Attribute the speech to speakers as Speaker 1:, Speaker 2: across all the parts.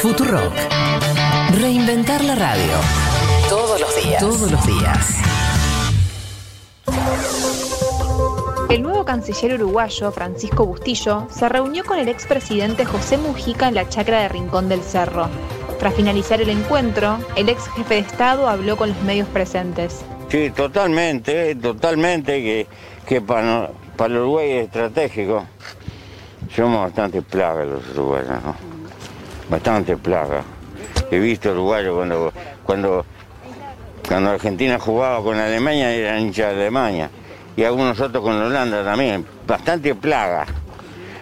Speaker 1: Futurock. Reinventar la radio. Todos los días. Todos los días.
Speaker 2: El nuevo canciller uruguayo, Francisco Bustillo, se reunió con el expresidente José Mujica en la chacra de Rincón del Cerro. Tras finalizar el encuentro, el ex jefe de Estado habló con los medios presentes.
Speaker 3: Sí, totalmente, totalmente, que, que para, para el Uruguay es estratégico. Somos bastante plaga los uruguayos, ¿no? Bastante plaga. He visto uruguayos cuando, cuando, cuando Argentina jugaba con Alemania, eran hinchas de Alemania. Y algunos otros con Holanda también. Bastante plaga.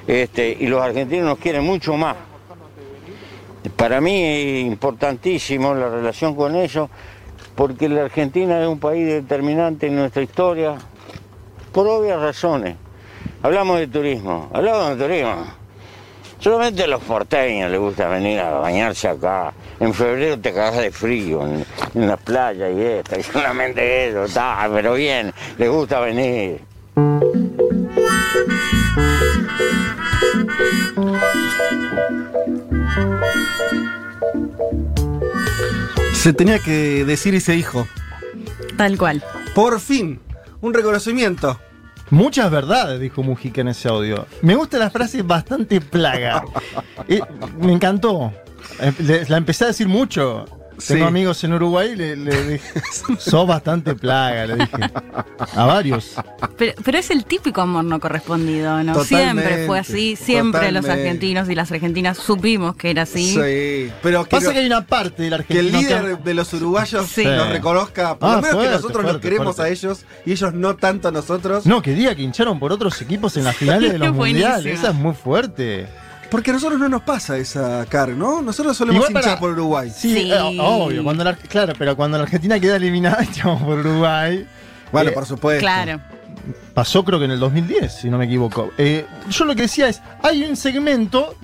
Speaker 3: Este, y los argentinos nos quieren mucho más. Para mí es importantísimo la relación con ellos, porque la Argentina es un país determinante en nuestra historia, por obvias razones. Hablamos de turismo, hablamos de turismo. Solamente a los porteños les gusta venir a bañarse acá. En febrero te cagas de frío en, en las playas y esto, y solamente eso, está, pero bien, les gusta venir.
Speaker 4: Se tenía que decir y se dijo.
Speaker 5: Tal cual.
Speaker 4: Por fin, un reconocimiento.
Speaker 6: Muchas verdades, dijo Mujica en ese audio. Me gusta la frase bastante plaga. Eh, me encantó. Eh, La empecé a decir mucho. Tengo
Speaker 4: Sí.
Speaker 6: amigos en Uruguay y le, le dije, sos bastante plaga, le dije. A varios.
Speaker 5: Pero, pero es el típico amor no correspondido, ¿no?
Speaker 4: Totalmente,
Speaker 5: siempre fue así, siempre los argentinos y las argentinas supimos que era así.
Speaker 4: Sí. Pero que,
Speaker 6: Pasa que hay una parte del
Speaker 4: que el
Speaker 6: argentino
Speaker 4: líder de los uruguayos
Speaker 5: Sí.
Speaker 4: nos reconozca, por
Speaker 6: Ah,
Speaker 4: lo menos
Speaker 6: fuerte,
Speaker 4: que nosotros los
Speaker 6: fuerte,
Speaker 4: queremos
Speaker 6: fuerte.
Speaker 4: a ellos y ellos no tanto a nosotros.
Speaker 6: No, que diga que hincharon por otros equipos en las finales de los mundiales. Esa es muy fuerte.
Speaker 4: Porque a nosotros no nos pasa esa car, ¿no? Nosotros solemos
Speaker 6: Igual
Speaker 4: hinchar
Speaker 6: para-
Speaker 4: por Uruguay.
Speaker 6: Sí,
Speaker 5: Sí.
Speaker 6: eh, obvio. Cuando la- claro, pero cuando la Argentina queda eliminada, echamos por Uruguay.
Speaker 4: Bueno,
Speaker 6: Eh,
Speaker 4: por supuesto.
Speaker 5: Claro.
Speaker 6: Pasó creo que en el 2010, si no me equivoco. Eh, yo lo que decía es, hay un segmento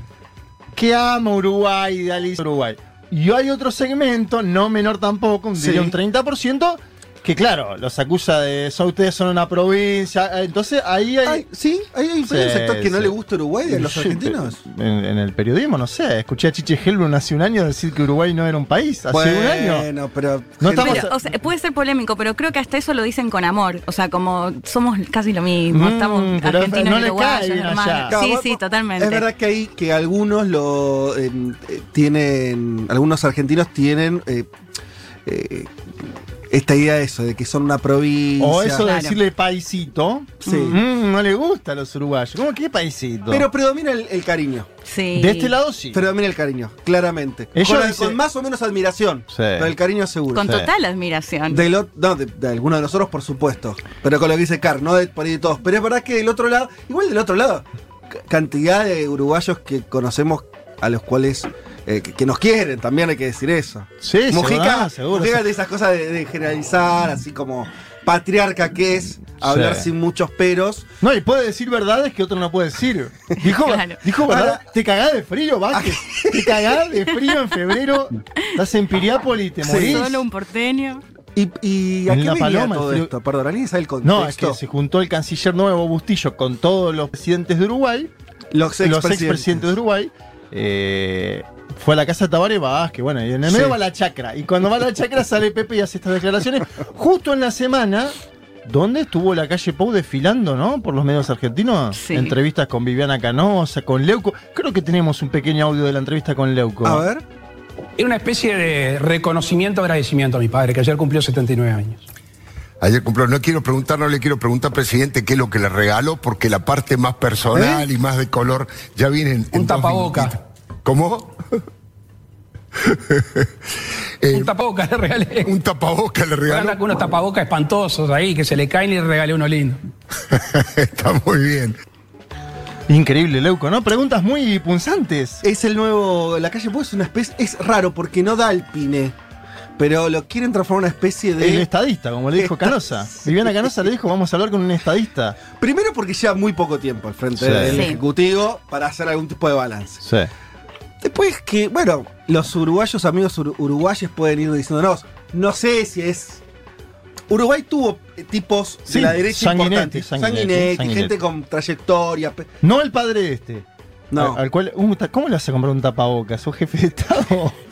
Speaker 6: que ama Uruguay, idealiza Uruguay. Y hay otro segmento, no menor tampoco, un-
Speaker 4: Sí.
Speaker 6: diría un 30%, que claro, los acusa de, "So, ustedes son una provincia. eh, Entonces ahí hay...
Speaker 4: Ay, sí, hay, hay un
Speaker 6: Sí,
Speaker 4: sector que no le gusta Uruguay a los argentinos.
Speaker 6: En, en el periodismo, no sé. Escuché a Chiche Helbrun hace un año decir que Uruguay no era un país. Hace un año.
Speaker 4: Bueno, pero.
Speaker 6: No estamos-
Speaker 5: Pero, o sea, puede ser polémico, pero creo que hasta eso lo dicen con amor. O sea, como somos casi lo mismo.
Speaker 6: Mm,
Speaker 5: estamos argentinos
Speaker 6: no
Speaker 5: y uruguayos, hermanos. Sí, sí, totalmente.
Speaker 4: Es verdad que hay que algunos lo eh, tienen, algunos argentinos tienen eh, eh, esta idea de eso, de que son una provincia.
Speaker 6: O eso de
Speaker 5: Claro.
Speaker 6: decirle paisito.
Speaker 4: Sí.
Speaker 6: Mm, no le gusta a los uruguayos. ¿Cómo que paisito?
Speaker 4: Pero predomina el, el cariño.
Speaker 5: Sí.
Speaker 6: de este lado sí.
Speaker 4: Predomina el cariño, claramente.
Speaker 6: Ellos
Speaker 4: con,
Speaker 6: dicen-
Speaker 4: con más o menos admiración.
Speaker 6: Sí.
Speaker 4: Pero el cariño seguro.
Speaker 5: Con
Speaker 6: Sí.
Speaker 5: total admiración.
Speaker 4: Del ot- no, de, de alguno de nosotros, por supuesto. Pero con lo que dice Car, no de, por ahí de todos. Pero es verdad que del otro lado, igual del otro lado, cantidad de uruguayos que conocemos a los cuales eh, que, que nos quieren, también hay que decir eso.
Speaker 6: Sí,
Speaker 4: Mujica,
Speaker 6: seguro, seguro.
Speaker 4: Mujica de esas cosas de, de generalizar, así como patriarca que es, hablar
Speaker 6: Sí.
Speaker 4: sin muchos peros.
Speaker 6: No, y puede decir verdades que otro no puede decir. Dijo,
Speaker 5: Claro.
Speaker 6: dijo verdad.
Speaker 4: Ahora-
Speaker 6: te cagás de frío, Vázquez. te cagás de frío en febrero. Estás en Piriápolis, te
Speaker 4: Sí.
Speaker 6: morís.
Speaker 5: Solo un porteño.
Speaker 4: ¿Y, y a
Speaker 6: En
Speaker 4: qué
Speaker 6: la
Speaker 4: venía
Speaker 6: Paloma,
Speaker 4: todo esto? Perdón, ¿alguien sabe el contexto?
Speaker 6: No, es que se juntó el canciller nuevo Bustillo con todos los presidentes de Uruguay,
Speaker 4: Los
Speaker 6: los
Speaker 4: expresidentes.
Speaker 6: expresidentes de Uruguay. eh, fue a la casa de Tabaré Vázquez, bueno, y en el medio
Speaker 4: Sí.
Speaker 6: va la chacra. Y cuando va a la chacra sale Pepe y hace estas declaraciones. Justo en la semana donde estuvo la calle Pou desfilando, ¿no? Por los medios argentinos.
Speaker 5: Sí.
Speaker 6: Entrevistas con Viviana Canosa, con Leuco. Creo que tenemos un pequeño audio de la entrevista con Leuco.
Speaker 4: A ver.
Speaker 7: Era una especie de reconocimiento, agradecimiento a mi padre, que ayer cumplió 79 años.
Speaker 8: Ayer cumplió, no quiero preguntar, no le quiero preguntar, presidente, qué es lo que le regaló, porque la parte más personal y más de color ya viene en, en
Speaker 7: Un
Speaker 8: dos
Speaker 7: tapaboca.
Speaker 8: ¿Cómo? Eh,
Speaker 7: Un tapabocas le regalé.
Speaker 8: un tapaboca le
Speaker 7: Anda
Speaker 8: regaló.
Speaker 7: con unos tapabocas espantosos ahí que se le caen y le regalé uno lindo.
Speaker 8: Está muy bien.
Speaker 6: Increíble, Leuco, ¿no? Preguntas muy punzantes.
Speaker 4: Es el nuevo. La calle Pou es una especie. Es raro porque no da al pine. Pero lo quieren transformar en una especie de.
Speaker 6: El estadista, como le dijo Canosa. Viviana Canosa le dijo, vamos a hablar con un estadista.
Speaker 4: Primero porque lleva muy poco tiempo al frente
Speaker 6: Sí.
Speaker 4: del
Speaker 5: Sí.
Speaker 4: Ejecutivo para hacer algún tipo de balance.
Speaker 6: Sí.
Speaker 4: Después que, bueno, los uruguayos, amigos ur- uruguayos pueden ir diciéndonos, no sé si es. Uruguay tuvo eh, tipos
Speaker 6: Sí,
Speaker 4: de la derecha
Speaker 6: Sanguinetti,
Speaker 4: importantes.
Speaker 6: Sanguinetti,
Speaker 4: Sanguinetti,
Speaker 6: Sanguinetti.
Speaker 4: gente con trayectoria.
Speaker 6: No el padre de este.
Speaker 4: No.
Speaker 6: Al, al cual, un ¿Cómo le a comprar un tapabocas? ¿Sos jefe de Estado?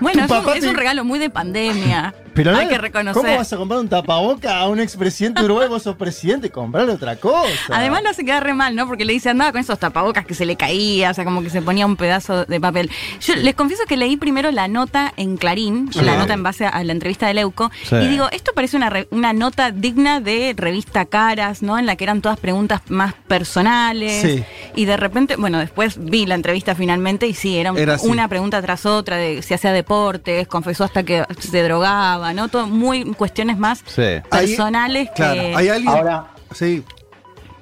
Speaker 5: Bueno, es un, es regalo muy de pandemia.
Speaker 6: Pero
Speaker 5: Hay
Speaker 6: no,
Speaker 5: que reconocer.
Speaker 6: ¿Cómo vas a comprar un tapaboca a un expresidente de Uruguay? Vos sos presidente, comprarle otra cosa.
Speaker 5: Además lo hace quedar re mal, ¿no? Porque le dice andaba con esos tapabocas que se le caía, o sea, como que se ponía un pedazo de papel. Yo les confieso que leí primero la nota en Clarín,
Speaker 6: Sí.
Speaker 5: la nota en base a la entrevista de Leuco,
Speaker 6: Sí.
Speaker 5: y digo, esto parece una, re- una nota digna de revista Caras, ¿no? En la que eran todas preguntas más personales.
Speaker 4: Sí.
Speaker 5: Y de repente, bueno, después vi la entrevista finalmente y sí, era,
Speaker 4: Era
Speaker 5: una pregunta tras otra de si hacía deportes, confesó hasta que se drogaba, ¿no? Todo muy cuestiones más
Speaker 6: Sí.
Speaker 5: Personales
Speaker 4: Claro,
Speaker 5: que...
Speaker 4: hay alguien.
Speaker 9: Ahora,
Speaker 4: Sí,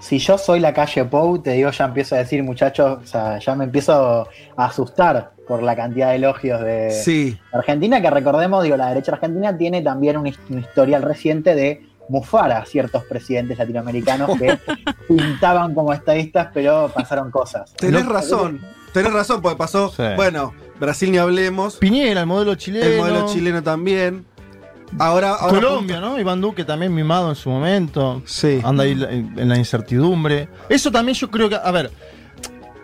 Speaker 9: si yo soy la calle Pou, te digo, ya empiezo a decir, muchachos, o sea, ya me empiezo a asustar por la cantidad de elogios de
Speaker 4: sí.
Speaker 9: Argentina, que recordemos, digo, la derecha argentina tiene también un, his- un historial reciente de mufar a ciertos presidentes latinoamericanos que pintaban como estadistas, pero pasaron cosas.
Speaker 4: Tenés
Speaker 6: No-
Speaker 4: razón. Tenés razón, porque pasó.
Speaker 6: Sí.
Speaker 4: Bueno, Brasil ni hablemos.
Speaker 6: Piñera, el modelo chileno.
Speaker 4: El modelo chileno también. Ahora. ahora
Speaker 6: Colombia, ¿no? Iván Duque también mimado en su momento.
Speaker 4: Sí.
Speaker 6: Anda ahí en, la incertidumbre. Eso también yo creo que, a ver,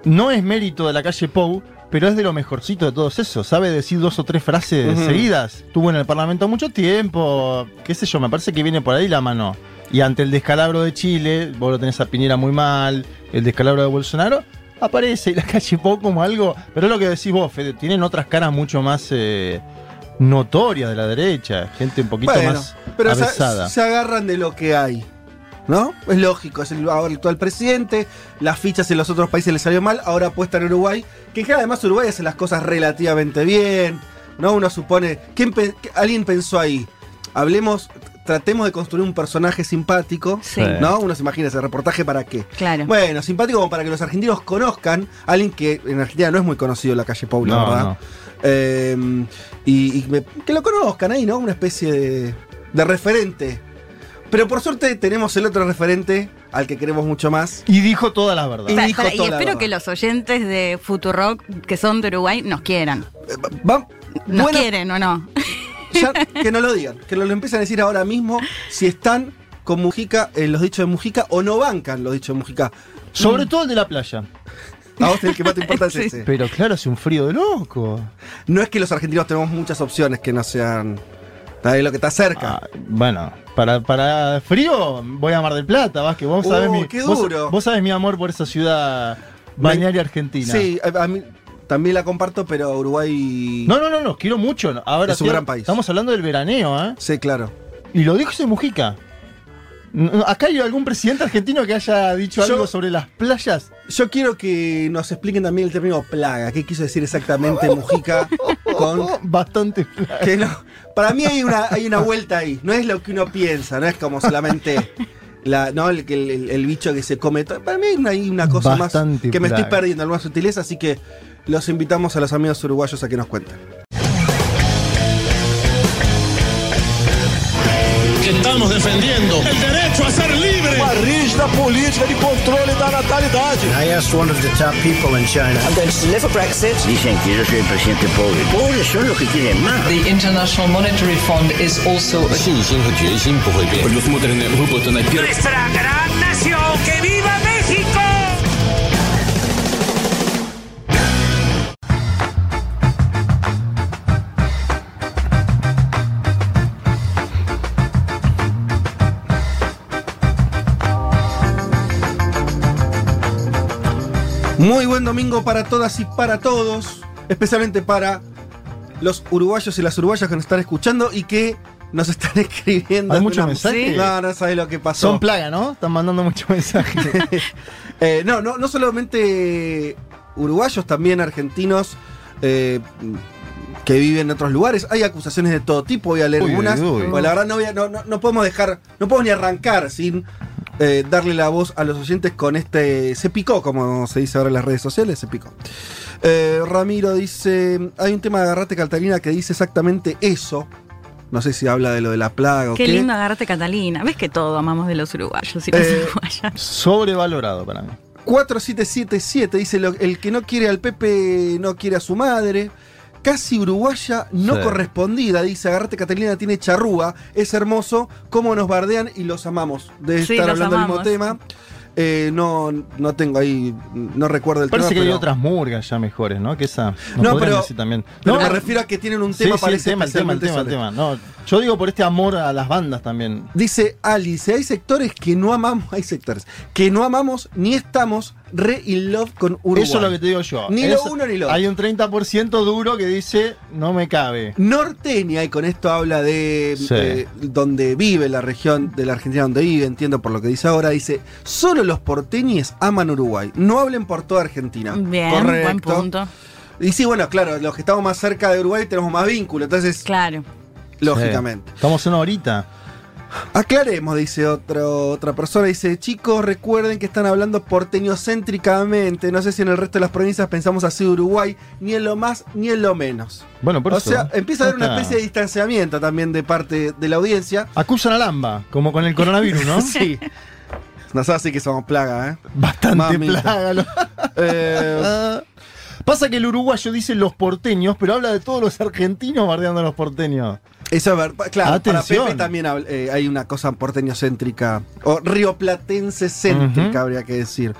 Speaker 6: no es mérito de la calle Pou, pero es de lo mejorcito de todos esos. Sabe decir dos o tres frases
Speaker 4: Ujú.
Speaker 6: seguidas. Estuvo en el Parlamento mucho tiempo. Qué sé yo, me parece que viene por ahí la mano. Y ante el descalabro de Chile, vos lo tenés a Piñera muy mal, el descalabro de Bolsonaro, aparece la calle Pou como algo. Pero es lo que decís vos, Fede, tienen otras caras mucho más eh, notorias de la derecha. Gente un poquito
Speaker 4: Bueno,
Speaker 6: más
Speaker 4: pero se,
Speaker 6: avesada.
Speaker 4: se agarran de lo que hay. ¿No? Es lógico, es el actual presidente, las fichas en los otros países le salió mal, ahora apuesta en Uruguay, que en general además Uruguay hace las cosas relativamente bien, ¿no? Uno supone, ¿quién pe- alguien pensó ahí? Hablemos, tratemos de construir un personaje simpático,
Speaker 5: Sí.
Speaker 4: ¿no? Uno se imagina ese reportaje para qué.
Speaker 5: Claro.
Speaker 4: Bueno, simpático como para que los argentinos conozcan a alguien que en Argentina no es muy conocido en la calle Paula,
Speaker 6: No,
Speaker 4: ¿verdad?
Speaker 6: no.
Speaker 4: Eh, y y me- que lo conozcan ahí, ¿no? Una especie de, de referente. Pero por suerte tenemos el otro referente al que queremos mucho más.
Speaker 6: Y dijo toda la verdad.
Speaker 4: Y dijo toda
Speaker 5: espero
Speaker 4: verdad.
Speaker 5: que los oyentes de Futurock, que son de Uruguay, nos quieran.
Speaker 4: Eh, va-
Speaker 5: ¿Nos
Speaker 4: bueno,
Speaker 5: quieren o no?
Speaker 4: Ya que no lo digan, que lo, lo empiecen a decir ahora mismo si están con Mujica en los dichos de Mujica o no bancan los dichos de Mujica.
Speaker 6: Sobre todo el de la playa.
Speaker 4: A vos el que más te importa es
Speaker 5: Sí.
Speaker 4: ese.
Speaker 6: Pero claro, hace un frío de loco.
Speaker 4: No es que los argentinos tenemos muchas opciones que no sean de lo que está cerca.
Speaker 6: Ah, bueno, para, para frío voy a Mar del Plata, vas que vos
Speaker 4: Uh,
Speaker 6: sabés mi.
Speaker 4: qué
Speaker 6: vos-
Speaker 4: duro.
Speaker 6: Vos, sabés mi amor por esa ciudad balnearia argentina.
Speaker 4: Sí, a, a mí también la comparto, pero Uruguay.
Speaker 6: No, no, no, los quiero mucho. Ahora
Speaker 4: Es un
Speaker 6: tío,
Speaker 4: gran país.
Speaker 6: Estamos hablando del veraneo, ¿eh?
Speaker 4: Sí, claro.
Speaker 6: Y lo dijo ese Mujica. ¿Acá hay algún presidente argentino que haya dicho
Speaker 4: Yo-
Speaker 6: algo sobre las playas?
Speaker 4: Yo quiero que nos expliquen también el término plaga. ¿Qué quiso decir exactamente Mujica con
Speaker 6: Bastante.
Speaker 4: que no? Para mí hay una, hay una vuelta ahí. No es lo que uno piensa, no es como solamente la, ¿no? el, el- el- bicho que se come. Para mí hay una, hay una cosa
Speaker 6: Bastante
Speaker 4: más que me estoy
Speaker 6: plaga.
Speaker 4: perdiendo, alguna sutileza, así que los invitamos a los amigos uruguayos a que nos cuenten.
Speaker 10: Estamos defendiendo el derecho a ser libre.
Speaker 11: Una rígida política de controle da natalidad.
Speaker 12: I asked one of the top people in China.
Speaker 11: I'm going to Brexit.
Speaker 3: Dicen que yo soy el presidente pobre. Los que quieren más.
Speaker 13: The International Monetary Fund is also.
Speaker 10: Nuestra gran nación.
Speaker 4: Muy buen domingo para todas y para todos, especialmente para los uruguayos y las uruguayas que nos están escuchando y que nos están escribiendo.
Speaker 6: Hay muchos mensajes.
Speaker 4: No, no sabes lo que pasó.
Speaker 6: Son plaga, ¿no? Están mandando muchos mensajes.
Speaker 4: Eh, no, no, no solamente uruguayos, también argentinos eh, que viven en otros lugares. Hay acusaciones de todo tipo, voy a leer
Speaker 6: Uy,
Speaker 4: algunas.
Speaker 6: uy, uy.
Speaker 4: Porque la verdad no, voy a- no, no- no podemos dejar, no podemos ni arrancar sin eh, darle la voz a los oyentes con este. Se picó, como se dice ahora en las redes sociales, se picó. Eh, Ramiro dice: hay un tema de Agarrate Catalina que dice exactamente eso. No sé si habla de lo de la plaga o
Speaker 5: Qué
Speaker 4: qué.
Speaker 5: lindo agarrarte Catalina. ¿Ves que todo amamos de los uruguayos y las
Speaker 4: Eh,
Speaker 5: uruguayas?
Speaker 6: Sobrevalorado para mí.
Speaker 4: 4777 dice lo- el que no quiere al Pepe no quiere a su madre. Casi uruguaya no
Speaker 6: Sí.
Speaker 4: correspondida, dice Agarrate Catalina tiene charrúa, es hermoso, cómo nos bardean y los amamos. Debe
Speaker 5: Sí,
Speaker 4: estar hablando del mismo tema. Eh, no, no tengo ahí, no recuerdo el
Speaker 6: Parece
Speaker 4: tema,
Speaker 6: que hay otras murgas ya mejores, ¿no? Que esa.
Speaker 4: No, pero-
Speaker 6: decir también.
Speaker 4: pero
Speaker 6: No,
Speaker 4: me refiero a que tienen un
Speaker 6: sí,
Speaker 4: tema,
Speaker 6: sí, el
Speaker 4: parece
Speaker 6: tema, el tema, el tema, el tema. No, yo digo por este amor a las bandas también.
Speaker 4: Dice Alice, hay sectores que no amamos, hay sectores que no amamos ni estamos re in love con Uruguay.
Speaker 6: Eso es lo que te digo yo.
Speaker 4: Ni
Speaker 6: Es-
Speaker 4: lo uno ni lo otro.
Speaker 6: Hay un 30% duro que dice, no me cabe.
Speaker 4: Norteña, y con esto habla de
Speaker 6: Sí.
Speaker 4: eh, donde vive la región de la Argentina donde vive, entiendo por lo que dice ahora, dice, solo los porteñes aman Uruguay, no hablen por toda Argentina.
Speaker 5: Bien,
Speaker 4: Correcto.
Speaker 5: buen punto.
Speaker 4: Y sí, bueno, claro, los que estamos más cerca de Uruguay tenemos más vínculo, entonces,
Speaker 5: Claro.
Speaker 4: lógicamente.
Speaker 6: Sí. Estamos en una horita.
Speaker 4: Aclaremos, dice otro, otra persona, dice, chicos, recuerden que están hablando porteñocéntricamente, no sé si en el resto de las provincias pensamos así de Uruguay, ni en lo más ni en lo menos.
Speaker 6: Bueno, por
Speaker 4: o
Speaker 6: eso.
Speaker 4: sea, empieza a haber una especie de distanciamiento también de parte de la audiencia.
Speaker 6: Acusan a Lamba, como con el coronavirus, ¿no?
Speaker 4: sí. Nos hace que somos plaga, ¿eh?
Speaker 6: Bastante
Speaker 4: Mamita.
Speaker 6: plaga. ¿no?
Speaker 4: Eh,
Speaker 6: Pasa que el uruguayo dice los porteños, pero habla de todos los argentinos bardeando a los porteños.
Speaker 4: Eso es verdad. Claro,
Speaker 6: Atención.
Speaker 4: para Pepe también eh, hay una cosa porteñocéntrica, o rioplatense céntrica,
Speaker 6: Ujú.
Speaker 4: habría que decir.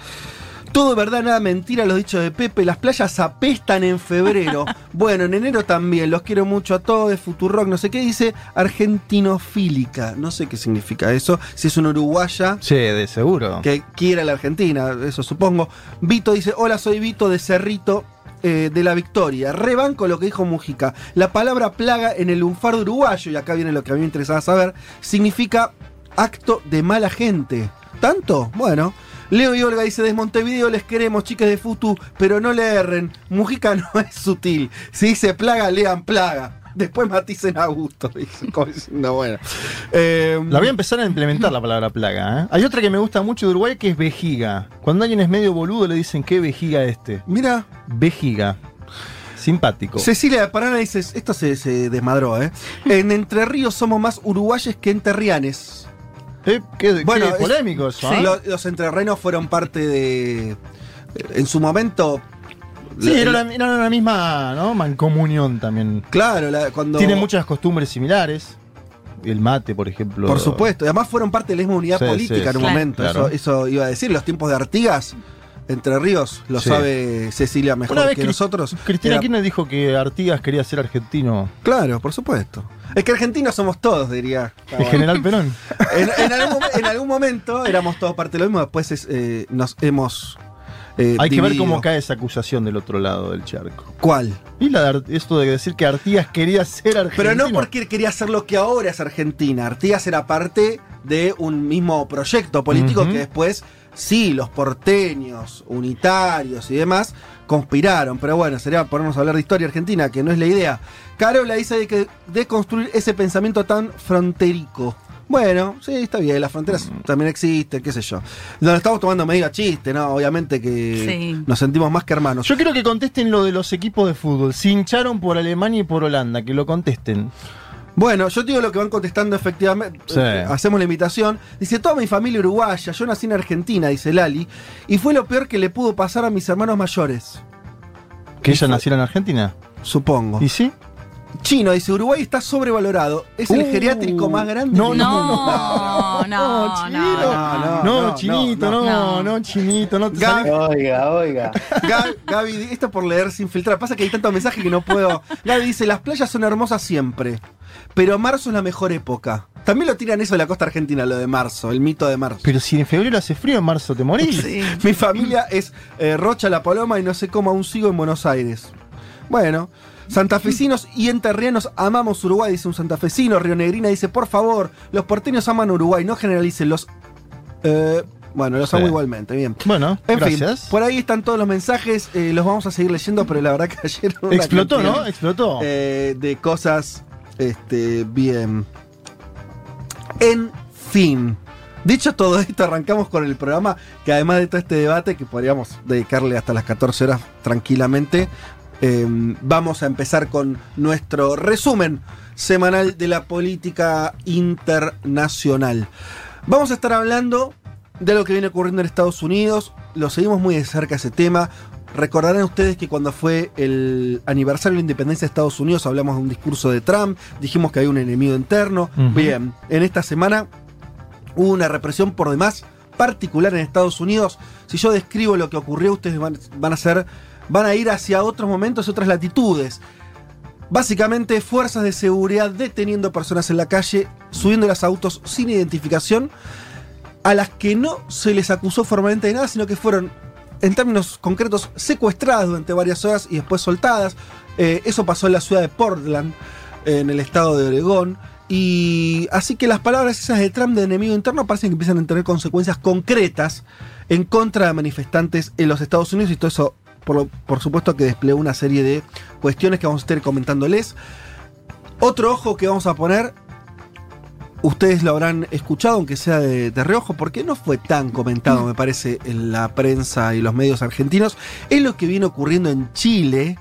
Speaker 4: Todo verdad, nada mentira, los dichos de Pepe. Las playas apestan en febrero. bueno, en enero también. Los quiero mucho a todos. De Futurock, no sé qué dice. Argentinofílica. No sé qué significa eso. Si es una uruguaya
Speaker 6: Sí, de seguro.
Speaker 4: que quiere la Argentina, eso supongo. Vito dice: Hola, soy Vito de Cerrito. Eh, de la Victoria. Rebanco lo que dijo Mujica. La palabra plaga en el lunfardo uruguayo, y acá viene lo que a mí me interesaba saber, significa acto de mala gente. ¿Tanto? Bueno. Leo y Olga dice, desde Montevideo les queremos, chicas de Futu, pero no le erren. Mujica no es sutil. Si dice plaga, lean plaga. Después maticen a gusto. Diciendo, bueno. Eh,
Speaker 6: La voy a empezar a implementar la palabra plaga. ¿eh? Hay otra que me gusta mucho de Uruguay que es vejiga. Cuando alguien es medio boludo le dicen qué vejiga este.
Speaker 4: Mira,
Speaker 6: Vejiga. Simpático.
Speaker 4: Cecilia de Paraná dice, esto se, se desmadró, ¿eh? En Entre Ríos somos más uruguayes que enterrianes.
Speaker 6: Eh, qué,
Speaker 4: Bueno,
Speaker 6: qué
Speaker 4: es-
Speaker 6: polémico eso. ¿eh?
Speaker 4: Lo- los entrerrenos fueron parte de... En su momento...
Speaker 6: Sí,
Speaker 4: la-
Speaker 6: era la, era la misma ¿no? mancomunión también.
Speaker 4: Claro, la- cuando...
Speaker 6: Tienen muchas costumbres similares. El mate, por ejemplo.
Speaker 4: Por supuesto, y además fueron parte de la misma unidad
Speaker 6: Sí,
Speaker 4: política
Speaker 6: sí,
Speaker 4: en un momento.
Speaker 6: Claro.
Speaker 4: Eso, eso iba a decir, los tiempos de Artigas, Entre Ríos, lo
Speaker 6: Sí.
Speaker 4: sabe Cecilia mejor
Speaker 6: Una vez
Speaker 4: que nosotros.
Speaker 6: Cristina
Speaker 4: Era-
Speaker 6: Kirchner dijo que Artigas quería ser argentino.
Speaker 4: Claro, por supuesto. Es que argentinos somos todos, diría.
Speaker 6: El general Perón.
Speaker 4: En, en algún, momen- en algún momento éramos todos parte de lo mismo, después es, eh, nos hemos. Eh,
Speaker 6: Hay que ver cómo cae esa acusación del otro lado del charco.
Speaker 4: ¿Cuál?
Speaker 6: Y la de esto de decir que Artigas quería ser argentino.
Speaker 4: Pero no porque quería hacer lo que ahora es Argentina. Artigas era parte de un mismo proyecto político que después, sí, los porteños, unitarios y demás, conspiraron. Pero bueno, sería ponernos a hablar de historia argentina, que no es la idea. Carola dice de que de construir ese pensamiento tan fronterico. Bueno, sí, está bien, las fronteras
Speaker 6: Mm.
Speaker 4: también existen, qué sé yo. Nos estamos tomando medio a chiste, ¿no? Obviamente que
Speaker 5: Sí.
Speaker 4: nos sentimos más que hermanos.
Speaker 6: Yo quiero que contesten lo de los equipos de fútbol. Se hincharon por Alemania y por Holanda, que lo contesten.
Speaker 4: Bueno, yo te digo lo que van contestando efectivamente.
Speaker 6: Sí.
Speaker 4: Eh, Hacemos la invitación. Dice, toda mi familia uruguaya, yo nací en Argentina, dice Lali, y fue lo peor que le pudo pasar a mis hermanos mayores,
Speaker 6: ¿Que ella naciera en Argentina?
Speaker 4: supongo.
Speaker 6: ¿Y sí?
Speaker 4: Chino dice, Uruguay está sobrevalorado, es el
Speaker 6: Uh.
Speaker 4: geriátrico más grande
Speaker 6: No,
Speaker 4: del
Speaker 5: No,
Speaker 4: mundo.
Speaker 5: no, no,
Speaker 6: chino.
Speaker 5: no.
Speaker 6: No,
Speaker 4: no,
Speaker 6: chinito, no,
Speaker 5: no.
Speaker 6: no, chinito, no te
Speaker 4: Gab-
Speaker 6: salís-
Speaker 9: Oiga, oiga.
Speaker 4: Gaby, Gaby, esto por leer sin filtrar. Pasa que hay tantos mensajes que no puedo. Gaby dice, las playas son hermosas siempre, pero marzo es la mejor época. También lo tiran eso de la costa argentina, lo de marzo, el mito de marzo.
Speaker 6: Pero si en febrero hace frío, en marzo te morís.
Speaker 4: Mi familia es eh, Rocha La Paloma y no sé cómo aún sigo en Buenos Aires. Bueno, santafesinos y enterrianos amamos Uruguay, dice un santafesino. Río Negrina dice, por favor, los porteños aman Uruguay, no generalicen los... eh, bueno, los
Speaker 6: Sí.
Speaker 4: amo igualmente, bien.
Speaker 6: Bueno,
Speaker 4: En
Speaker 6: gracias.
Speaker 4: fin, por ahí están todos los mensajes, eh, los vamos a seguir leyendo, pero la verdad que ayer...
Speaker 6: Explotó,
Speaker 4: cantidad,
Speaker 6: ¿no? Explotó.
Speaker 4: eh, de cosas, este, bien. En fin. Dicho todo esto, arrancamos con el programa que además de todo este debate, que podríamos dedicarle hasta las 14 horas tranquilamente, eh, vamos a empezar con nuestro resumen semanal de la política internacional. Vamos a estar hablando de lo que viene ocurriendo en Estados Unidos, lo seguimos muy de cerca ese tema. Recordarán ustedes que cuando fue el aniversario de la independencia de Estados Unidos hablamos de un discurso de Trump, dijimos que hay un enemigo interno. Bien, en esta semana hubo una represión por demás particular en Estados Unidos. Si yo describo lo que ocurrió, ustedes van, van a ser, van a ir hacia otros momentos, otras latitudes. Básicamente, fuerzas de seguridad deteniendo personas en la calle, subiendo los autos sin identificación, a las que no se les acusó formalmente de nada, sino que fueron, en términos concretos, secuestradas durante varias horas y después soltadas. Eh, eso pasó en la ciudad de Portland, en el estado de Oregón. Y así que las palabras esas de Trump de enemigo interno parecen que empiezan a tener consecuencias concretas en contra de manifestantes en los Estados Unidos y todo eso, por, supuesto, que desplegó una serie de cuestiones que vamos a estar comentándoles. Otro ojo que vamos a poner, ustedes lo habrán escuchado, aunque sea de, de reojo, porque no fue tan comentado, me parece, en la prensa y los medios argentinos, es lo que viene ocurriendo en Chile,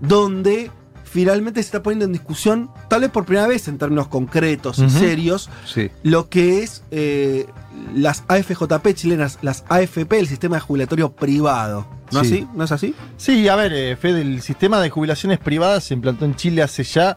Speaker 4: donde finalmente se está poniendo en discusión, tal vez por primera vez en términos concretos y serios,
Speaker 6: Sí.
Speaker 4: lo que es eh, las AFJP chilenas, las AFP, el sistema jubilatorio privado. ¿No
Speaker 6: Sí.
Speaker 4: así? ¿No es así?
Speaker 6: Sí, a ver, eh, Fede, el sistema de jubilaciones privadas se implantó en Chile hace ya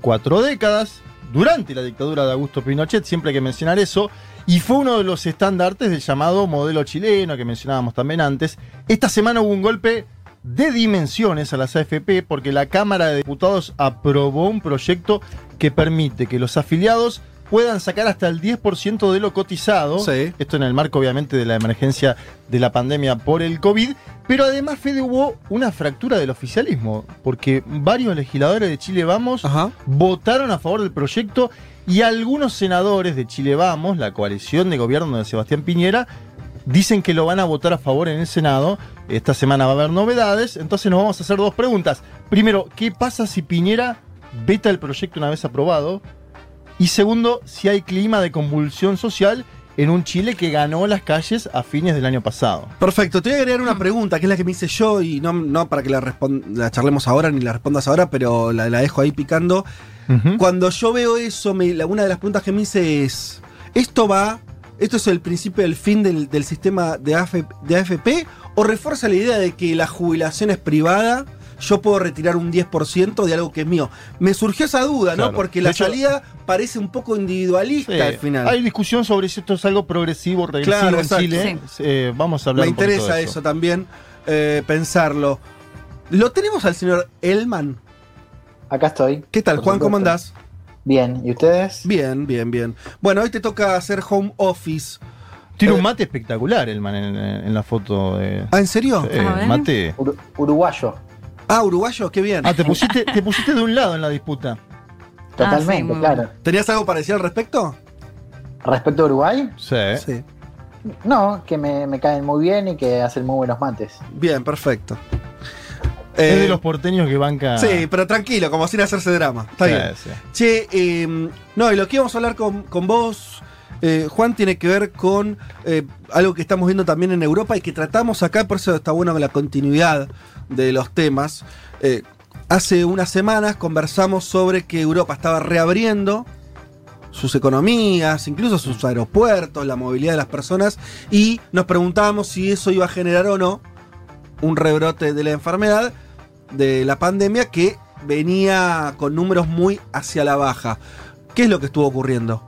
Speaker 6: cuatro décadas, durante la dictadura de Augusto Pinochet, siempre hay que mencionar eso, y fue uno de los estandartes del llamado modelo chileno que mencionábamos también antes. Esta semana hubo un golpe de dimensiones a las AFP porque la Cámara de Diputados aprobó un proyecto que permite que los afiliados puedan sacar hasta el 10% de lo cotizado.
Speaker 4: Sí.
Speaker 6: Esto en el marco, obviamente, de la emergencia de la pandemia por el COVID. Pero además, Fede, hubo una fractura del oficialismo, porque varios legisladores de Chile Vamos
Speaker 4: Ajá.
Speaker 6: votaron a favor del proyecto y algunos senadores de Chile Vamos, la coalición de gobierno de Sebastián Piñera, dicen que lo van a votar a favor en el Senado. Esta semana va a haber novedades, entonces nos vamos a hacer dos preguntas. Primero, ¿qué pasa si Piñera veta el proyecto una vez aprobado? Y segundo, si hay clima de convulsión social en un Chile que ganó las calles a fines del año pasado.
Speaker 4: Perfecto, te voy a agregar una pregunta, que es la que me hice yo, y no, no para que la, la charlemos ahora ni la respondas ahora, pero la, la dejo ahí picando. Cuando yo veo eso, me- la- una de las preguntas que me hice es, ¿esto va, esto es el principio del fin del, del sistema de, AF de AFP o refuerza la idea de que la jubilación es privada? Yo puedo retirar un 10% de algo que es mío. Me surgió esa duda, ¿no?
Speaker 6: Claro.
Speaker 4: Porque la
Speaker 6: hecho-
Speaker 4: salida parece un poco individualista
Speaker 6: Sí,
Speaker 4: al final.
Speaker 6: Hay discusión sobre si esto es algo progresivo, regresivo
Speaker 4: Claro,
Speaker 6: en. Chile. Eh, vamos a hablar
Speaker 4: Me
Speaker 6: un poquito
Speaker 4: interesa
Speaker 6: de
Speaker 4: eso. también, eh, pensarlo. ¿Lo tenemos al señor Elman?
Speaker 9: Acá estoy.
Speaker 4: ¿Qué tal, Juan? ¿Cómo andás?
Speaker 9: Bien, ¿y ustedes?
Speaker 4: Bien, bien, bien. Bueno, hoy te toca hacer home office.
Speaker 6: Tiene
Speaker 4: Eh,
Speaker 6: un mate espectacular el man en, en la foto. De,
Speaker 4: ¿Ah, en serio?
Speaker 6: Eh, mate.
Speaker 9: Uru- uruguayo,
Speaker 4: Ah, uruguayo, qué bien.
Speaker 6: Ah, te pusiste, te pusiste de un lado en la disputa.
Speaker 9: totalmente,
Speaker 5: muy
Speaker 9: claro.
Speaker 4: ¿Tenías algo para decir al respecto?
Speaker 9: Respecto a Uruguay,
Speaker 6: Sí.
Speaker 4: Sí.
Speaker 9: no, que me, me caen muy bien y que hacen muy buenos mates.
Speaker 4: Bien, perfecto.
Speaker 6: Es
Speaker 4: Eh,
Speaker 6: de los porteños que banca.
Speaker 4: Sí, pero tranquilo, como sin hacerse drama. Está
Speaker 6: Sí,
Speaker 4: bien.
Speaker 6: sí.
Speaker 4: Che, eh, no, y lo que íbamos a hablar con, con vos, eh, Juan, tiene que ver con eh, algo que estamos viendo también en Europa y que tratamos acá, por eso está bueno la continuidad de los temas. Eh, hace unas semanas conversamos sobre que Europa estaba reabriendo sus economías, incluso sus aeropuertos, la movilidad de las personas, y nos preguntábamos si eso iba a generar o no un rebrote de la enfermedad, de la pandemia, que venía con números muy hacia la baja. ¿Qué es lo que estuvo ocurriendo?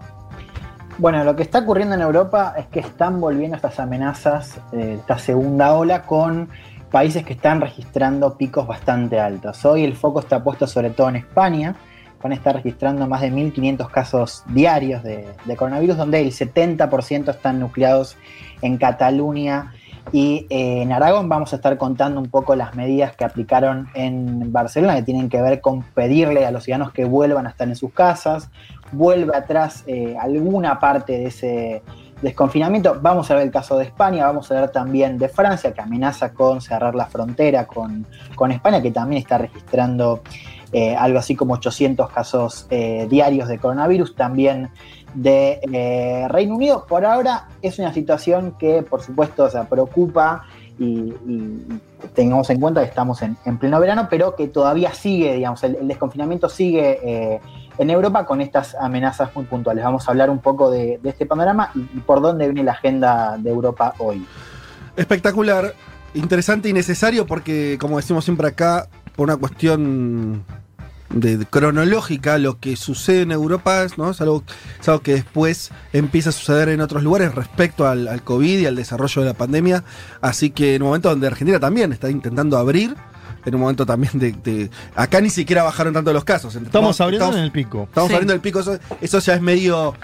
Speaker 9: Bueno, lo que está ocurriendo en Europa es que están volviendo estas amenazas, eh, esta segunda ola, con países que están registrando picos bastante altos. Hoy el foco está puesto sobre todo en España. España está registrando más de 1.500 casos diarios de, de coronavirus, donde el 70% están nucleados en Cataluña y eh, en Aragón. Vamos a estar contando un poco las medidas que aplicaron en Barcelona, que tienen que ver con pedirle a los ciudadanos que vuelvan a estar en sus casas. Vuelve atrás eh, alguna parte de ese desconfinamiento. Vamos a ver el caso de España, vamos a ver también de Francia, que amenaza con cerrar la frontera con, con España, que también está registrando eh, algo así como 800 casos diarios de coronavirus, también de eh, Reino Unido. Por ahora es una situación que, por supuesto, o preocupa y, y tengamos en cuenta que estamos en, en, pleno verano, pero que todavía sigue, digamos, el, desconfinamiento sigue eh, en Europa con estas amenazas muy puntuales. Vamos a hablar un poco de, este panorama y, y por dónde viene la agenda de Europa hoy.
Speaker 4: de- de cronológica lo que sucede en Europa, ¿no? Es algo, es algo que después empieza a suceder en otros lugares respecto al, al COVID y al desarrollo de la pandemia. Así que en un momento donde Argentina también está intentando abrir, en un momento también de. de- acá ni siquiera bajaron tanto los casos.
Speaker 6: Estamos abriendo en el pico.
Speaker 4: Estamos
Speaker 6: Sí.
Speaker 4: abriendo el pico, eso, eso ya es medio.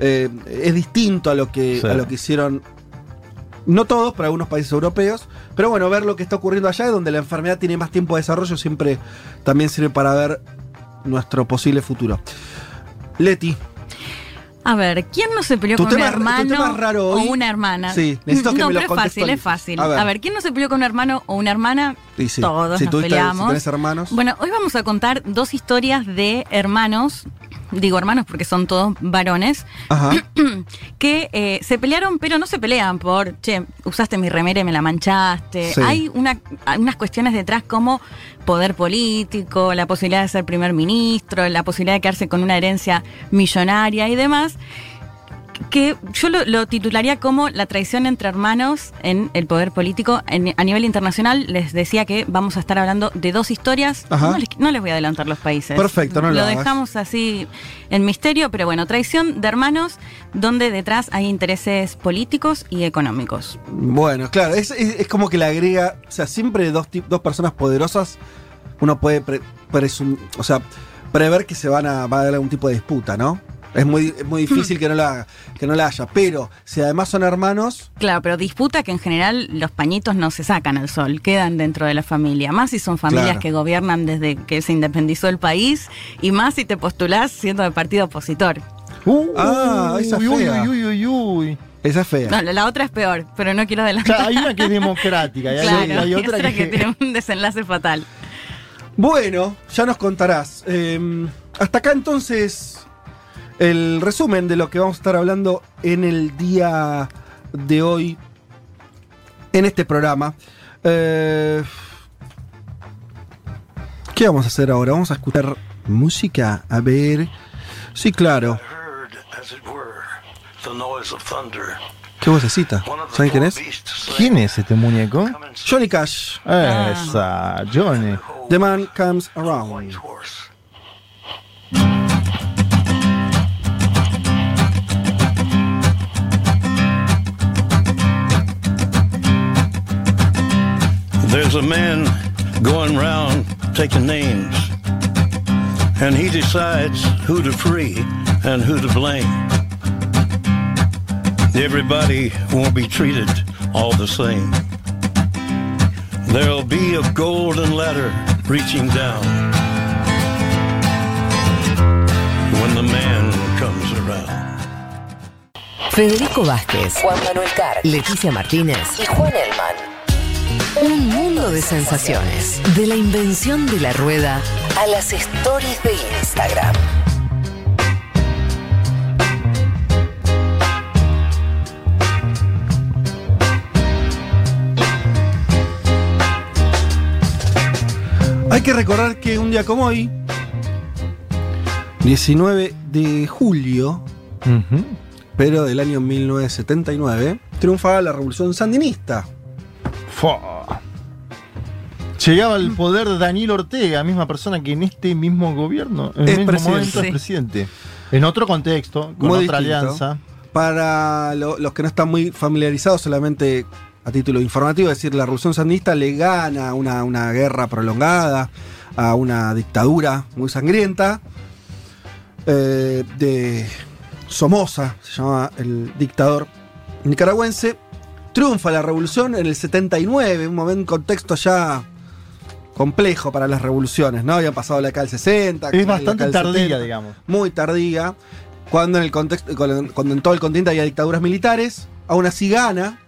Speaker 4: eh, es distinto a lo que
Speaker 6: Sí.
Speaker 4: a lo que hicieron. No todos, pero algunos países europeos. Pero bueno, ver lo que está ocurriendo allá, donde la enfermedad tiene más tiempo de desarrollo, siempre también sirve para ver nuestro posible futuro. Leti,
Speaker 5: A ver, ¿quién no se peleó
Speaker 4: Tu
Speaker 5: con un
Speaker 4: tema-
Speaker 5: hermano
Speaker 4: raro
Speaker 5: o una hermana?
Speaker 4: Sí, necesito que
Speaker 5: no,
Speaker 4: me lo
Speaker 5: pero es fácil, es fácil.
Speaker 4: A
Speaker 5: A
Speaker 4: ver.
Speaker 5: ¿quién no se peleó con un hermano o una hermana?
Speaker 4: y sí,
Speaker 5: Todos
Speaker 4: si
Speaker 5: nos
Speaker 4: tuviste-
Speaker 5: peleamos.
Speaker 4: si tenés hermanos.
Speaker 5: Bueno, hoy vamos a contar dos historias de hermanos, digo hermanos porque son todos varones,
Speaker 4: Ajá.
Speaker 5: que eh, se pelearon, pero no se pelean por, che, usaste mi remera y me la manchaste.
Speaker 14: Sí.
Speaker 5: Hay una, unas cuestiones detrás como poder político, la posibilidad de ser primer ministro, la posibilidad de quedarse con una herencia millonaria y demás que yo lo, lo titularía como la traición entre hermanos en el poder político. En- a nivel internacional les decía que vamos a estar hablando de dos historias. No les, no les voy a adelantar los países.
Speaker 4: Perfecto, no lo
Speaker 5: Lo dejamos así en misterio, pero bueno, traición de hermanos donde detrás hay intereses políticos y económicos.
Speaker 4: Bueno, claro, es, es- es como que le agrega, o sea, siempre dos, dos personas poderosas, uno puede pre- presum- o sea, prever que se van a, va a haber algún tipo de disputa, ¿no? Es muy, es muy difícil que no, la, que no la haya, pero si además son hermanos,
Speaker 5: Claro, pero disputa que en general los pañitos no se sacan al sol, quedan dentro de la familia. Más si son familias
Speaker 4: Claro.
Speaker 5: que gobiernan desde que se independizó el país y más si te postulás siendo de partido opositor.
Speaker 4: ah, esa es
Speaker 6: uy, uy,
Speaker 4: fea.
Speaker 6: uy, uy, uy.
Speaker 4: Esa es fea.
Speaker 5: No, la, otra es peor, pero no quiero adelantar.
Speaker 6: Claro, hay una que es democrática y hay,
Speaker 5: Claro,
Speaker 6: hay otra
Speaker 5: esa
Speaker 6: que,
Speaker 5: tiene un desenlace fatal.
Speaker 4: Bueno, ya nos contarás. Eh, hasta acá entonces el resumen de lo que vamos a estar hablando en el día de hoy en este programa. Eh, ¿Qué vamos a hacer ahora? Vamos a escuchar música. A ver. Sí, claro. ¿Qué vocecita? ¿Saben quién es?
Speaker 6: ¿Quién es este muñeco?
Speaker 4: Johnny Cash.
Speaker 6: Esa, Johnny.
Speaker 4: The Man Comes Around.
Speaker 15: There's a man going round taking names, and he decides who to free and who to blame. Everybody won't be treated all the same. There'll be a golden ladder reaching down when the man comes around.
Speaker 1: Federico Vázquez, Juan Manuel Carr, Leticia Martínez y Juan Elman. Un mundo de sensaciones. De la invención de la rueda a las stories de Instagram.
Speaker 4: Hay que recordar que un día como hoy, 19 de julio, pero del año 1979, triunfaba la revolución sandinista.
Speaker 6: Llegaba al poder Daniel Ortega, misma persona que en este mismo gobierno, en el
Speaker 4: Es
Speaker 6: mismo
Speaker 4: presidente.
Speaker 6: momento es presidente. En otro contexto, con
Speaker 4: Muy
Speaker 6: otra
Speaker 4: distinto.
Speaker 6: alianza.
Speaker 4: Para lo- los que no están muy familiarizados, solamente a título informativo, es decir, la revolución sandinista le gana una, una guerra prolongada a una dictadura muy sangrienta eh, de Somoza, se llama el dictador nicaragüense. Triunfa la revolución en el 79, un momento, contexto ya complejo para las revoluciones, ¿no? Habían pasado la década del 60.
Speaker 6: Es bastante tardía,
Speaker 4: 70,
Speaker 6: digamos.
Speaker 4: Muy tardía. Cuando en el contexto, cuando cuando en todo el continente había dictaduras militares, aún así gana.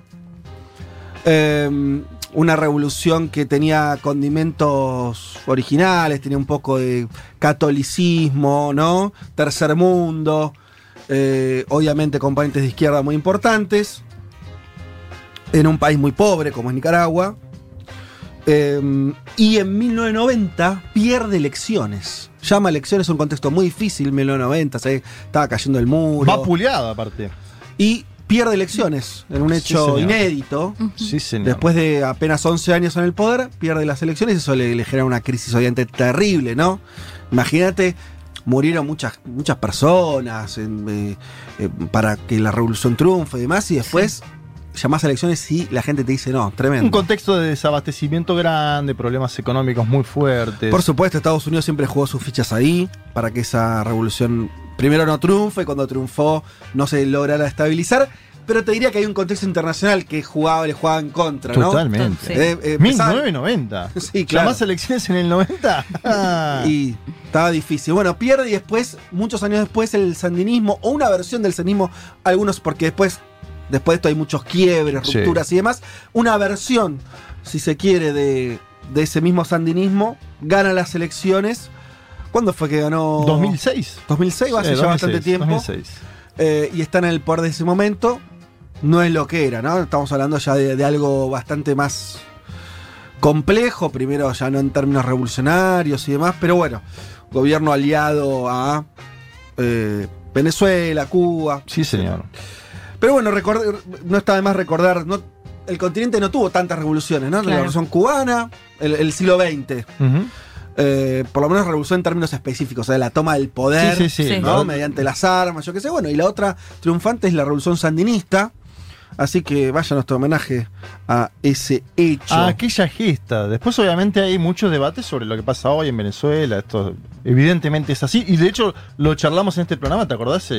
Speaker 4: Eh, una revolución que tenía condimentos originales, tenía un poco de catolicismo, ¿no? Tercer mundo, eh, obviamente componentes de izquierda muy importantes, en un país muy pobre como es Nicaragua. Eh, y en 1990 pierde elecciones. Llama elecciones un contexto muy difícil, 1990, se estaba cayendo el muro.
Speaker 6: Va puleado aparte.
Speaker 4: Y pierde elecciones en un hecho inédito.
Speaker 6: Sí, señor.
Speaker 4: Después de apenas 11 años en el poder, pierde las elecciones y eso le, le genera una crisis obviamente terrible, ¿no? Imagínate, murieron muchas, muchas personas en, eh, eh, para que la revolución triunfe y demás, y después llamás a elecciones y la gente te dice no, tremendo.
Speaker 6: Un contexto de desabastecimiento grande, problemas económicos muy fuertes.
Speaker 4: Por supuesto, Estados Unidos siempre jugó sus fichas ahí para que esa revolución primero no triunfe, cuando triunfó no se lograra estabilizar. Pero te diría que hay un contexto internacional que jugaba, le jugaba en contra, ¿no?
Speaker 6: Totalmente.
Speaker 4: Eh, eh, empezaba-
Speaker 6: 1990.
Speaker 4: Sí, claro.
Speaker 6: ¿Llamás elecciones en el 90? Ah.
Speaker 4: Y estaba difícil. Bueno, pierde y después, muchos años después, el sandinismo, o una versión del sandinismo, algunos, porque después, después de esto hay muchos quiebres,
Speaker 6: Sí.
Speaker 4: rupturas y demás, una versión, si se quiere, de, de ese mismo sandinismo, gana las elecciones. ¿Cuándo fue que ganó?
Speaker 6: 2006.
Speaker 4: 2006, va a ser ya
Speaker 6: 2006,
Speaker 4: bastante tiempo.
Speaker 6: 2006.
Speaker 4: Eh, y están en el poder de ese momento. No es lo que era, ¿no? Estamos hablando ya de, de algo bastante más complejo, primero ya no en términos revolucionarios y demás, pero bueno, gobierno aliado a eh, Venezuela, Cuba.
Speaker 6: Sí, señor.
Speaker 4: Pero bueno, recordar- no está de más recordar, no, el continente no tuvo tantas revoluciones, ¿no? La revolución cubana, el, el siglo XX. Eh, por lo menos revolución en términos específicos, o sea, la toma del poder,
Speaker 6: Sí, sí, sí.
Speaker 4: ¿no?
Speaker 6: Sí.
Speaker 4: mediante las armas, yo qué sé. Bueno, y la otra triunfante es la revolución sandinista. Así que vaya nuestro homenaje a ese hecho.
Speaker 6: A aquella gesta. Después, obviamente, hay muchos debates sobre lo que pasa hoy en Venezuela. Esto evidentemente es así. Y de hecho, lo charlamos en este programa, ¿te acordás?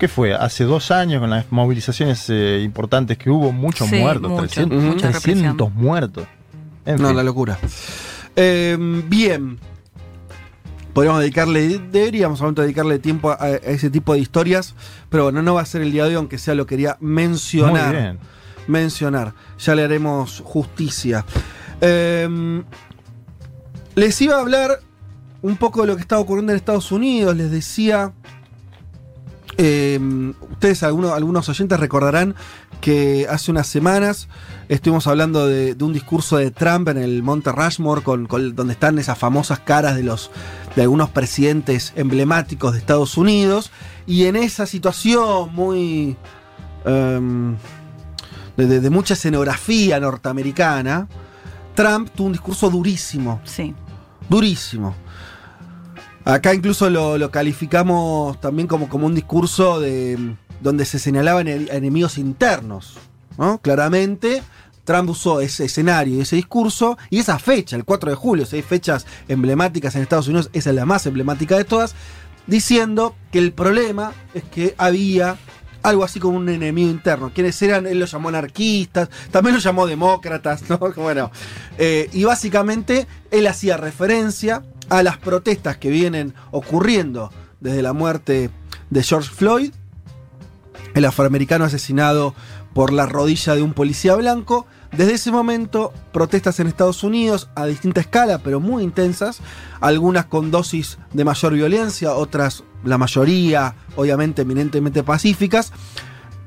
Speaker 6: ¿Qué fue? Hace dos años con las movilizaciones eh, importantes que hubo, muchos
Speaker 4: Sí,
Speaker 6: muertos,
Speaker 4: mucho,
Speaker 6: 300,
Speaker 4: mucha
Speaker 6: 300 muertos. En
Speaker 4: no,
Speaker 6: fin.
Speaker 4: la locura. Eh, bien. Podríamos dedicarle, deberíamos momento dedicarle tiempo a, a ese tipo de historias, pero bueno, no va a ser el día de hoy, aunque sea lo quería mencionar.
Speaker 6: Muy bien.
Speaker 4: Mencionar. Ya le haremos justicia. Eh, les iba a hablar un poco de lo que está ocurriendo en Estados Unidos. Les decía. Eh, ustedes, algunos, algunos oyentes, recordarán que hace unas semanas estuvimos hablando de, de un discurso de Trump en el Monte Rushmore, con, con- donde están esas famosas caras de, los, de algunos presidentes emblemáticos de Estados Unidos. Y en esa situación muy. em, de, de- de mucha escenografía norteamericana, Trump tuvo un discurso durísimo.
Speaker 5: Sí.
Speaker 4: Durísimo. Acá incluso lo, calificamos también como, como un discurso de, donde se señalaban ene- enemigos internos. ¿no? Claramente, Trump usó ese escenario ese discurso y esa fecha, el 4 de julio, seis fechas emblemáticas en Estados Unidos, esa es la más emblemática de todas, diciendo que el problema es que había algo así como un enemigo interno. ¿Quiénes eran? Él los llamó anarquistas, también los llamó demócratas, ¿no? Bueno, eh, y básicamente él hacía referencia a las protestas que vienen ocurriendo desde la muerte de George Floyd, el afroamericano asesinado por la rodilla de un policía blanco. Desde ese momento, protestas en Estados Unidos a distinta escala, pero muy intensas, algunas con dosis de mayor violencia, otras, la mayoría, obviamente, eminentemente pacíficas.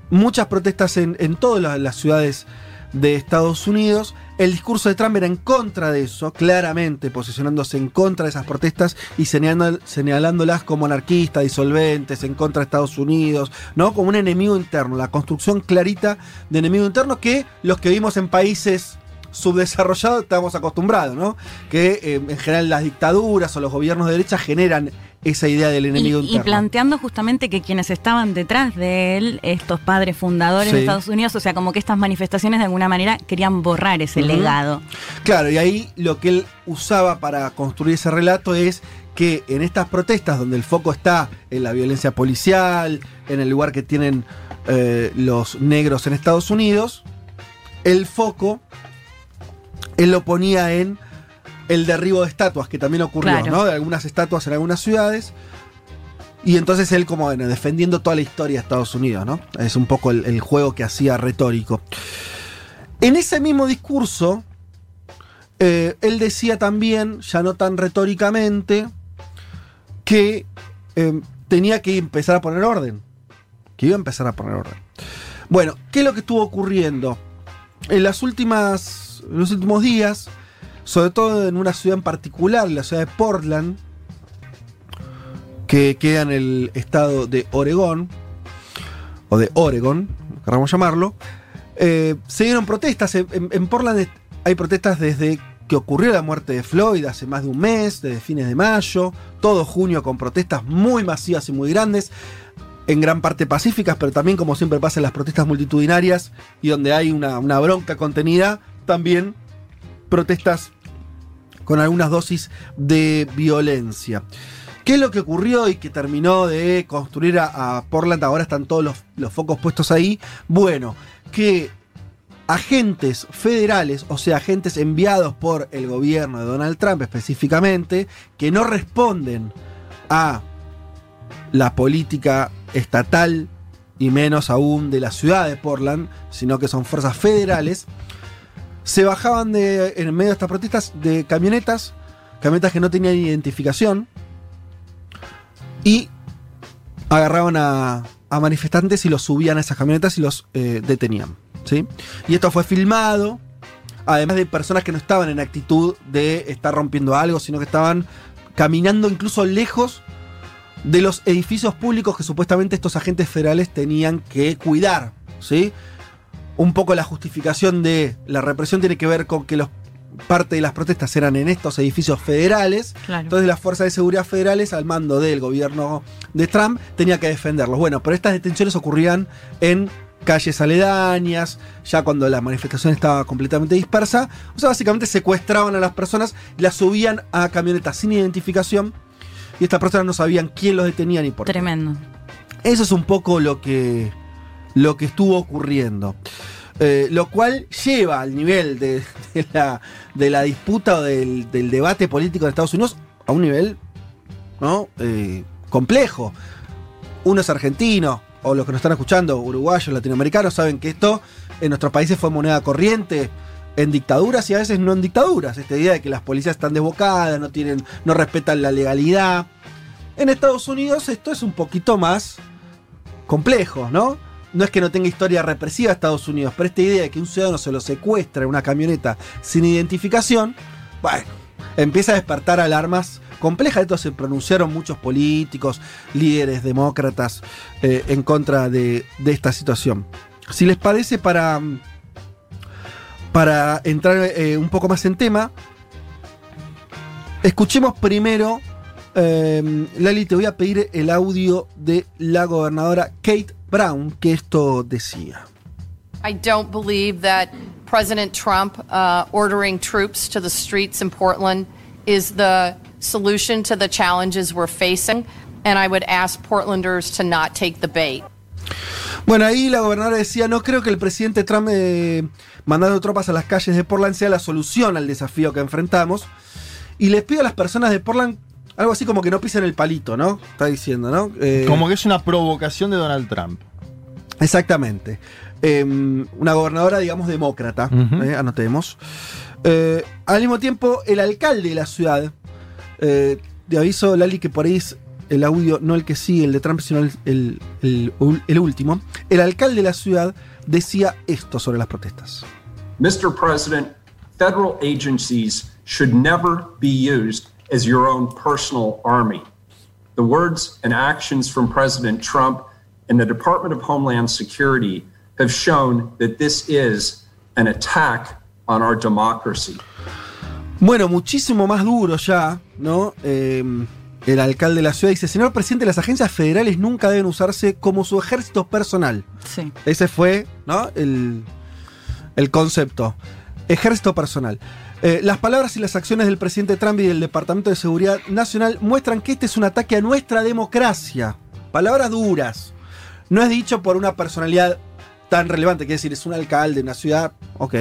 Speaker 4: Muchas protestas en, en todas las, las ciudades de Estados Unidos. El discurso de Trump era en contra de eso, claramente posicionándose en contra de esas protestas y señalándolas como anarquistas, disolventes, en contra de Estados Unidos, ¿no? Como un enemigo interno, la construcción clarita de enemigo interno que los que vivimos en países subdesarrollados estamos acostumbrados, ¿no? Que eh, en general las dictaduras o los gobiernos de derecha generan esa idea del
Speaker 5: Y,
Speaker 4: enemigo
Speaker 5: y
Speaker 4: interno.
Speaker 5: planteando justamente que quienes estaban detrás de él, estos padres fundadores
Speaker 4: Sí.
Speaker 5: de Estados Unidos, o sea, como que estas manifestaciones de alguna manera querían borrar ese legado.
Speaker 4: Claro, y ahí lo que él usaba para construir ese relato es que en estas protestas donde el foco está en la violencia policial, en el lugar que tienen eh, los negros en Estados Unidos, el foco él lo ponía en el derribo de estatuas, que también ocurrió,
Speaker 5: Claro.
Speaker 4: ¿no? De algunas estatuas en algunas ciudades. Y entonces él como bueno, defendiendo toda la historia de Estados Unidos, ¿no? Es un poco el, el juego que hacía retórico. En ese mismo discurso, eh, él decía también, ya no tan retóricamente, que eh, tenía que empezar a poner orden. Que iba a empezar a poner orden. Bueno, ¿qué es lo que estuvo ocurriendo? En las últimas. En los últimos días, sobre todo en una ciudad en particular, la ciudad de Portland, que queda en el estado de Oregón, o de Oregon, queramos llamarlo, eh, se dieron protestas. En, en- Portland hay protestas desde que ocurrió la muerte de Floyd hace más de un mes, desde fines de mayo, todo junio con protestas muy masivas y muy grandes, en gran parte pacíficas, pero también como siempre pasa en las protestas multitudinarias y donde hay una, una bronca contenida, también protestas con algunas dosis de violencia. ¿Qué es lo que ocurrió y que terminó de construir a, Portland? Ahora están todos los, los focos puestos ahí. Bueno, que agentes federales, o sea, agentes enviados por el gobierno de Donald Trump específicamente, que no responden a la política estatal y menos aún de la ciudad de Portland, sino que son fuerzas federales, se bajaban de, en medio de estas protestas de camionetas, camionetas que no tenían identificación, y agarraban a, manifestantes y los subían a esas camionetas y los eh, detenían. ¿sí? Y esto fue filmado, además de personas que no estaban en actitud de estar rompiendo algo, sino que estaban caminando incluso lejos de los edificios públicos que supuestamente estos agentes federales tenían que cuidar. ¿sí? Un poco la justificación de la represión tiene que ver con que los, parte de las protestas eran en estos edificios federales.
Speaker 5: Claro.
Speaker 4: Entonces las fuerzas de seguridad federales, al mando del gobierno de Trump, tenía que defenderlos. Bueno, pero estas detenciones ocurrían en calles aledañas, ya cuando la manifestación estaba completamente dispersa. O sea, básicamente secuestraban a las personas, las subían a camionetas sin identificación y estas personas no sabían quién los detenía ni por qué.
Speaker 5: Tremendo.
Speaker 4: Eso es un poco lo que, lo que estuvo ocurriendo. Eh, lo cual lleva al nivel de, la, de la disputa o del, del debate político de Estados Unidos a un nivel ¿no? Eh, complejo. Uno es argentino, o los que nos están escuchando, uruguayos, latinoamericanos, saben que esto en nuestros países fue moneda corriente en dictaduras y a veces no en dictaduras. Esta idea de que las policías están desbocadas, no, tienen, no respetan la legalidad. En Estados Unidos esto es un poquito más complejo, ¿no? No es que no tenga historia represiva Estados Unidos, pero esta idea de que un ciudadano se lo secuestra en una camioneta sin identificación, bueno, empieza a despertar alarmas complejas. Esto se pronunciaron muchos políticos, líderes demócratas eh, en contra de, de esta situación. Si les parece, para, para entrar eh, un poco más en tema, escuchemos primero, eh, Lali, te voy a pedir el audio de la gobernadora Kate Brown, que esto decía.
Speaker 16: I don't believe that President Trump uh, ordering troops to the streets in Portland is the solution to the challenges we're facing. And I would ask Portlanders to not take the bait.
Speaker 4: Bueno, ahí la gobernadora decía, no creo que el presidente Trump eh, mandando tropas a las calles de Portland sea la solución al desafío que enfrentamos. Y les pido a las personas de Portland algo así como que no pisen el palito, ¿no? Está diciendo, ¿no? Eh,
Speaker 6: Como que es una provocación de Donald Trump.
Speaker 4: Exactamente. Eh, una gobernadora, digamos, demócrata,
Speaker 6: Ujú.
Speaker 4: eh, anotemos. Eh, al mismo tiempo, el alcalde de la ciudad, eh, de aviso, Lali, que por ahí es el audio, no el que sigue, el de Trump, sino el, el- el- el último. El alcalde de la ciudad decía esto sobre las protestas.
Speaker 17: Mr. President, federal agencies should never be used as your own personal army. The words and actions from President Trump and the Department of Homeland Security have shown that this is an attack on our democracy.
Speaker 4: Bueno, muchísimo más duro ya, ¿no? Eh, el alcalde de la ciudad dice, señor presidente, las agencias federales nunca deben usarse como su ejército personal.
Speaker 5: Sí.
Speaker 4: Ese fue, ¿no? El, el concepto. Ejército personal. Eh, las palabras y las acciones del presidente Trump y del Departamento de Seguridad Nacional muestran que este es un ataque a nuestra democracia. Palabras duras. No es dicho por una personalidad tan relevante, quiere decir, es un alcalde de una ciudad, ok.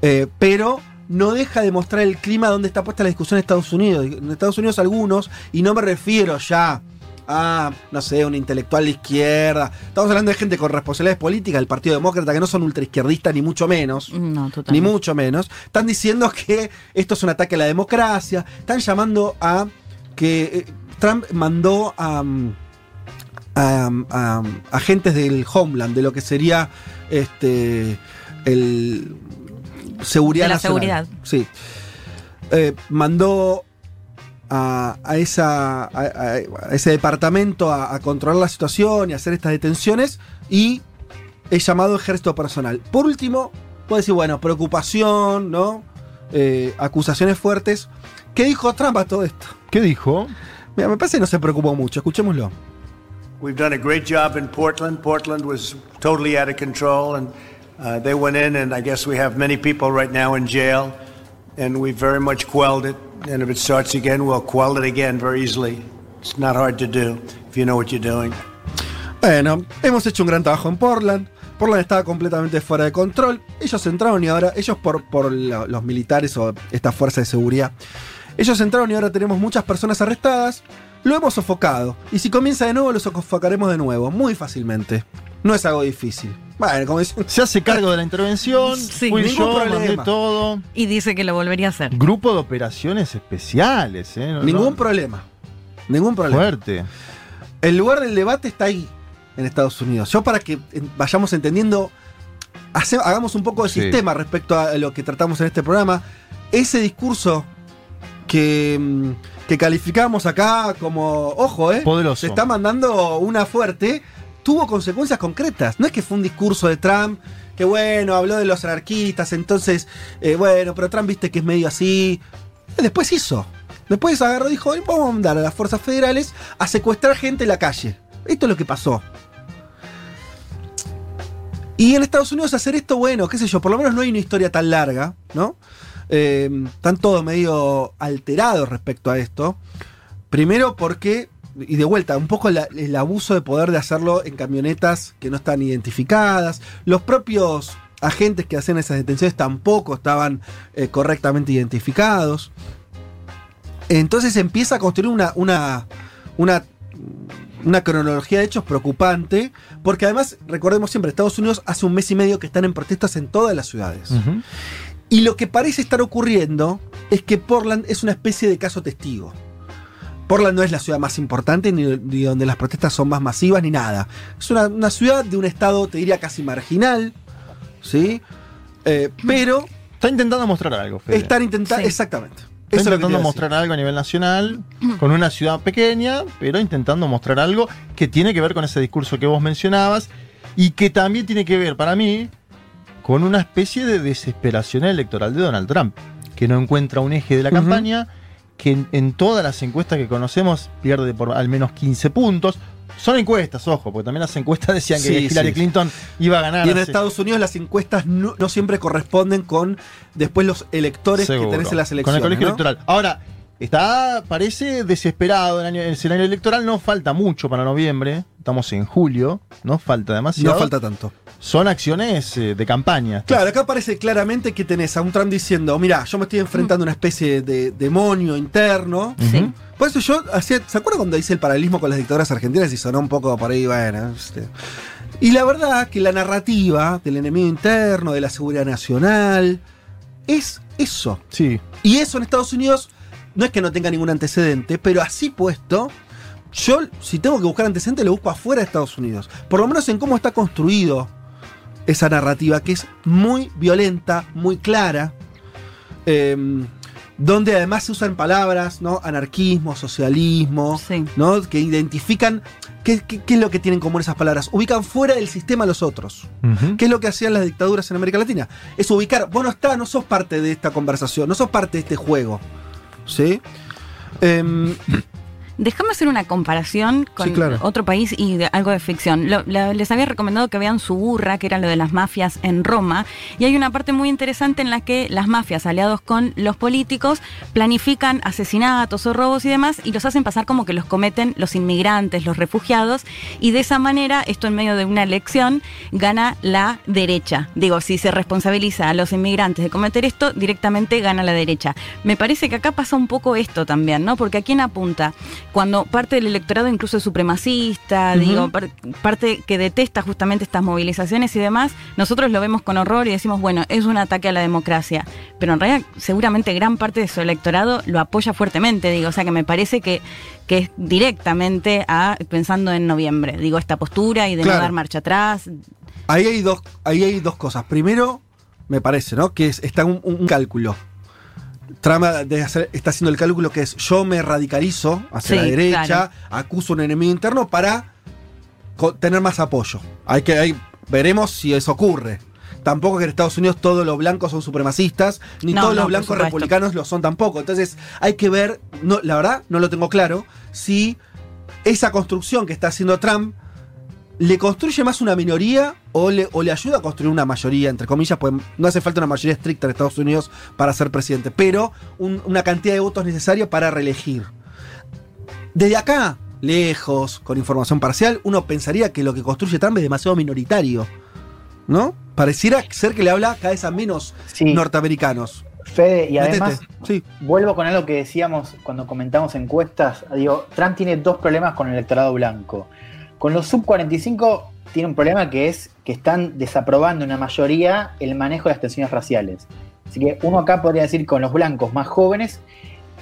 Speaker 4: Eh, pero no deja de mostrar el clima donde está puesta la discusión en Estados Unidos. En Estados Unidos algunos, y no me refiero ya a, no sé, un intelectual de izquierda. Estamos hablando de gente con responsabilidades políticas del Partido Demócrata que no son ultraizquierdistas ni mucho menos.
Speaker 5: No,
Speaker 4: Ni mucho menos. Están diciendo que esto es un ataque a la democracia. Están llamando a que eh, Trump mandó a, mm, a- a- a agentes del Homeland, de lo que sería este el seguridad
Speaker 5: De la
Speaker 4: nacional.
Speaker 5: seguridad.
Speaker 4: Sí. Eh, mandó a, a esa, a, a- ese departamento a, a controlar la situación y hacer estas detenciones y es llamado ejército personal. Por último, puedo decir, bueno, preocupación, ¿no? Eh, acusaciones fuertes. ¿Qué dijo Trump a todo esto?
Speaker 6: ¿Qué dijo?
Speaker 4: Mira, me parece que no se preocupó mucho. Escuchémoslo.
Speaker 12: We've done a great job in Portland. Portland was totally out of control, and uh, they went in, and I guess we have many people right now in jail, and we very much quelled it. And if it starts again, we'll quell it again very easily. It's not hard to do if you know what you're doing.
Speaker 4: Bueno, hemos hecho un gran trabajo en Portland. Portland estaba completamente fuera de control. Ellos entraron y ahora, ellos por, por lo- los militares o esta fuerza de seguridad, ellos entraron y ahora tenemos muchas personas arrestadas. Lo hemos sofocado. Y si comienza de nuevo, lo sofocaremos de nuevo, muy fácilmente. No es algo difícil. Bueno, como dicen.
Speaker 6: Se hace cargo de la intervención.
Speaker 5: Sí,
Speaker 6: fui
Speaker 4: ningún
Speaker 6: yo, mandé
Speaker 4: problema.
Speaker 6: todo.
Speaker 5: Y dice que lo volvería a hacer.
Speaker 6: Grupo de operaciones especiales, ¿eh? No-
Speaker 4: Ningún
Speaker 6: no-
Speaker 4: problema. Ningún problema.
Speaker 6: Fuerte.
Speaker 4: El lugar del debate está ahí, en Estados Unidos. Yo para que vayamos entendiendo, hace- hagamos un poco de
Speaker 6: Sí.
Speaker 4: sistema respecto a lo que tratamos en este programa. Ese discurso que, mm, que calificamos acá como, ojo, eh,
Speaker 6: Poderoso.
Speaker 4: se está mandando una fuerte, tuvo consecuencias concretas. No es que fue un discurso de Trump que bueno, habló de los anarquistas, entonces, eh, bueno, pero Trump viste que es medio así. Después hizo. Después agarró y dijo, vamos a mandar a las fuerzas federales a secuestrar gente en la calle. Esto es lo que pasó. Y en Estados Unidos hacer esto, bueno, qué sé yo, por lo menos no hay una historia tan larga, ¿no? Eh, están todos medio alterados respecto a esto. Primero porque, y de vuelta, un poco la- el abuso de poder de hacerlo en camionetas que no están identificadas. Los propios agentes que hacen esas detenciones tampoco estaban eh, correctamente identificados. Entonces empieza a construir una, una, una, una cronología de hechos preocupante, porque además, recordemos siempre, Estados Unidos hace un mes y medio que están en protestas en todas las ciudades. Y lo que parece estar ocurriendo es que Portland es una especie de caso testigo. Portland no es la ciudad más importante, ni, ni donde las protestas son más masivas, ni nada. Es una, una ciudad de un estado, te diría, casi marginal, ¿sí? Eh, pero
Speaker 6: Está intentando mostrar algo, Fede.
Speaker 4: están intentando...
Speaker 5: Sí.
Speaker 4: Exactamente.
Speaker 6: Está
Speaker 4: Eso
Speaker 6: intentando
Speaker 4: decir.
Speaker 6: mostrar algo a nivel nacional, con una ciudad pequeña, pero intentando mostrar algo que tiene que ver con ese discurso que vos mencionabas y que también tiene que ver, para mí, con una especie de desesperación electoral de Donald Trump, que no encuentra un eje de la campaña, que en, en todas las encuestas que conocemos pierde por al menos 15 puntos. Son encuestas, ojo, porque también las encuestas decían que
Speaker 4: Sí,
Speaker 6: Hillary
Speaker 4: sí.
Speaker 6: Clinton iba a ganar.
Speaker 4: Y en Estados Unidos las encuestas no, no siempre corresponden con después los electores
Speaker 6: Seguro.
Speaker 4: que tenés en las
Speaker 6: Con
Speaker 4: elecciones.
Speaker 6: el colegio
Speaker 4: ¿no?
Speaker 6: electoral. Ahora, está, parece desesperado el, año, el escenario electoral, no falta mucho para noviembre, estamos en julio, no falta demasiado.
Speaker 4: No falta tanto.
Speaker 6: Son acciones eh, de campaña.
Speaker 4: Claro, acá parece claramente que tenés a un Trump diciendo, mira, yo me estoy enfrentando a una especie de demonio interno.
Speaker 6: Ujú.
Speaker 4: Por eso yo hacía, ¿se acuerdan cuando hice el paralelismo con las dictaduras argentinas y sonó un poco por ahí, bueno, este? Y la verdad que la narrativa del enemigo interno, de la seguridad nacional, es eso.
Speaker 6: Sí.
Speaker 4: Y eso en Estados Unidos no es que no tenga ningún antecedente, pero así puesto, yo si tengo que buscar antecedentes lo busco afuera de Estados Unidos. Por lo menos en cómo está construido esa narrativa, que es muy violenta, muy clara, eh, donde además se usan palabras, ¿no? Anarquismo, socialismo,
Speaker 5: Sí.
Speaker 4: ¿no? Que identifican qué, qué- qué es lo que tienen en común esas palabras. Ubican fuera del sistema a los otros. ¿Qué es lo que hacían las dictaduras en América Latina? Es ubicar, vos no estás, no sos parte de esta conversación, no sos parte de este juego. ¿Sí? Em,
Speaker 5: Déjame hacer una comparación con
Speaker 4: Sí, claro.
Speaker 5: otro país y de- algo de ficción. Lo- la- les había recomendado que vean Suburra, que era lo de las mafias en Roma, y hay una parte muy interesante en la que las mafias, aliados con los políticos, planifican asesinatos o robos y demás, y los hacen pasar como que los cometen los inmigrantes, los refugiados, y de esa manera, esto en medio de una elección, gana la derecha. Digo, si se responsabiliza a los inmigrantes de cometer esto, directamente gana la derecha. Me parece que acá pasa un poco esto también, ¿no? Porque a quién apunta cuando parte del electorado incluso es supremacista, digo, par- parte que detesta justamente estas movilizaciones y demás, nosotros lo vemos con horror y decimos, bueno, es un ataque a la democracia. Pero en realidad, seguramente gran parte de su electorado lo apoya fuertemente, digo, o sea que me parece que, que es directamente a pensando en noviembre, digo, esta postura y de
Speaker 4: Claro.
Speaker 5: no dar marcha atrás.
Speaker 4: ahí, hay dos, ahí hay dos cosas. Primero, me parece, ¿no? Que es, está un, un cálculo. Trama de hacer- está haciendo el cálculo que es yo me radicalizo hacia
Speaker 5: Sí,
Speaker 4: la derecha,
Speaker 5: claro.
Speaker 4: acuso un enemigo interno para tener más apoyo. Hay que, hay, veremos si eso ocurre. Tampoco que en Estados Unidos todos los blancos son supremacistas, ni
Speaker 5: No,
Speaker 4: todos
Speaker 5: no,
Speaker 4: los blancos republicanos lo son tampoco. Entonces hay que ver, no, la verdad no lo tengo claro, si esa construcción que está haciendo Trump le construye más una minoría o le, o le ayuda a construir una mayoría, entre comillas, pues no hace falta una mayoría estricta en Estados Unidos para ser presidente, pero un- una cantidad de votos necesaria para reelegir. Desde acá, lejos, con información parcial, uno pensaría que lo que construye Trump es demasiado minoritario. ¿No? Pareciera ser que le habla cada vez a menos norteamericanos.
Speaker 9: Fede, y además,
Speaker 4: Sí.
Speaker 9: vuelvo con algo que decíamos cuando comentamos encuestas. Digo, Trump tiene dos problemas con el electorado blanco. Con los sub 45 tiene un problema que es que están desaprobando una mayoría el manejo de las tensiones raciales. Así que uno acá podría decir con los blancos más jóvenes,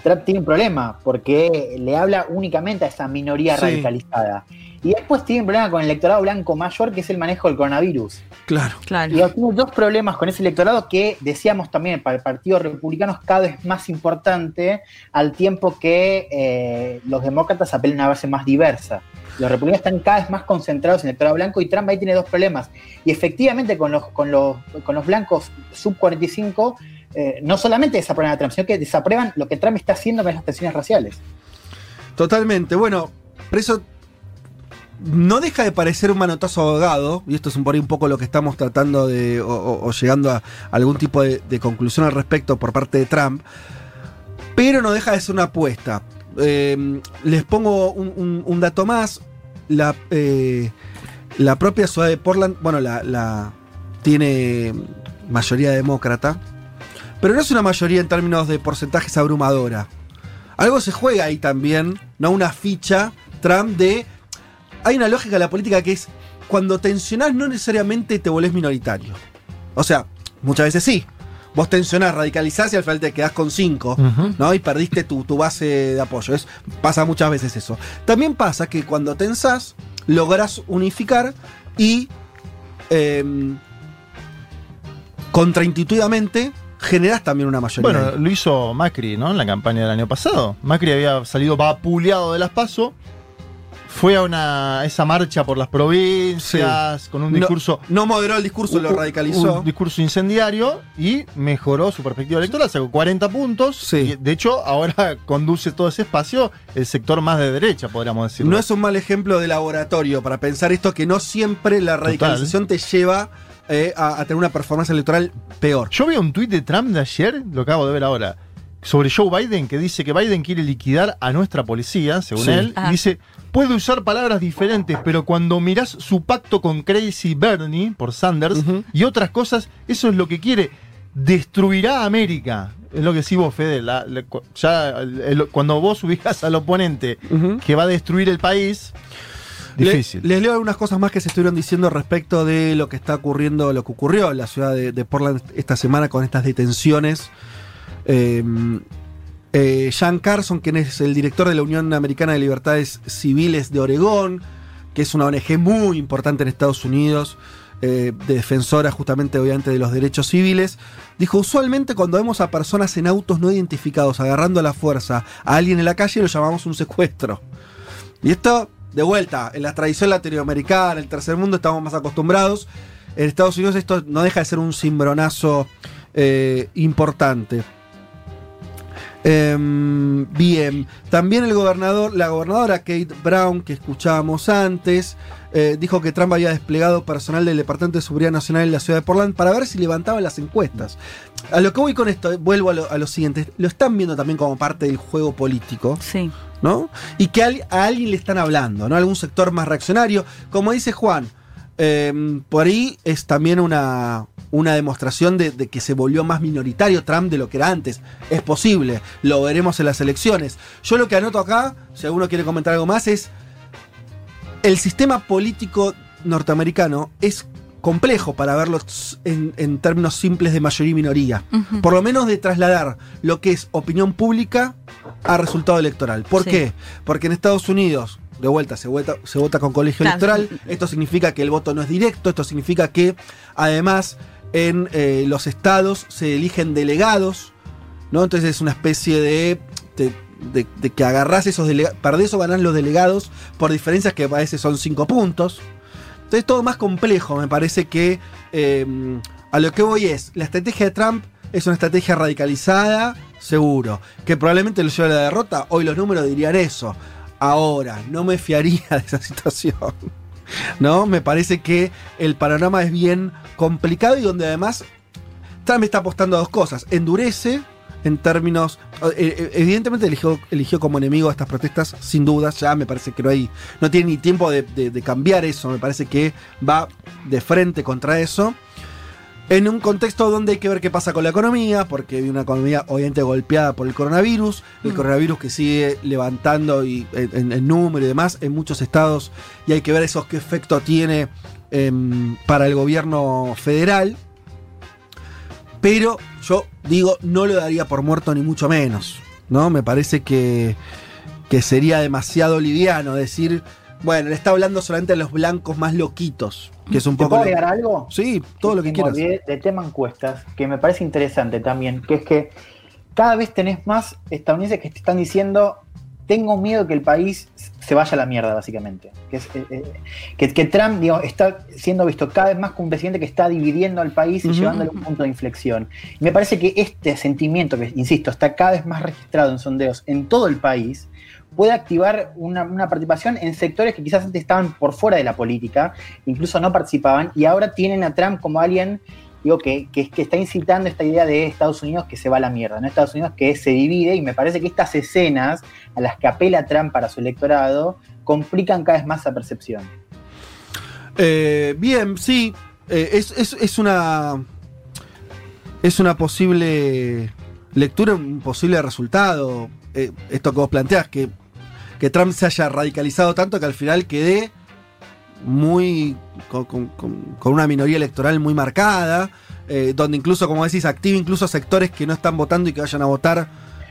Speaker 9: Trump tiene un problema porque le habla únicamente a esa minoría
Speaker 4: Sí.
Speaker 9: radicalizada. Y después tiene un problema con el electorado blanco mayor, que es el manejo del coronavirus.
Speaker 4: Claro.
Speaker 5: Claro.
Speaker 9: Y tiene dos problemas con ese electorado que decíamos también para el Partido Republicano es cada vez más importante al tiempo que eh, los demócratas apelan a una base más diversa. Los republicanos están cada vez más concentrados en el electorado blanco y Trump ahí tiene dos problemas. Y efectivamente con los, con los, con los blancos sub 45 eh, no solamente desaprueban a Trump, sino que desaprueban lo que Trump está haciendo con las tensiones raciales.
Speaker 4: Totalmente. Bueno, por eso no deja de parecer un manotazo ahogado, y esto es un, por ahí un poco lo que estamos tratando de, o, llegando a algún tipo de, conclusión al respecto por parte de Trump, pero no deja de ser una apuesta. Eh, les pongo un, dato más. La, eh, la propia ciudad de Portland, bueno, la- tiene mayoría demócrata, pero no es una mayoría en términos de porcentajes abrumadora. Algo se juega ahí también, ¿no? Una ficha Trump de. Hay una lógica de la política que es cuando tensionás no necesariamente te volvés minoritario. O sea, muchas veces sí. Vos tensionás, radicalizás y al final te quedás con cinco. ¿no? Y perdiste tu, tu base de apoyo. Es, pasa muchas veces eso. También pasa que cuando tensás, lográs unificar y em, contraintuitivamente generás también una mayoría.
Speaker 6: Bueno, lo hizo Macri, ¿no? En la campaña del año pasado. Macri había salido vapuleado de las PASO. Fue a una esa marcha por las provincias con un discurso.
Speaker 4: No, moderó el discurso, lo radicalizó.
Speaker 6: Un discurso incendiario y mejoró su perspectiva electoral. Sacó 40 puntos. Y de hecho, ahora conduce todo ese espacio el sector más de derecha, podríamos decirlo.
Speaker 4: No es un mal ejemplo de laboratorio para pensar esto que no siempre la radicalización te lleva eh, a, a tener una performance electoral peor.
Speaker 6: Yo vi un tuit de Trump de ayer, lo acabo de ver ahora, sobre Joe Biden, que dice que Biden quiere liquidar a nuestra policía, según
Speaker 4: Sí.
Speaker 6: él. Y dice, puede usar palabras diferentes, pero cuando mirás su pacto con Crazy Bernie por Sanders y otras cosas, eso es lo que quiere. Destruirá a América. Es lo que decís vos, Fede. la- la- ya, el- cuando vos ubicás al oponente que va a destruir el país,
Speaker 4: Le-
Speaker 6: difícil.
Speaker 4: les leo algunas cosas más que se estuvieron diciendo respecto de lo que está ocurriendo, lo que ocurrió en la ciudad de, de Portland esta semana con estas detenciones. Eh, eh, Jan Carson, quien es el director de la Unión Americana de Libertades Civiles de Oregón, que es una ONG muy importante en Estados Unidos, eh, de defensora justamente de los derechos civiles, dijo, usualmente cuando vemos a personas en autos no identificados agarrando a la fuerza a alguien en la calle lo llamamos un secuestro. Y esto, de vuelta, en la tradición latinoamericana, en el tercer mundo estamos más acostumbrados. En Estados Unidos esto no deja de ser un cimbronazo eh, importante. Em, bien, también el gobernador, la gobernadora Kate Brown, que escuchábamos antes, eh, dijo que Trump había desplegado personal del Departamento de Seguridad Nacional en la ciudad de Portland para ver si levantaban las encuestas. A lo que voy con esto, vuelvo a lo, a lo siguiente, lo están viendo también como parte del juego político.
Speaker 5: Sí.
Speaker 4: ¿no? Y que a alguien le están hablando, ¿no? Algún sector más reaccionario. Como dice Juan, eh, por ahí es también una, una demostración de, de que se volvió más minoritario Trump de lo que era antes. Es posible, lo veremos en las elecciones. Yo lo que anoto acá, si alguno quiere comentar algo más, es el sistema político norteamericano es complejo para verlo en, en términos simples de mayoría y minoría. Por lo menos de trasladar lo que es opinión pública a resultado electoral. ¿Por
Speaker 5: Sí.
Speaker 4: qué? Porque en Estados Unidos, de vuelta, se vota, se vota con colegio
Speaker 5: Claro.
Speaker 4: electoral. Esto significa que el voto no es directo. Esto significa que, además, en eh, los estados se eligen delegados. ¿no? Entonces es una especie de. de, que agarrás esos delegados. Perdés o ganás los delegados por diferencias que a veces son cinco puntos. Entonces todo más complejo, me parece que eh, a lo que voy es, la estrategia de Trump es una estrategia radicalizada, seguro, que probablemente lo lleve a la derrota, hoy los números dirían eso. Ahora, no me fiaría de esa situación. ¿No? Me parece que el panorama es bien complicado y donde además Trump está apostando a dos cosas. Endurece en términos. eh, eh, Evidentemente eligió, eligió como enemigo a estas protestas, sin dudas. Ya me parece que no hay. No tiene ni tiempo de cambiar eso. Me parece que va de frente contra eso. En un contexto donde hay que ver qué pasa con la economía, porque hay una economía obviamente golpeada por el coronavirus, el
Speaker 5: Mm.
Speaker 4: coronavirus que sigue levantando y, en, número y demás en muchos estados, y hay que ver esos qué efecto tiene em, para el gobierno federal. Pero yo digo, no lo daría por muerto ni mucho menos. ¿no? Me parece que, que sería demasiado liviano decir, bueno, le está hablando solamente a los blancos más loquitos. Que es un
Speaker 9: ¿Te
Speaker 4: poco.
Speaker 9: puedo
Speaker 4: lo-
Speaker 9: agregar algo?
Speaker 4: Sí, todo lo que quieras.
Speaker 9: de tema encuestas, que me parece interesante también, que es que cada vez tenés más estadounidenses que te están diciendo, tengo miedo que el país se vaya a la mierda, básicamente. Que, es, eh, eh, que, que Trump digo, está siendo visto cada vez más como un presidente que está dividiendo al país y
Speaker 4: Ujú.
Speaker 9: llevándolo a un punto de inflexión. Y me parece que este sentimiento, que insisto, está cada vez más registrado en sondeos en todo el país, puede activar una, una participación en sectores que quizás antes estaban por fuera de la política, incluso no participaban, y ahora tienen a Trump como alguien digo, que, que, está incitando esta idea de Estados Unidos que se va a la mierda, ¿no? Estados Unidos que se divide, y me parece que estas escenas a las que apela Trump para su electorado complican cada vez más esa percepción.
Speaker 4: Eh, bien, sí. eh, es, es- una. Es una posible lectura, un posible resultado. Eh, esto que vos planteas, que, que Trump se haya radicalizado tanto que al final quede muy. con, con- con- con una minoría electoral muy marcada. eh, donde incluso, como decís, activa incluso sectores que no están votando y que vayan a votar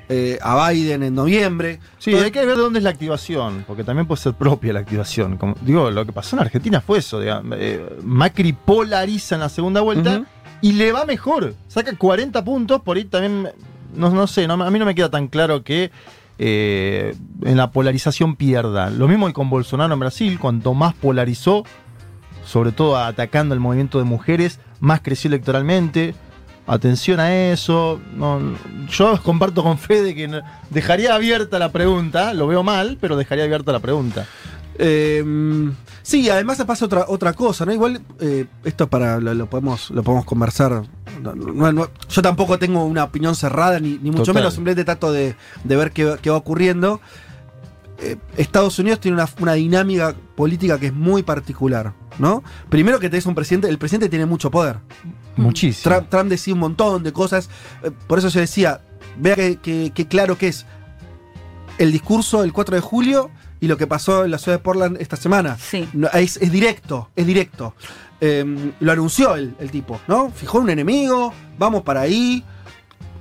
Speaker 4: eh, a Biden en noviembre.
Speaker 6: Sí, hay que ver dónde es la activación, porque también puede ser propia la activación. Como, digo, lo que pasó en Argentina fue eso. digamos, eh, Macri polariza en la segunda vuelta y le va mejor. Saca 40 puntos, por ahí también, no, no sé, no- a mí no me queda tan claro que eh, en la polarización pierda. Lo mismo que con Bolsonaro en Brasil, cuanto más polarizó, sobre todo atacando el movimiento de mujeres, más creció electoralmente. Atención a eso. No, yo comparto con Fede que dejaría abierta la pregunta. Lo veo mal, pero dejaría abierta la pregunta.
Speaker 4: Eh, sí, además se pasa otra, otra cosa, ¿no? Igual eh, esto para lo, lo podemos lo podemos conversar. No, no- no- yo tampoco tengo una opinión cerrada, ni, ni mucho
Speaker 6: Total.
Speaker 4: menos, simplemente trato de, de ver qué, qué va ocurriendo. Eh, Estados Unidos tiene una, una dinámica política que es muy particular, ¿no? Primero que tenés un presidente, el presidente tiene mucho poder.
Speaker 6: Muchísimo.
Speaker 4: Trump, Trump decía un montón de cosas. eh, por eso yo decía, vea que- que claro que es el discurso del 4 de julio y lo que pasó en la ciudad de Portland esta semana.
Speaker 5: Sí.
Speaker 4: No, es, es directo, es directo. Eh, lo anunció el, el tipo, ¿no? Fijó un enemigo, vamos para ahí.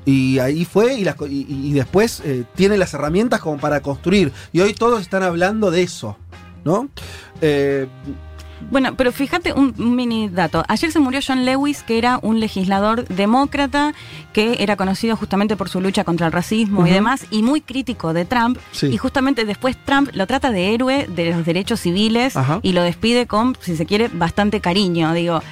Speaker 4: Y ahí fue, y, las co- y- y después eh, tiene las herramientas como para construir. Y hoy todos están hablando de eso, ¿no? Eh,
Speaker 5: Bueno, pero fíjate un, un mini dato. Ayer se murió John Lewis, que era un legislador demócrata que era conocido justamente por su lucha contra el racismo y demás, y muy crítico de Trump.
Speaker 18: Sí.
Speaker 5: Y justamente después Trump lo trata de héroe de los derechos civiles
Speaker 18: Ajá.
Speaker 5: y lo despide con, si se quiere, bastante cariño. Digo,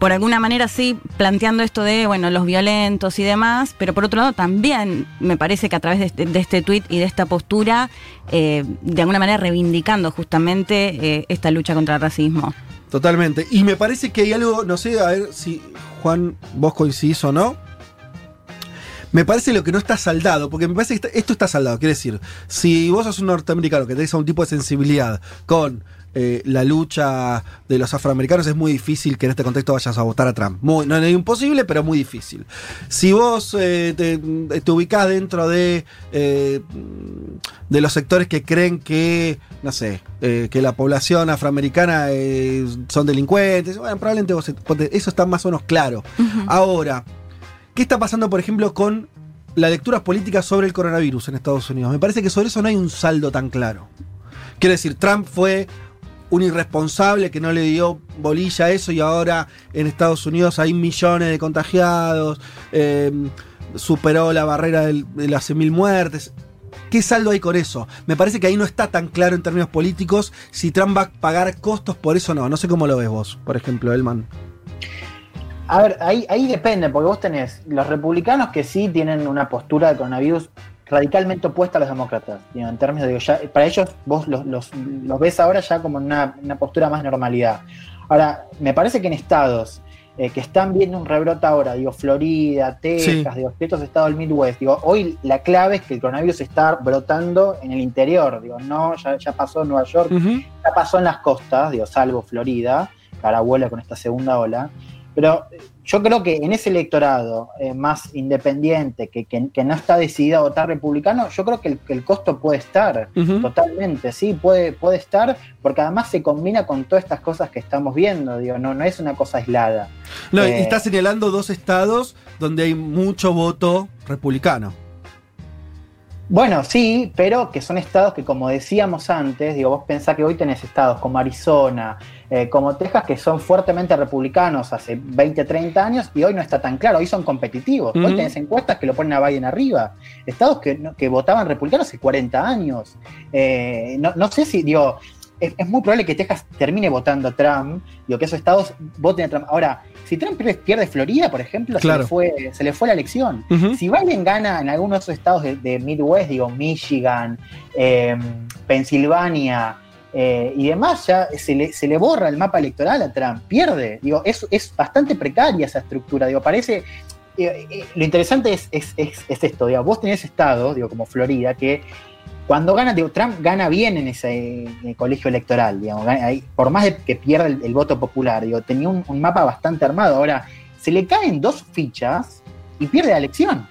Speaker 5: por alguna manera sí, planteando esto de, bueno, los violentos y demás, pero por otro lado también me parece que a través de este, de este tuit y de esta postura, eh, de alguna manera reivindicando justamente eh, esta lucha contra el racismo.
Speaker 4: Totalmente. Y me parece que hay algo, no sé, a ver si Juan, vos coincidís o no. Me parece lo que no está saldado, porque me parece que esto está saldado. Quiere decir, si vos sos un norteamericano que tenés un tipo de sensibilidad con eh, la lucha de los afroamericanos, es muy difícil que en este contexto vayas a votar a Trump. Muy, no es imposible, pero muy difícil. Si vos eh, te, te ubicás dentro de, eh, de los sectores que creen que, no sé, que la población afroamericana son delincuentes, bueno, probablemente vos, eso está más o menos claro. Ahora, ¿qué está pasando, por ejemplo, con las lecturas políticas sobre el coronavirus en Estados Unidos? Me parece que sobre eso no hay un saldo tan claro. Quiero decir, Trump fue un irresponsable que no le dio bolilla a eso y ahora en Estados Unidos hay millones de contagiados, eh, superó la barrera de las 100.000 muertes. ¿Qué saldo hay con eso? Me parece que ahí no está tan claro en términos políticos si Trump va a pagar costos por eso no. No sé cómo lo ves vos, por ejemplo, Elman.
Speaker 9: A ver, ahí, ahí depende, porque vos tenés los republicanos que sí tienen una postura de coronavirus radicalmente opuesta a los demócratas. Digo, en términos de, ya, para ellos vos los, los, los ves ahora ya como una, una, postura más normalidad. Ahora, me parece que en estados eh, que están viendo un rebrote ahora, digo, Florida, Texas, sí. digo, estos estados del Midwest, digo, hoy la clave es que el coronavirus está brotando en el interior, digo, no, ya, ya pasó en Nueva York, uh -huh. ya pasó en las costas, digo, salvo Florida, que ahora vuela con esta segunda ola. Pero yo creo que en ese electorado eh, más independiente, que, que, que, no está decidido a votar republicano, yo creo que el, que el costo puede estar uh -huh. totalmente, sí, puede, puede estar, porque además se combina con todas estas cosas que estamos viendo, digo, no, no es una cosa aislada.
Speaker 4: No, eh, está señalando dos estados donde hay mucho voto republicano.
Speaker 9: Bueno, sí, pero que son estados que, como decíamos antes, digo, vos pensás que hoy tenés estados como Arizona, eh, como Texas, que son fuertemente republicanos hace 20, 30 años y hoy no está tan claro, hoy son competitivos. Uh -huh. Hoy tenés encuestas que lo ponen a Biden arriba. Estados que, que votaban republicanos hace 40 años. Eh, no, no, sé si, digo, es, es, muy probable que Texas termine votando a Trump, digo, que esos estados voten a Trump. Ahora, si Trump pierde Florida, por ejemplo, claro. se, le fue, se, le fue, la elección. Uh -huh. Si Biden gana en algunos de esos estados de, de Midwest, digo, Michigan, eh, Pensilvania, eh, y demás, ya se le, se le, borra el mapa electoral a Trump, pierde. Digo, es, es bastante precaria esa estructura. Digo, parece. Eh, eh, lo interesante es, es, es, esto, digo, vos tenés estados, digo, como Florida, que cuando gana, digo, Trump gana bien en ese colegio electoral, digamos, ahí, por más de que pierda el, el, voto popular, digo, tenía un, un mapa bastante armado. Ahora, se le caen dos fichas y pierde la elección.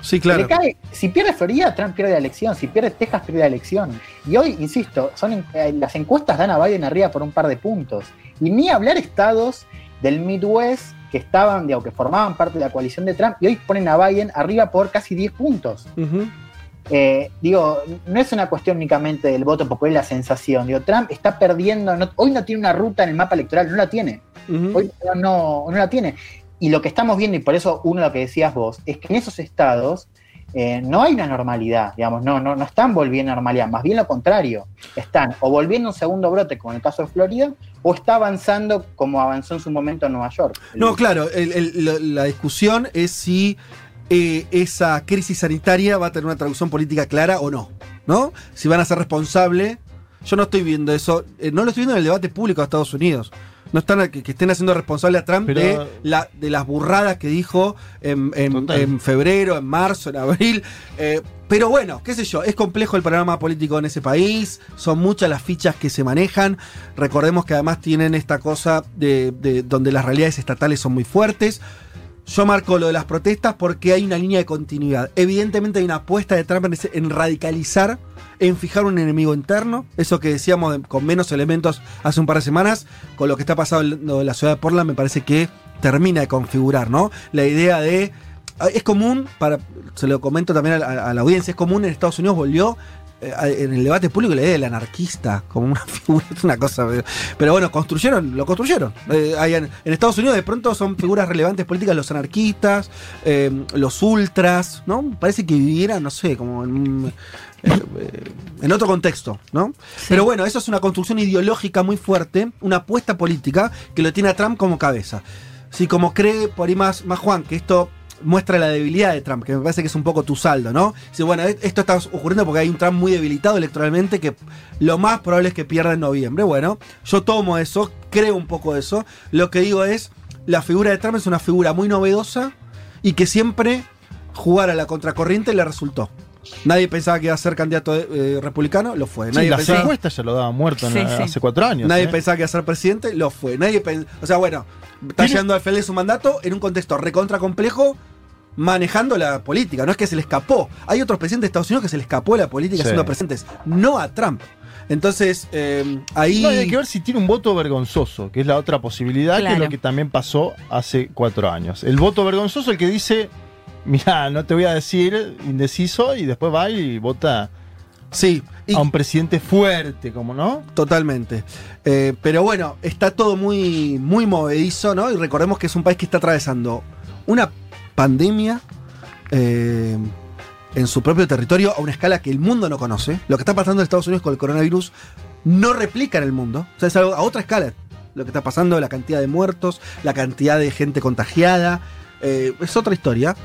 Speaker 4: Sí, claro.
Speaker 9: Cae, si pierde Florida, Trump pierde la elección. Si pierde Texas, pierde la elección. Y hoy, insisto, son eh, las encuestas dan a Biden arriba por un par de puntos. Y ni hablar estados del Midwest que estaban, digo, que formaban parte de la coalición de Trump y hoy ponen a Biden arriba por casi 10 puntos. Uh -huh. Eh, digo, no es una cuestión únicamente del voto popular y la sensación. Digo, Trump está perdiendo, no, hoy no tiene una ruta en el mapa electoral, no la tiene. Uh -huh. Hoy no, no la tiene. Y lo que estamos viendo, y por eso uno de lo que decías vos, es que en esos estados eh, no hay una normalidad, digamos, no, no, no están volviendo a normalidad, más bien lo contrario, están o volviendo a un segundo brote, como en el caso de Florida, o está avanzando como avanzó en su momento en Nueva York.
Speaker 4: No, claro, el, el, la discusión es si eh, esa crisis sanitaria va a tener una traducción política clara o no, ¿no? Si van a ser responsables. Yo no estoy viendo eso, eh, no lo estoy viendo en el debate público de Estados Unidos no están que, que, estén haciendo responsable a Trump Pero, de, la, de las burradas que dijo en, en, en febrero, en marzo, en abril. Eh, pero bueno, qué sé yo, es complejo el panorama político en ese país, son muchas las fichas que se manejan. Recordemos que además tienen esta cosa de, de donde las realidades estatales son muy fuertes. Yo marco lo de las protestas porque hay una línea de continuidad. Evidentemente hay una apuesta de Trump en, radicalizar, en fijar un enemigo interno. Eso que decíamos de, con menos elementos hace un par de semanas, con lo que está pasando en la ciudad de Portland, me parece que termina de configurar, ¿no? La idea de. Es común, para, se lo comento también a la audiencia, es común en Estados Unidos volvió en el debate público la idea del anarquista como una figura, es una cosa. Pero bueno, construyeron, lo construyeron. Eh, hay en, en, Estados Unidos de pronto son figuras relevantes políticas los anarquistas, eh, los ultras, ¿no? Parece que vivieran, no sé, como en, eh, en otro contexto, ¿no? Sí. Pero bueno, eso es una construcción ideológica muy fuerte, una apuesta política que lo tiene a Trump como cabeza. Si como cree por ahí más, más Juan, que esto muestra la debilidad de Trump, que me parece que es un poco tu saldo, ¿no? Si bueno, esto está ocurriendo porque hay un Trump muy debilitado electoralmente que lo más probable es que pierda en noviembre. Bueno, yo tomo eso, creo un poco eso. Lo que digo es, la figura de Trump es una figura muy novedosa y que siempre jugar a la contracorriente le resultó. Nadie pensaba que iba a ser candidato eh, republicano, lo fue. Nadie
Speaker 6: sí, las
Speaker 4: pensaba,
Speaker 6: encuestas ya lo daba muerto sí, hace sí. cuatro años.
Speaker 4: Nadie
Speaker 6: ¿eh?
Speaker 4: pensaba que iba a ser presidente, lo fue. Nadie O sea, bueno, está llegando al final de su mandato en un contexto recontra complejo manejando la política. No es que se le escapó. Hay otros presidentes de Estados Unidos que se le escapó la política sí. siendo presidentes, no a Trump. Entonces, eh, ahí.
Speaker 6: No, hay que ver si tiene un voto vergonzoso, que es la otra posibilidad, claro. que es lo que también pasó hace cuatro años. El voto vergonzoso, el que dice, mira, no te voy a decir indeciso, y después va y vota.
Speaker 4: Sí.
Speaker 6: Y a un presidente fuerte, como no.
Speaker 4: Totalmente. Eh, pero bueno, está todo muy, muy movedizo, ¿no? Y recordemos que es un país que está atravesando una pandemia. Eh, en su propio territorio a una escala que el mundo no conoce. Lo que está pasando en Estados Unidos con el coronavirus no replica en el mundo. O sea, es algo a otra escala. Lo que está pasando, la cantidad de muertos, la cantidad de gente contagiada. Eh, es otra historia.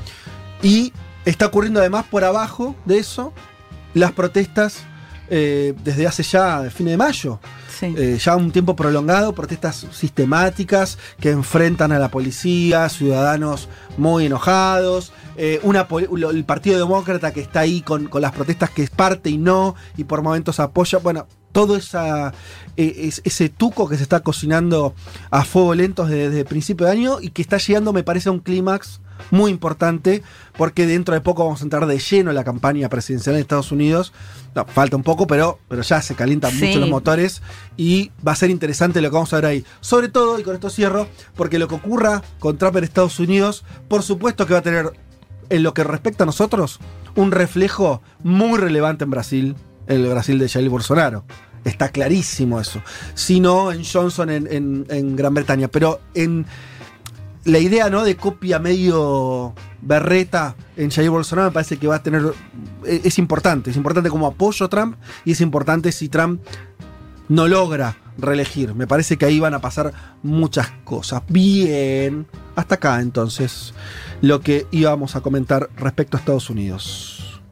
Speaker 4: Y está ocurriendo además por abajo de eso las protestas eh, desde hace ya fin de mayo. Eh, ya un tiempo prolongado, protestas sistemáticas que enfrentan a la policía, ciudadanos muy enojados, eh, una, el Partido Demócrata que está ahí con, con las protestas que es parte y no, y por momentos apoya. Bueno, todo esa, es- ese tuco que se está cocinando a fuego lento desde, desde el principio de año y que está llegando, me parece, a un clímax muy importante, porque dentro de poco vamos a entrar de lleno en la campaña presidencial en Estados Unidos. No, falta un poco, pero, pero ya se calientan
Speaker 5: Sí.
Speaker 4: mucho los motores y va a ser interesante lo que vamos a ver ahí. Sobre todo, y con esto cierro, porque lo que ocurra con Trump en Estados Unidos, por supuesto que va a tener, en lo que respecta a nosotros, un reflejo muy relevante en Brasil, el Brasil de Jair Bolsonaro. Está clarísimo eso. Si no, en Johnson en, en- en Gran Bretaña. Pero en la idea ¿no? de copia medio berreta en Jair Bolsonaro me parece que va a tener. Es, es importante. Es importante como apoyo a Trump y es importante si Trump no logra reelegir. Me parece que ahí van a pasar muchas cosas. Bien. Hasta acá entonces lo que íbamos a comentar respecto a Estados Unidos.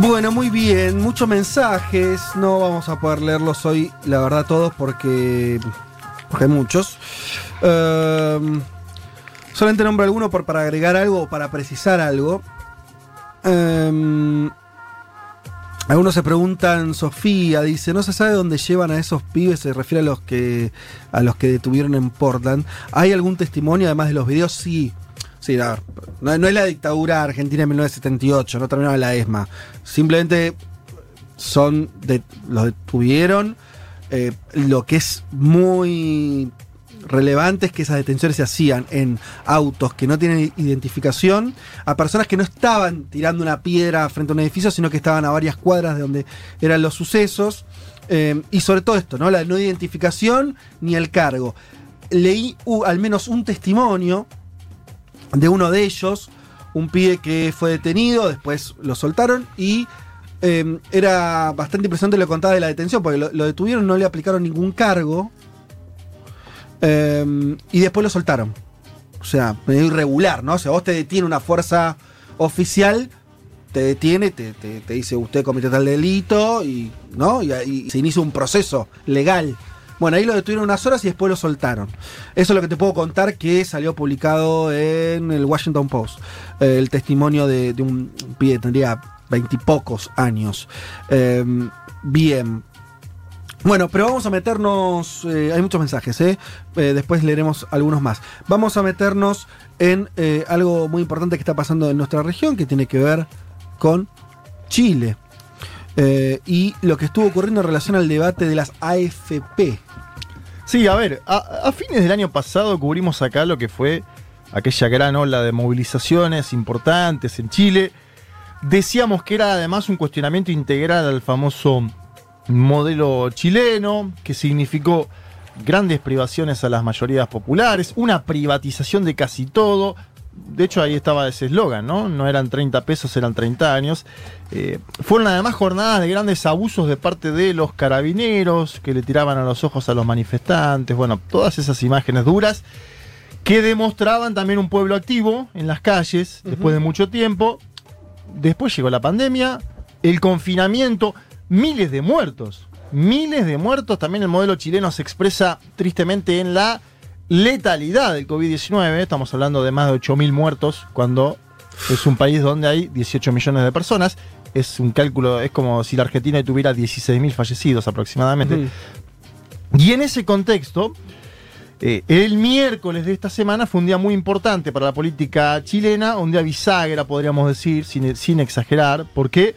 Speaker 4: Bueno, muy bien, muchos mensajes. No vamos a poder leerlos hoy, la verdad, todos, porque, porque hay muchos. Ehm, solamente nombro alguno por, para agregar algo o para precisar algo. Ehm, algunos se preguntan, Sofía dice, no se sabe dónde llevan a esos pibes, se refiere a los que a los que detuvieron en Portland. ¿Hay algún testimonio además de los videos? Sí. Sí, no, no es la dictadura argentina de 1978, no terminaba la ESMA. Simplemente son de, los detuvieron. Eh, lo que es muy relevante es que esas detenciones se hacían en autos que no tienen identificación, a personas que no estaban tirando una piedra frente a un edificio, sino que estaban a varias cuadras de donde eran los sucesos. Eh, y sobre todo esto, ¿no? La no identificación ni el cargo. Leí al menos un testimonio de uno de ellos, un pibe que fue detenido, después lo soltaron y eh, era bastante impresionante lo que contaba de la detención, porque lo, detuvieron, no le aplicaron ningún cargo eh, y después lo soltaron. O sea, medio irregular, ¿no? O sea, vos te detiene una fuerza oficial, te detiene, te dice usted cometió tal delito y, ¿no? Y, y se inicia un proceso legal. Bueno, ahí lo detuvieron unas horas y después lo soltaron. Eso es lo que te puedo contar que salió publicado en el Washington Post. Eh, el testimonio de, un pibe, tendría veintipocos años. Eh, bien. Bueno, pero vamos a meternos. eh, hay muchos mensajes, ¿eh? Eh, Después leeremos algunos más. Vamos a meternos en algo muy importante que está pasando en nuestra región, que tiene que ver con Chile. Eh, y lo que estuvo ocurriendo en relación al debate de las AFP.
Speaker 6: Sí, a ver, a, a fines del año pasado cubrimos acá lo que fue aquella gran ola de movilizaciones importantes en Chile. Decíamos que era además un cuestionamiento integral al famoso modelo chileno, que significó grandes privaciones a las mayorías populares, una privatización de casi todo. De hecho, ahí estaba ese eslogan, ¿no? No eran 30 pesos, eran 30 años. Eh, fueron además jornadas de grandes abusos de parte de los carabineros que le tiraban a los ojos a los manifestantes. Bueno, todas esas imágenes duras que demostraban también un pueblo activo en las calles después de mucho tiempo. Después llegó la pandemia, el confinamiento, miles de muertos. Miles de muertos. También el modelo chileno se expresa tristemente en la letalidad del COVID-19. Estamos hablando de más de 8.000 muertos cuando es un país donde hay 18 millones de personas. Es un cálculo, es como si la Argentina tuviera 16.000 fallecidos aproximadamente. Y en ese contexto, Eh, el miércoles de esta semana fue un día muy importante para la política chilena, un día bisagra, podríamos decir, sin, sin exagerar. ¿Por qué?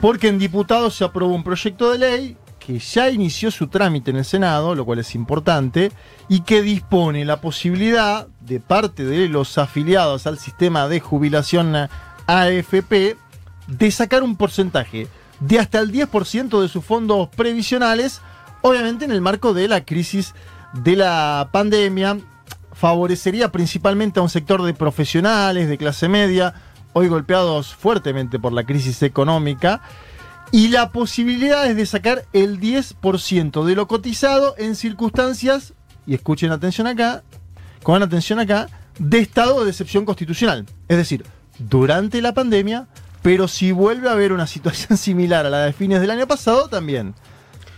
Speaker 6: Porque en diputados se aprobó un proyecto de ley que ya inició su trámite en el Senado, lo cual es importante, y que dispone la posibilidad de parte de los afiliados al sistema de jubilación AFP de sacar un porcentaje de hasta el 10% de sus fondos previsionales, obviamente en el marco de la crisis de la pandemia, favorecería principalmente a un sector de profesionales, de clase media, hoy golpeados fuertemente por la crisis económica, y la posibilidad es de sacar el 10% de lo cotizado en circunstancias, y escuchen atención acá, con atención acá, de estado de excepción constitucional. Es decir, durante la pandemia, pero si vuelve a haber una situación similar a la de fines del año pasado, también.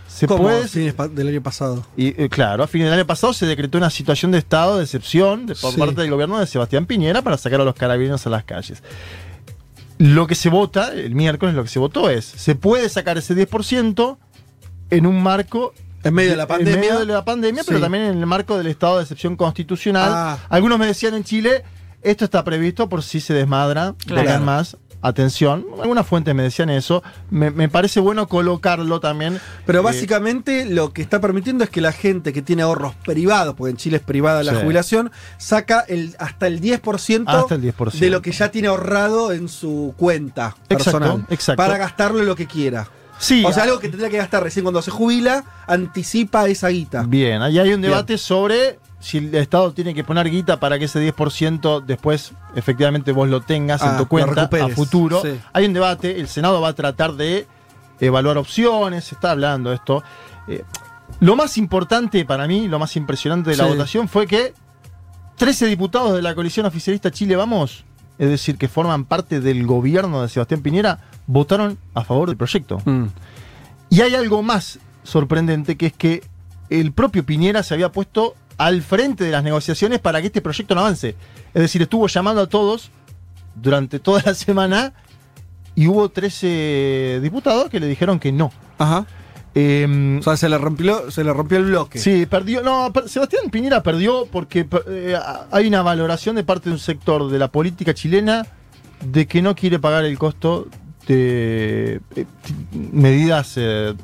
Speaker 6: Se
Speaker 4: ¿Cómo
Speaker 6: puede.
Speaker 4: fines pa- del año pasado?
Speaker 6: Y eh, claro, a fines del año pasado se decretó una situación de estado de excepción de- por
Speaker 4: Sí.
Speaker 6: parte del gobierno de Sebastián Piñera para sacar a los carabineros a las calles. Lo que se vota, el miércoles lo que se votó es, se puede sacar ese 10% en un marco...
Speaker 4: En medio de la pandemia.
Speaker 6: En medio de la pandemia, pero también en el marco del estado de excepción constitucional.
Speaker 4: Ah.
Speaker 6: Algunos me decían en Chile, esto está previsto por si se desmadra,
Speaker 4: Claro.
Speaker 6: más. Atención, algunas fuentes me decían eso. Me, me parece bueno colocarlo también.
Speaker 4: Pero
Speaker 6: Eh,
Speaker 4: básicamente lo que está permitiendo es que la gente que tiene ahorros privados, porque en Chile es privada la
Speaker 6: Sí.
Speaker 4: jubilación, saca el, hasta el 10%,
Speaker 6: Hasta el 10%.
Speaker 4: de lo que ya tiene ahorrado en su cuenta personal.
Speaker 6: exacto.
Speaker 4: Para gastarlo en lo que quiera.
Speaker 6: Sí,
Speaker 4: o sea,
Speaker 6: ah.
Speaker 4: algo que tendría que gastar recién cuando se jubila, anticipa esa guita.
Speaker 6: Bien, ahí hay un
Speaker 4: Bien.
Speaker 6: debate sobre si el Estado tiene que poner guita para que ese 10% después efectivamente vos lo tengas
Speaker 4: Ah,
Speaker 6: en tu
Speaker 4: lo
Speaker 6: cuenta a futuro.
Speaker 4: Sí.
Speaker 6: Hay un debate, el Senado va a tratar de evaluar opciones, se está hablando de esto. Eh, lo más importante para mí, lo más impresionante de la
Speaker 4: Sí.
Speaker 6: votación fue que 13 diputados de la coalición oficialista Chile Vamos, es decir, que forman parte del gobierno de Sebastián Piñera, votaron a favor del proyecto.
Speaker 4: Mm.
Speaker 6: Y hay algo más sorprendente, que es que el propio Piñera se había puesto al frente de las negociaciones para que este proyecto no avance. Es decir, estuvo llamando a todos durante toda la semana y hubo 13 diputados que le dijeron que no.
Speaker 4: Ajá.
Speaker 6: Em,
Speaker 4: o sea, se le rompió, se le rompió el bloque.
Speaker 6: Sí, perdió. No, Sebastián Piñera perdió porque eh, hay una valoración de parte de un sector de la política chilena de que no quiere pagar el costo de eh, medidas eh,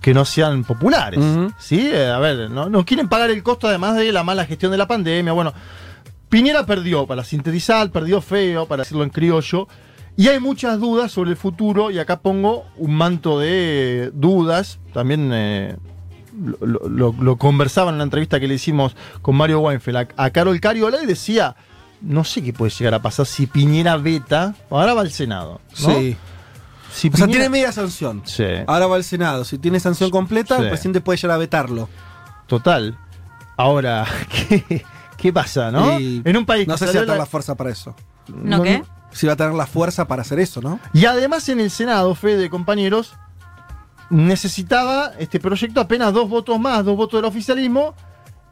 Speaker 6: que no sean populares. ¿Sí? Eh, a ver, no, no quieren pagar el costo además de la mala gestión de la pandemia. Bueno, Piñera perdió, para sintetizar, perdió feo, para decirlo en criollo. Y hay muchas dudas sobre el futuro, y acá pongo un manto de dudas. También eh, lo, lo- lo- conversaba en una entrevista que le hicimos con Mario Weinfeld a, a Carol Cariola y decía: No sé qué puede llegar a pasar si Piñera veta. Ahora va al Senado. ¿no?
Speaker 4: Sí.
Speaker 6: Si
Speaker 4: O sea, tiene media sanción.
Speaker 6: Sí.
Speaker 4: Ahora va al Senado. Si tiene sanción completa,
Speaker 6: Sí.
Speaker 4: el presidente puede llegar a vetarlo.
Speaker 6: Total. Ahora, ¿qué, qué pasa, no?
Speaker 4: Y
Speaker 6: en un país
Speaker 4: No sé si va a tener
Speaker 6: la-
Speaker 4: la fuerza para eso.
Speaker 5: ¿No qué?
Speaker 4: Si va a tener la fuerza para hacer eso, ¿no?
Speaker 6: Y además en el Senado, Fede, compañeros, necesitaba este proyecto apenas dos votos más, dos votos del oficialismo,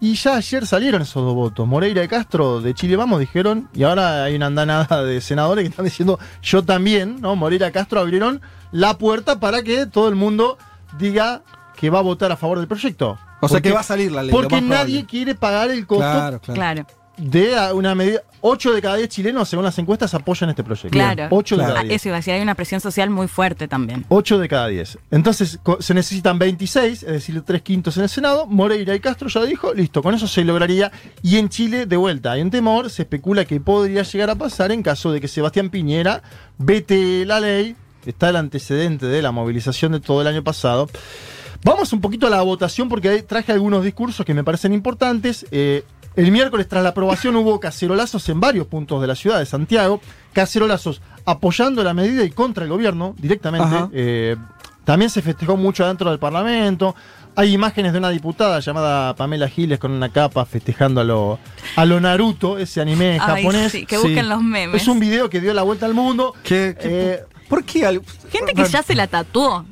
Speaker 6: y ya ayer salieron esos dos votos. Moreira y Castro de Chile Vamos dijeron, y ahora hay una andanada de senadores que están diciendo, yo también, ¿no? Moreira y Castro abrieron la puerta para que todo el mundo diga que va a votar a favor del proyecto.
Speaker 4: O sea que va a salir la ley, lo
Speaker 6: Porque
Speaker 4: más
Speaker 6: nadie quiere pagar el costo
Speaker 4: Claro, claro.
Speaker 5: Claro.
Speaker 6: De a- una medida. 8 de cada 10 chilenos, según las encuestas, apoyan este proyecto.
Speaker 5: Claro.
Speaker 6: 8 de
Speaker 5: Ah,
Speaker 6: cada 10.
Speaker 5: Eso iba a decir, hay una presión social muy fuerte también.
Speaker 6: 8 de cada 10. Entonces se necesitan 26, es decir, 3 quintos en el Senado. Moreira y Castro ya dijo, listo, con eso se lograría. Y en Chile, de vuelta, hay un temor, se especula que podría llegar a pasar en caso de que Sebastián Piñera vete la ley. Está el antecedente de la movilización de todo el año pasado. Vamos un poquito a la votación porque traje algunos discursos que me parecen importantes. Eh, el miércoles, tras la aprobación, hubo cacerolazos en varios puntos de la ciudad de Santiago. Cacerolazos apoyando la medida y contra el gobierno directamente. Eh, también se festejó mucho dentro del Parlamento. Hay imágenes de una diputada llamada Pamela Giles con una capa festejando a lo, a lo Naruto, ese anime
Speaker 5: Ay,
Speaker 6: japonés.
Speaker 5: sí, que busquen los memes.
Speaker 6: Es un video que dio la vuelta al mundo.
Speaker 4: ¿Qué,
Speaker 6: Eh,
Speaker 4: ¿Por qué?
Speaker 5: Gente que ya se la tatuó.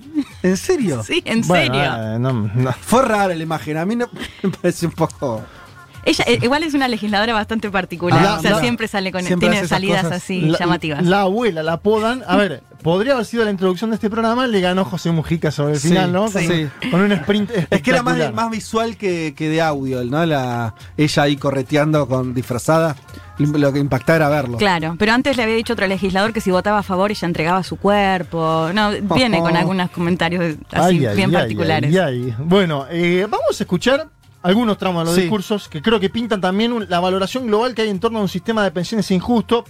Speaker 4: ¿En serio?
Speaker 5: Sí, en
Speaker 6: bueno,
Speaker 5: serio.
Speaker 6: eh, no- no.
Speaker 4: Fue rara la imagen. A mí no, me parece un poco.
Speaker 5: Ella eh, igual es una legisladora bastante particular. O sea,
Speaker 6: la-
Speaker 5: siempre sale con
Speaker 4: siempre
Speaker 5: tiene salidas
Speaker 4: cosas.
Speaker 5: así
Speaker 6: la,
Speaker 5: llamativas.
Speaker 6: La abuela la apodan. A ver, podría haber sido la introducción de este programa, le ganó José Mujica sobre el
Speaker 4: Sí,
Speaker 6: final, ¿no? Con,
Speaker 4: sí.
Speaker 6: con un sprint
Speaker 4: Es que era más, más visual que, que de audio, ¿no? La, ella ahí correteando con disfrazada. Lo que impactaba era verlo.
Speaker 5: Claro, pero antes le había dicho otro legislador que si votaba a favor ella entregaba su cuerpo. No, viene con algunos comentarios así
Speaker 6: Ay,
Speaker 5: bien
Speaker 6: ay,
Speaker 5: particulares.
Speaker 6: ay, ay. Bueno, eh, vamos a escuchar algunos tramos de los
Speaker 4: Sí.
Speaker 6: discursos que creo que pintan también un- la valoración global que hay en torno a un sistema de pensiones injusto.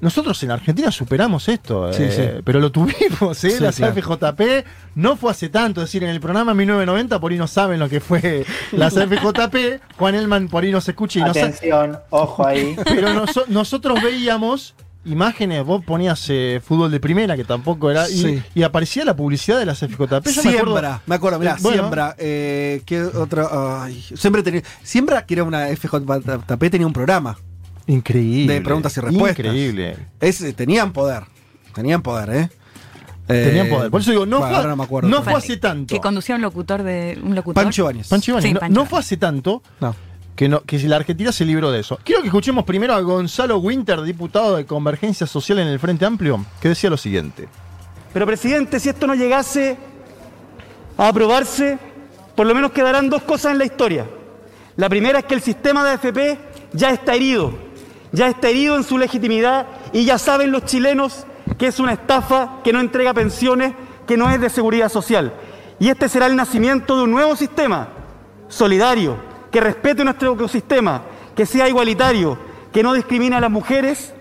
Speaker 6: Nosotros en Argentina superamos esto,
Speaker 4: Sí,
Speaker 6: eh,
Speaker 4: sí.
Speaker 6: pero lo tuvimos, ¿eh?
Speaker 4: Sí,
Speaker 6: la
Speaker 4: claro.
Speaker 6: CFJP no fue hace tanto, es decir, en el programa 1990 por ahí no saben lo que fue la CFJP, Juan Elman por ahí nos escucha y no sabe.
Speaker 9: Atención, ojo ahí.
Speaker 6: Pero noso- nosotros veíamos imágenes, vos ponías eh, fútbol de primera, que tampoco era, y,
Speaker 4: Sí.
Speaker 6: y aparecía la publicidad de la CFJP. Yo me acuerdo-
Speaker 4: Siembra, me acuerdo, mirá,
Speaker 6: Eh, bueno,
Speaker 4: Siembra. Eh, ¿Qué otro? Ay, siempre tenía. Siembra, que era una FJP, tenía un programa
Speaker 6: Increíble.
Speaker 4: de preguntas y respuestas.
Speaker 6: Increíble.
Speaker 4: Es, tenían poder. Tenían poder, ¿eh? Eh,
Speaker 6: Tenían poder. Por eso digo, no,
Speaker 4: bueno,
Speaker 6: fue,
Speaker 4: no me acuerdo.
Speaker 6: no fue hace tanto.
Speaker 5: Que conducía un locutor de. Un locutor.
Speaker 4: Pancho Ibáñez.
Speaker 6: Pancho Ibáñez,
Speaker 5: Sí,
Speaker 6: no,
Speaker 5: Pancho
Speaker 6: no fue hace tanto
Speaker 4: No.
Speaker 6: Que, no, la Argentina se libró de eso. Quiero que escuchemos primero a Gonzalo Winter, diputado de Convergencia Social en el Frente Amplio, que decía lo siguiente.
Speaker 18: Pero presidente, si esto no llegase a aprobarse, por lo menos quedarán dos cosas en la historia. La primera es que el sistema de AFP ya está herido, ya está herido en su legitimidad y ya saben los chilenos que es una estafa, que no entrega pensiones, que no es de seguridad social. Y este será el nacimiento de un nuevo sistema, solidario, que respete nuestro ecosistema, que sea igualitario, que no discrimine a las mujeres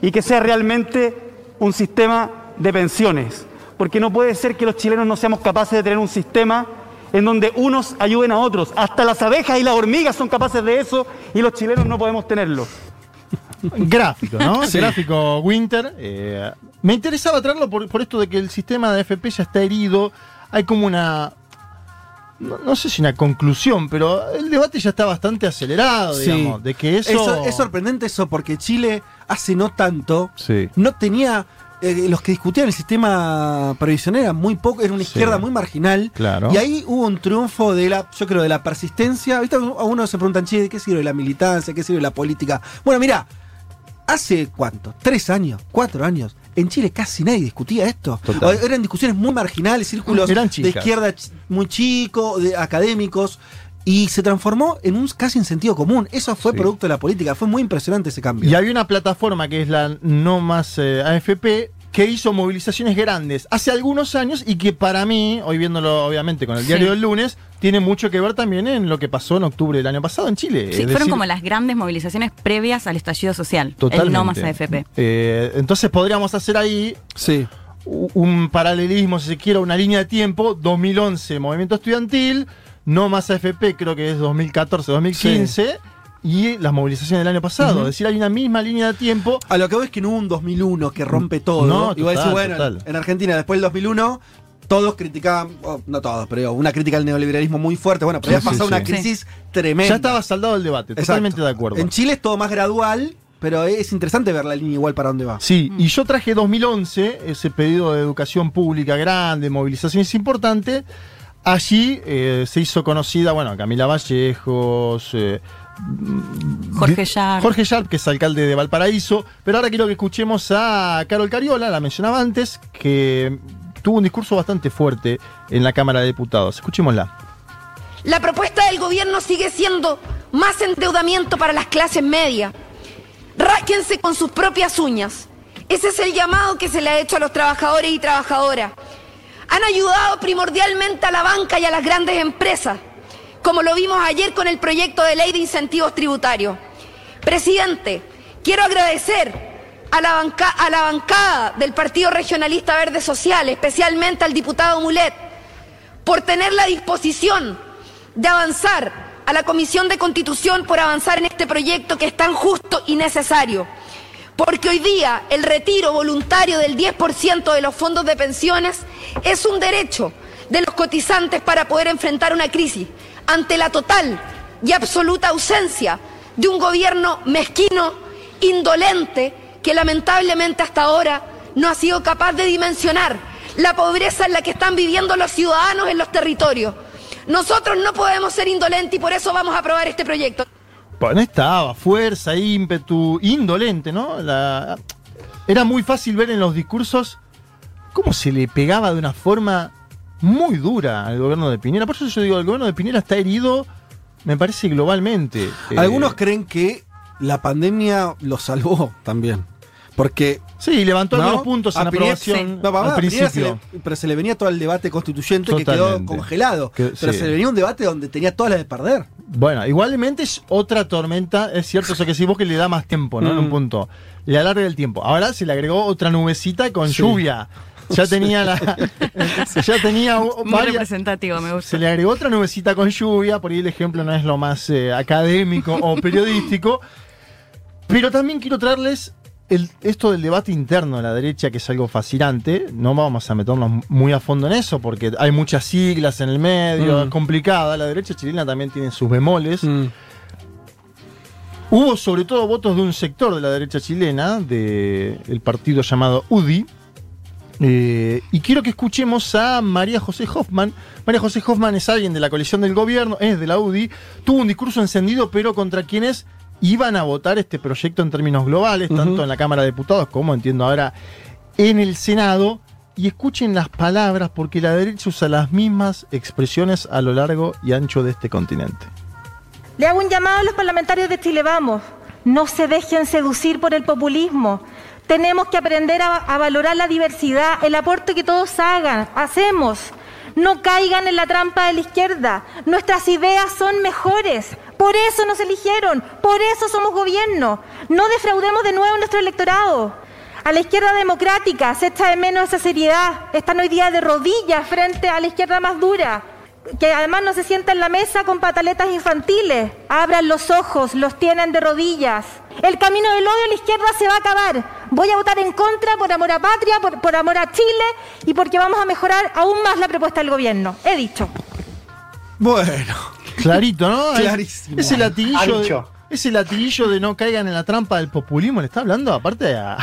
Speaker 18: y que sea realmente un sistema de pensiones. Porque no puede ser que los chilenos no seamos capaces de tener un sistema en donde unos ayuden a otros. Hasta las abejas y las hormigas son capaces de eso y los chilenos no podemos tenerlo.
Speaker 6: Gráfico, ¿no?
Speaker 18: Sí.
Speaker 6: Gráfico Winter. eh, me interesaba traerlo por, por esto de que el sistema de FP ya está herido. Hay como una. No, no sé si una conclusión, pero el debate ya está bastante acelerado,
Speaker 4: Sí.
Speaker 6: digamos. De que eso.
Speaker 4: Eso- es sorprendente eso porque Chile hace no tanto
Speaker 6: Sí.
Speaker 4: no tenía eh, los que discutían el sistema previsional eran muy poco, era una
Speaker 6: Sí.
Speaker 4: izquierda muy marginal.
Speaker 6: Claro.
Speaker 4: Y ahí hubo un triunfo de la, yo creo, de la persistencia. ¿Viste? A uno se preguntan, che, ¿de qué sirve la militancia? ¿Qué sirve la política? Bueno, mira, hace cuánto, tres años, cuatro años, en Chile casi nadie discutía esto. O eran discusiones muy marginales, círculos
Speaker 6: Eran
Speaker 4: de izquierda muy chicos, de académicos. Y se transformó en un casi en sentido común. Eso fue
Speaker 6: Sí.
Speaker 4: producto de la política. Fue muy impresionante ese cambio.
Speaker 6: Y había una plataforma que es la No Más eh, AFP que hizo movilizaciones grandes hace algunos años y que para mí, hoy viéndolo obviamente con el
Speaker 5: Sí.
Speaker 6: diario del lunes, tiene mucho que ver también en lo que pasó en octubre del año pasado en Chile.
Speaker 5: Sí,
Speaker 6: Es
Speaker 5: fueron
Speaker 6: decir,
Speaker 5: como las grandes movilizaciones previas al estallido social.
Speaker 6: Totalmente.
Speaker 5: El no más AFP.
Speaker 6: Eh, entonces podríamos hacer ahí
Speaker 4: Sí.
Speaker 6: un paralelismo, si se quiere, una línea de tiempo. 2011, movimiento estudiantil. No más AFP, creo que es 2014, 2015. Y las movilizaciones del año pasado. Es decir, hay una misma línea de tiempo.
Speaker 4: A lo que voy es que no hubo un 2001 que rompe todo.
Speaker 6: No,
Speaker 4: y voy a decir, bueno,
Speaker 6: total.
Speaker 4: en Argentina después del 2001 todos criticaban, oh, no todos, pero digo, una crítica al neoliberalismo muy fuerte. Bueno, pero
Speaker 6: Sí,
Speaker 4: ya
Speaker 6: sí,
Speaker 4: pasó una
Speaker 6: sí.
Speaker 4: crisis tremenda.
Speaker 6: Ya estaba saldado el debate,
Speaker 4: Exacto.
Speaker 6: totalmente de acuerdo.
Speaker 4: En Chile es todo más gradual, pero es interesante ver la línea igual para dónde va.
Speaker 6: Sí, y yo traje 2011, ese pedido de educación pública grande, movilizaciones importantes. Allí eh, se hizo conocida, bueno, Camila Vallejos, eh,
Speaker 5: Jorge Sharp.
Speaker 6: Jorge Sharp, que es alcalde de Valparaíso. Pero ahora quiero que escuchemos a Carol Cariola, la mencionaba antes, que tuvo un discurso bastante fuerte en la Cámara de Diputados. Escuchémosla.
Speaker 19: La propuesta del gobierno sigue siendo más endeudamiento para las clases medias. Rásquense con sus propias uñas. Ese es el llamado que se le ha hecho a los trabajadores y trabajadoras. Han ayudado primordialmente a la banca y a las grandes empresas, como lo vimos ayer con el proyecto de ley de incentivos tributarios. Presidente, quiero agradecer a la, bancada del Partido Regionalista Verde Social, especialmente al diputado Mulet, por tener la disposición de avanzar a la Comisión de Constitución por avanzar en este proyecto que es tan justo y necesario. Porque hoy día el retiro voluntario del 10% de los fondos de pensiones es un derecho de los cotizantes para poder enfrentar una crisis ante la total y absoluta ausencia de un gobierno mezquino, indolente, que lamentablemente hasta ahora no ha sido capaz de dimensionar la pobreza en la que están viviendo los ciudadanos en los territorios. Nosotros no podemos ser indolentes y por eso vamos a aprobar este proyecto.
Speaker 6: Bueno, estaba, fuerza, ímpetu, indolente, ¿no? Era muy fácil ver en los discursos cómo se le pegaba de una forma muy dura al gobierno de Piñera. Por eso yo digo, el gobierno de Piñera está herido, me parece, globalmente. Eh,
Speaker 4: Algunos creen que la pandemia lo salvó también. Porque.
Speaker 6: Sí, levantó
Speaker 4: ¿no?
Speaker 6: algunos puntos en
Speaker 4: Piñera-
Speaker 6: aprobación
Speaker 4: No, papá,
Speaker 6: al principio.
Speaker 4: se le- pero se le venía todo el debate constituyente que quedó congelado.
Speaker 6: Que-
Speaker 4: pero
Speaker 6: sí.
Speaker 4: se le venía un debate donde tenía todas las de perder.
Speaker 6: Bueno, igualmente es otra tormenta, es cierto eso que decís vos que le da más tiempo, ¿no? En un
Speaker 4: Mm.
Speaker 6: punto. Le alarga el tiempo. Ahora se le agregó otra nubecita con
Speaker 5: Sí.
Speaker 6: lluvia. Ya tenía la. ya tenía
Speaker 5: Muy
Speaker 6: varias.
Speaker 5: representativo, me gusta.
Speaker 6: Se le agregó otra nubecita con lluvia, por ahí el ejemplo no es lo más eh, académico o periodístico. Pero también quiero traerles el- esto del debate interno de la derecha, que es algo fascinante. No vamos a meternos muy a fondo en eso, porque hay muchas siglas en el medio,
Speaker 4: Mm.
Speaker 6: es complicada. La derecha chilena también tiene sus bemoles. Hubo sobre todo votos de un sector de la derecha chilena, del partido llamado UDI. Eh, y quiero que escuchemos a María José Hoffman. María José Hoffman es alguien de la coalición del gobierno, es de la UDI. Tuvo un discurso encendido, pero contra quienes iban a votar este proyecto en términos globales, tanto en la Cámara de Diputados como entiendo ahora en el Senado. Y escuchen las palabras, porque la derecha usa las mismas expresiones a lo largo y ancho de este continente.
Speaker 20: Le hago un llamado a los parlamentarios de Chile Vamos. No se dejen seducir por el populismo. Tenemos que aprender a, valorar la diversidad, el aporte que todos hagan, hacemos. No caigan en la trampa de la izquierda. Nuestras ideas son mejores. Por eso nos eligieron. Por eso somos gobierno. No defraudemos de nuevo nuestro electorado. A la izquierda democrática se echa de menos esa seriedad. Están hoy día de rodillas frente a la izquierda más dura que además no se sienta en la mesa con pataletas infantiles. Abran los ojos, los tienen de rodillas. El camino del odio a la izquierda se va a acabar. Voy a votar en contra por amor a patria, por, por amor a Chile y porque vamos a mejorar aún más la propuesta del gobierno. He dicho.
Speaker 4: Bueno.
Speaker 6: Clarito, ¿no?
Speaker 4: Clarísimo.
Speaker 6: Ese latiguillo, de, ese latiguillo de no caigan en la trampa del populismo le está hablando aparte a,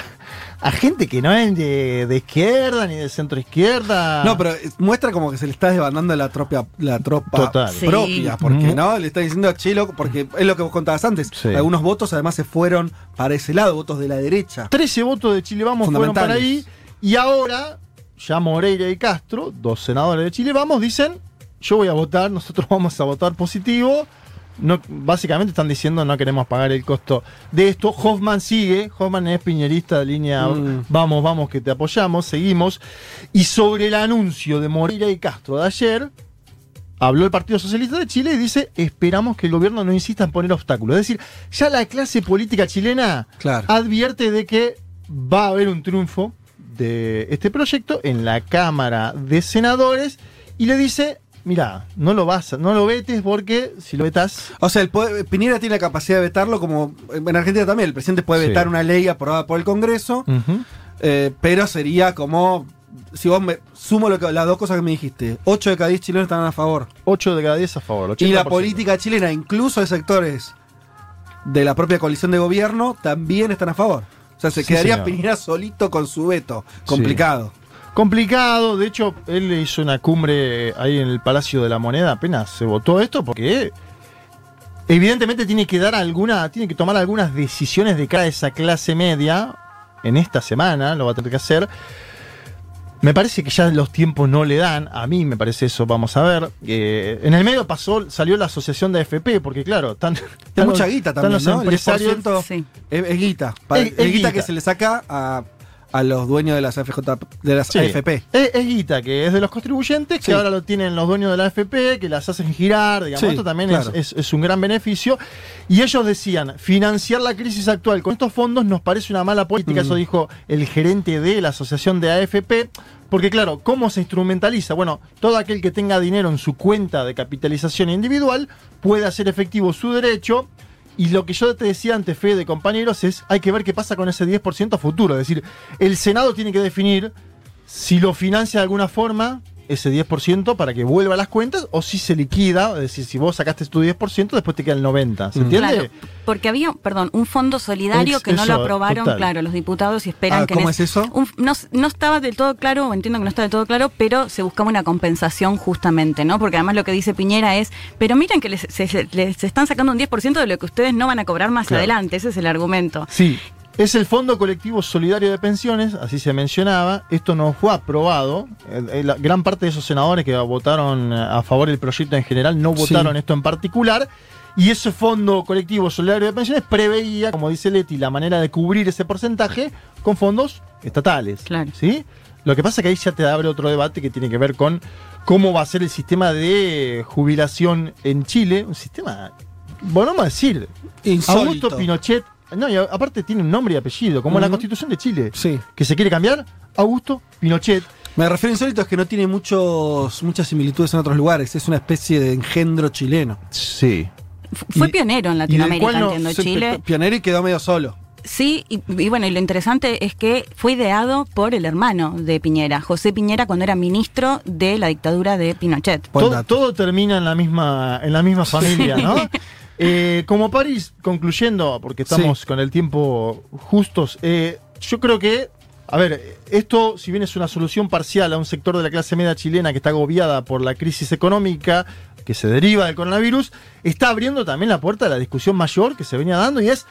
Speaker 6: a gente que no es de, de izquierda ni de centro izquierda.
Speaker 4: No, pero es- muestra como que se le está desbandando la tropa, la tropa
Speaker 6: Total. Sí.
Speaker 4: propia, porque no, le está diciendo a Chelo, porque es lo que vos contabas antes.
Speaker 6: Sí.
Speaker 4: Algunos votos además se fueron para ese lado, votos de la derecha.
Speaker 6: 13 votos de Chile Vamos fueron para ahí y ahora ya Moreira y Castro, dos senadores de Chile Vamos, dicen, yo voy a votar, nosotros vamos a votar positivo. No, básicamente están diciendo no queremos pagar el costo de esto. Hoffman sigue, Hoffman es piñerista de línea
Speaker 4: Mm.
Speaker 6: vamos, vamos, que te apoyamos, seguimos. Y sobre el anuncio de Moreira y Castro de ayer, habló el Partido Socialista de Chile y dice, esperamos que el gobierno no insista en poner obstáculos. Es decir, ya la clase política chilena advierte de que va a haber un triunfo de este proyecto en la Cámara de Senadores y le dice, mira, no lo vas, no lo vetes porque si lo vetas...
Speaker 4: O sea, el poder- Piñera tiene la capacidad de vetarlo, como en Argentina también. El presidente puede
Speaker 6: Sí.
Speaker 4: vetar una ley aprobada por el Congreso, eh, pero sería como. Si vos me sumo lo que, las dos cosas que me dijiste, 8 de cada 10 chilenos están a favor.
Speaker 6: 8 de cada 10 a favor.
Speaker 4: Y la
Speaker 6: 80%.
Speaker 4: política chilena, incluso de sectores de la propia coalición de gobierno, también están a favor. O sea, se
Speaker 6: Sí,
Speaker 4: quedaría
Speaker 6: señor.
Speaker 4: Piñera solito con su veto. Complicado.
Speaker 6: Complicado, de hecho, él le hizo una cumbre ahí en el Palacio de la Moneda, apenas se votó esto, porque evidentemente tiene que dar alguna, tiene que tomar algunas decisiones de cara a esa clase media en esta semana, lo va a tener que hacer. Me parece que ya los tiempos no le dan, a mí me parece eso, vamos a ver. Eh, en el medio pasó, salió la asociación de AFP, porque claro, están,
Speaker 4: Es
Speaker 6: están
Speaker 4: mucha guita
Speaker 6: están
Speaker 4: también,
Speaker 6: los
Speaker 4: ¿no? El
Speaker 6: empresarios.
Speaker 4: 10% es, es guita.
Speaker 6: Es-
Speaker 4: Es,
Speaker 6: es
Speaker 4: guita,
Speaker 6: guita.
Speaker 4: que se le saca a, a los dueños de las AFJ, de las
Speaker 6: Sí.
Speaker 4: AFP.
Speaker 6: Es, es guita que es de los contribuyentes, que ahora lo tienen los dueños de la AFP, que las hacen girar, digamos,
Speaker 4: Sí,
Speaker 6: esto también
Speaker 4: claro.
Speaker 6: es, es- es un gran beneficio. Y ellos decían, financiar la crisis actual con estos fondos nos parece una mala política,
Speaker 4: Mm.
Speaker 6: eso dijo el gerente de la asociación de AFP. Porque claro, ¿cómo se instrumentaliza? Bueno, todo aquel que tenga dinero en su cuenta de capitalización individual puede hacer efectivo su derecho. Y lo que yo te decía antes, Fede, de compañeros, es hay que ver qué pasa con ese 10% a futuro. Es decir, el Senado tiene que definir si lo financia de alguna forma, ese 10% para que vuelva a las cuentas, o si se liquida, es decir, si vos sacaste tu 10%, después te queda el 90%. ¿Se entiende?
Speaker 5: Claro, porque había, perdón, un fondo solidario que no
Speaker 6: eso,
Speaker 5: lo aprobaron,
Speaker 6: total.
Speaker 5: claro, los diputados y esperan
Speaker 4: Ah,
Speaker 5: que...
Speaker 4: ¿cómo es eso?
Speaker 5: un- no, no estaba del todo claro, o entiendo que no está del todo claro, pero se buscaba una compensación justamente, ¿no? Porque además lo que dice Piñera es, pero miren que les, se, se- les están sacando un 10% de lo que ustedes no van a cobrar más
Speaker 6: Claro.
Speaker 5: adelante, ese es el argumento.
Speaker 6: Sí. Es el Fondo Colectivo Solidario de Pensiones, así se mencionaba. Esto no fue aprobado. La gran parte de esos senadores que votaron eh, a favor del proyecto en general no votaron esto en particular. Y ese Fondo Colectivo Solidario de Pensiones preveía, como dice Leti, la manera de cubrir ese porcentaje con fondos estatales.
Speaker 5: Claro.
Speaker 6: ¿sí? Lo que pasa es que ahí ya te abre otro debate que tiene que ver con cómo va a ser el sistema de jubilación en Chile. Un sistema, bueno, vamos a decir,
Speaker 4: Insólito.
Speaker 6: Augusto Pinochet. No, y aparte tiene un nombre y apellido, como la
Speaker 4: Ujú.
Speaker 6: constitución de Chile.
Speaker 4: Sí.
Speaker 6: Que se quiere cambiar, Augusto Pinochet.
Speaker 4: Me refiero insólito es que no tiene muchos, muchas similitudes en otros lugares. Es una especie de engendro chileno.
Speaker 6: Sí.
Speaker 5: Fue pionero en Latinoamérica, entiendo,
Speaker 4: Sí,
Speaker 5: Chile.
Speaker 4: pi- Pionero y quedó medio solo.
Speaker 5: Sí, y, y bueno, y lo interesante es que fue ideado por el hermano de Piñera, José Piñera, cuando era ministro de la dictadura de Pinochet.
Speaker 6: Todo, todo termina en la misma, en la misma familia, ¿no? Eh, como París, concluyendo, porque estamos con el tiempo justos, eh, yo creo que, a ver, esto, si bien es una solución parcial a un sector de la clase media chilena que está agobiada por la crisis económica que se deriva del coronavirus, está abriendo también la puerta a la discusión mayor que se venía dando y es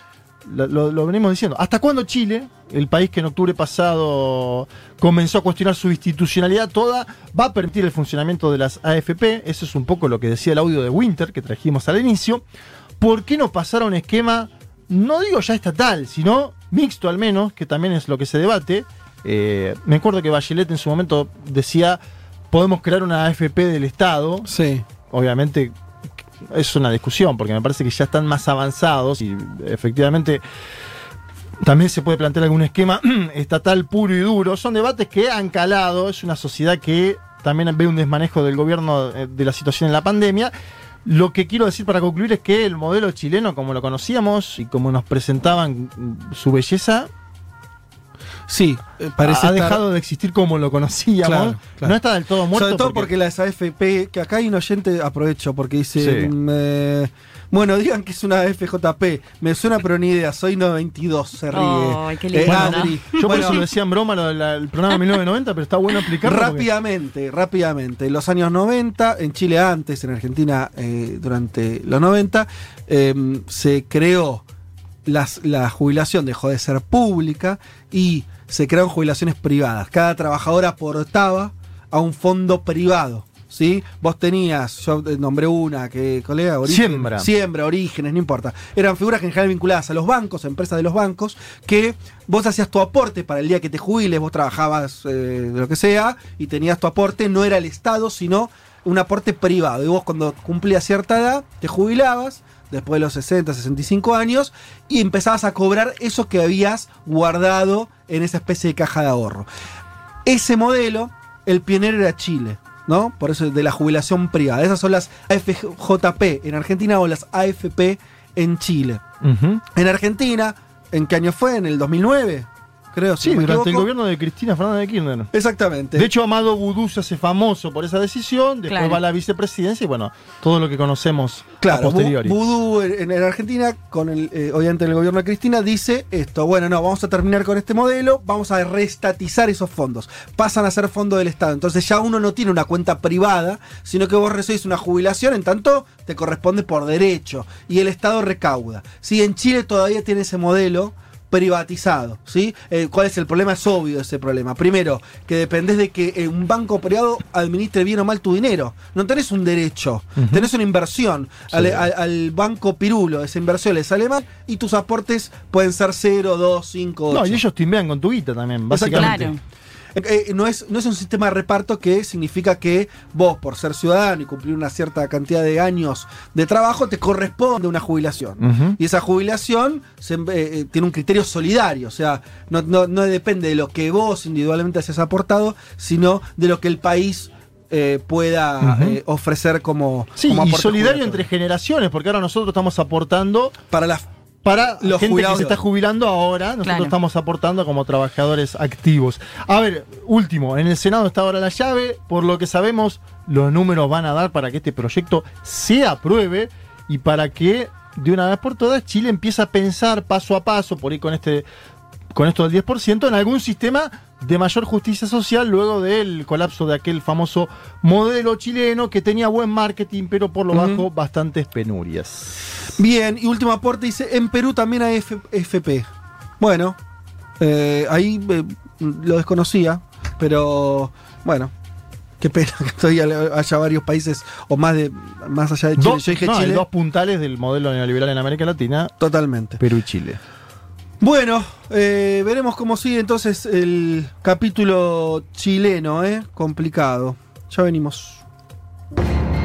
Speaker 6: lo, lo- lo venimos diciendo. ¿Hasta cuándo Chile, el país que en octubre pasado comenzó a cuestionar su institucionalidad toda, va a permitir el funcionamiento de las AFP? Eso es un poco lo que decía el audio de Winter que trajimos al inicio. ¿Por qué no pasar a un esquema, no digo ya estatal, sino mixto al menos, que también es lo que se debate? Eh, me acuerdo que Bachelet en su momento decía, podemos crear una AFP del Estado.
Speaker 4: Sí.
Speaker 6: Obviamente es una discusión, porque me parece que ya están más avanzados y efectivamente también se puede plantear algún esquema estatal puro y duro. Son debates que han calado, es una sociedad que también ve un desmanejo del gobierno eh, de la situación en la pandemia. Lo que quiero decir para concluir es que el modelo chileno, como lo conocíamos y como nos presentaban su belleza,
Speaker 4: Sí, eh, parece
Speaker 6: ha
Speaker 4: estar-
Speaker 6: dejado de existir como lo conocíamos.
Speaker 4: Claro, claro.
Speaker 6: No está del todo muerto.
Speaker 4: Sobre todo porque... las AFP, que acá hay un oyente, aprovecho, porque dice,
Speaker 6: Sí.
Speaker 4: mm, eh, bueno, digan que es una FJP, me suena pero ni idea, soy 92, se ríe.
Speaker 5: Ay, qué
Speaker 4: Eh,
Speaker 5: lindo.
Speaker 4: Adri.
Speaker 6: Yo por
Speaker 4: Bueno,
Speaker 6: eso lo decía en broma lo del programa 1990, pero está bueno explicarlo. porque-
Speaker 4: Rápidamente, rápidamente. En los años 90, en Chile antes, en Argentina eh, durante los 90, eh, se creó las- la jubilación, dejó de ser pública y se crearon jubilaciones privadas. Cada trabajador aportaba a un fondo privado. ¿Sí? Vos tenías, yo nombré una, que colega, Origen-
Speaker 6: Siembra.
Speaker 4: Siembra, orígenes, no importa. Eran figuras que en general vinculadas a los bancos, a empresas de los bancos, que vos hacías tu aporte para el día que te jubiles, vos trabajabas eh, de lo que sea, y tenías tu aporte, no era el Estado, sino un aporte privado. Y vos cuando cumplías cierta edad, te jubilabas, después de los 60, 65 años, y empezabas a cobrar eso que habías guardado en esa especie de caja de ahorro. Ese modelo, el pionero era Chile, ¿no? Por eso de la jubilación privada. Esas son las AFJP en Argentina o las AFP en Chile. En Argentina, ¿en qué año fue? ¿En el 2009? Creo, si
Speaker 6: Sí,
Speaker 4: no me
Speaker 6: durante el gobierno de Cristina Fernández de Kirchner.
Speaker 4: Exactamente.
Speaker 6: De hecho, Amado Vudú se hace famoso por esa decisión, después
Speaker 4: Claro.
Speaker 6: va a la vicepresidencia y bueno, todo lo que conocemos
Speaker 4: Claro,
Speaker 6: a posteriori.
Speaker 4: Vu- Vudú en, en Argentina, con el, eh, obviamente en el gobierno de Cristina, dice esto, bueno, no, vamos a terminar con este modelo, vamos a reestatizar esos fondos. Pasan a ser fondo del Estado. Entonces ya uno no tiene una cuenta privada, sino que vos recibís una jubilación, en tanto te corresponde por derecho. Y el Estado recauda. Sí, en Chile todavía tiene ese modelo privatizado, ¿sí? Eh, ¿Cuál es el problema? Es obvio ese problema. Primero, que dependés de que eh, un banco privado administre bien o mal tu dinero. No tenés un derecho,
Speaker 6: Ujú.
Speaker 4: tenés una inversión.
Speaker 6: Sí.
Speaker 4: Al, al- al banco pirulo, esa inversión le sale mal y tus aportes pueden ser 0, 2, 5, 8.
Speaker 6: No, y ellos timbean con tu guita también, básicamente.
Speaker 4: Exactamente. Eh, eh, no, es, no es un sistema de reparto que significa que vos, por ser ciudadano y cumplir una cierta cantidad de años de trabajo, te corresponde una jubilación. Y esa jubilación se- eh, tiene un criterio solidario, o sea, no, no- no depende de lo que vos individualmente hayas aportado, sino de lo que el país eh, pueda eh, ofrecer como,
Speaker 6: Sí,
Speaker 4: como
Speaker 6: y solidario entre generaciones, porque ahora nosotros estamos aportando
Speaker 4: para las
Speaker 6: para
Speaker 4: los
Speaker 6: gente que se está jubilando ahora, nosotros
Speaker 5: Claro.
Speaker 6: estamos aportando como trabajadores activos. A ver, último, en el Senado está ahora la llave, por lo que sabemos, los números van a dar para que este proyecto se apruebe y para que de una vez por todas Chile empiece a pensar paso a paso, por ahí con este con esto del 10%, en algún sistema de mayor justicia social luego del colapso de aquel famoso modelo chileno que tenía buen marketing, pero por lo bajo bastantes penurias.
Speaker 4: Bien, y último aporte dice, en Perú también hay F- FP. Bueno, eh, ahí eh, lo desconocía, pero bueno, qué pena que todavía haya varios países o más de más allá de Chile.
Speaker 6: Dos,
Speaker 4: Yo dije
Speaker 6: no, hay
Speaker 4: Chile.
Speaker 6: dos puntales del modelo neoliberal en América Latina,
Speaker 4: Totalmente.
Speaker 6: Perú y Chile.
Speaker 4: Bueno, eh, veremos cómo sigue entonces el capítulo chileno, ¿eh? Complicado. Ya venimos.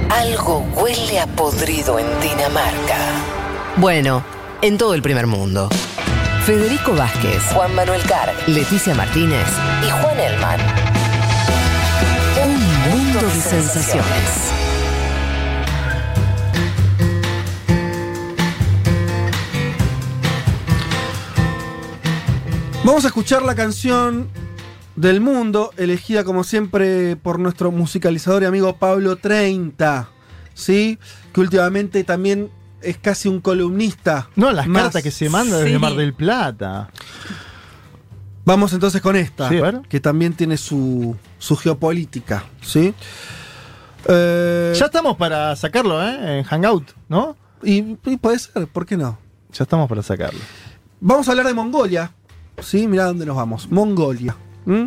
Speaker 1: Algo huele a podrido en Dinamarca. Bueno, en todo el primer mundo. Federico Vázquez, Juan Manuel Carr, Leticia Martínez y Juan Elman. Un mundo de sensaciones.
Speaker 4: Vamos a escuchar la canción del mundo, elegida como siempre por nuestro musicalizador y amigo Pablo 30, ¿sí? Que últimamente también es casi un columnista.
Speaker 6: No, las
Speaker 4: más.
Speaker 6: cartas que se mandan desde. Mar del Plata.
Speaker 4: Vamos entonces con esta,
Speaker 6: Sí,
Speaker 4: que también tiene su, su geopolítica, ¿sí? Eh,
Speaker 6: Ya estamos para sacarlo, ¿eh? En Hangout, ¿no?
Speaker 4: y, y puede ser, ¿por qué no?
Speaker 6: Ya estamos para sacarlo.
Speaker 4: Vamos a hablar de Mongolia. Sí, mira dónde nos vamos. Mongolia. ¿Mm?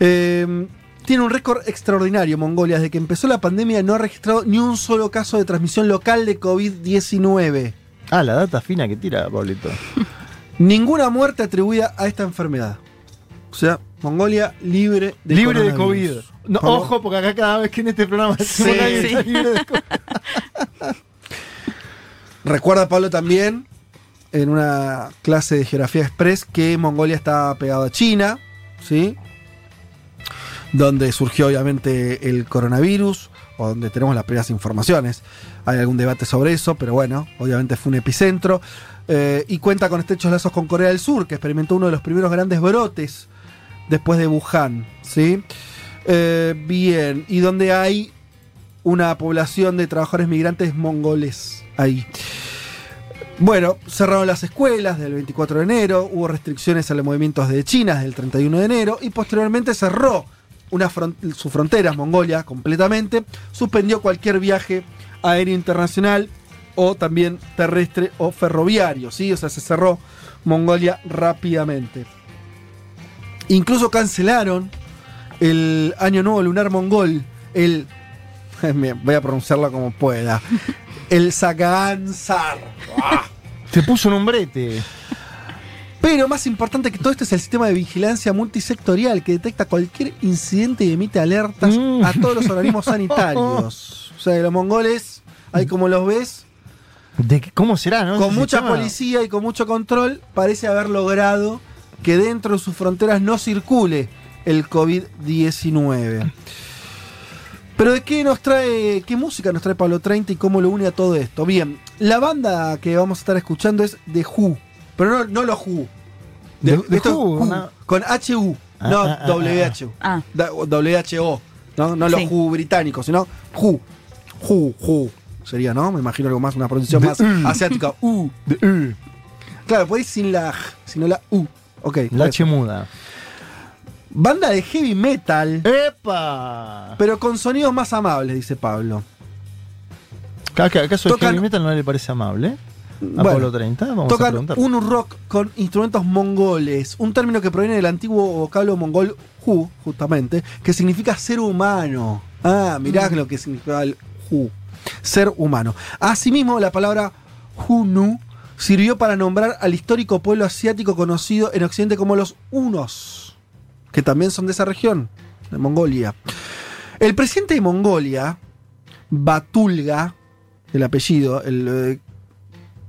Speaker 4: Eh, tiene un récord extraordinario Mongolia. Desde que empezó la pandemia no ha registrado ni un solo caso de transmisión local de COVID-19.
Speaker 6: Ah, la data fina que tira, Pablito.
Speaker 4: Ninguna muerte atribuida a esta enfermedad. O sea, Mongolia libre de
Speaker 6: libre de COVID. No, ojo, porque acá cada vez que en este programa
Speaker 4: Sí.
Speaker 6: está libre de COVID.
Speaker 4: Recuerda Pablo también en una clase de geografía express que Mongolia está pegado a China, ¿sí? Donde surgió obviamente el coronavirus, o donde tenemos las primeras informaciones. Hay algún debate sobre eso, pero bueno, obviamente fue un epicentro. Eh, y cuenta con estrechos lazos con Corea del Sur, que experimentó uno de los primeros grandes brotes después de Wuhan, ¿sí? Eh, bien, y donde hay una población de trabajadores migrantes mongoles ahí. Bueno, cerraron las escuelas del 24 de enero, hubo restricciones a los movimientos de China desde el 31 de enero y posteriormente cerró sus fronteras, Mongolia, completamente, suspendió cualquier viaje aéreo internacional o también terrestre o ferroviario, ¿sí? O sea, se cerró Mongolia rápidamente. Incluso cancelaron el Año Nuevo Lunar Mongol, el... Voy a pronunciarlo como pueda. El Sagansar.
Speaker 6: Te puso un hombrete.
Speaker 4: Pero más importante que todo esto es el sistema de vigilancia multisectorial que detecta cualquier incidente y emite alertas
Speaker 6: Mm.
Speaker 4: a todos los organismos sanitarios. O sea, los mongoles, ahí como los ves,
Speaker 6: ¿De qué- ¿Cómo será, no?
Speaker 4: con mucha
Speaker 6: sistema.
Speaker 4: policía y con mucho control, parece haber logrado que dentro de sus fronteras no circule el COVID-19. Pero ¿de qué nos trae, qué música nos trae Pablo 30 y cómo lo une a todo esto? Bien, la banda que vamos a estar escuchando es The Who, pero no, no los Who.
Speaker 6: Who,
Speaker 4: Who,
Speaker 6: una-
Speaker 4: con HU,
Speaker 6: Ah,
Speaker 4: no
Speaker 6: ah, ah,
Speaker 4: WH,
Speaker 5: Ah.
Speaker 4: WHO, no, no los
Speaker 5: Sí.
Speaker 4: Who británicos, sino Who, Who, Who. Sería, ¿no? Me imagino algo más, una pronunciación más asiática. U.
Speaker 6: De- uh,
Speaker 4: Claro, podéis sin la J, sino la U. Ok.
Speaker 6: La. H muda.
Speaker 4: Banda de heavy metal,
Speaker 6: ¡Epa!
Speaker 4: pero con sonidos más amables, dice Pablo.
Speaker 6: ¿Aca- ¿Acaso el
Speaker 4: Tocan-
Speaker 6: heavy metal no le parece amable? A
Speaker 4: Bueno,
Speaker 6: Pablo 30, vamos a
Speaker 4: Tocan
Speaker 6: preguntar.
Speaker 4: un rock con instrumentos mongoles, un término que proviene del antiguo vocablo mongol hu, justamente, que significa ser humano. Ah, mirá
Speaker 6: Mm.
Speaker 4: lo que significa el hu, ser humano. Asimismo, la palabra hunu sirvió para nombrar al histórico pueblo asiático conocido en Occidente como los hunos, que también son de esa región, de Mongolia. El presidente de Mongolia, Batulga, el apellido, el eh,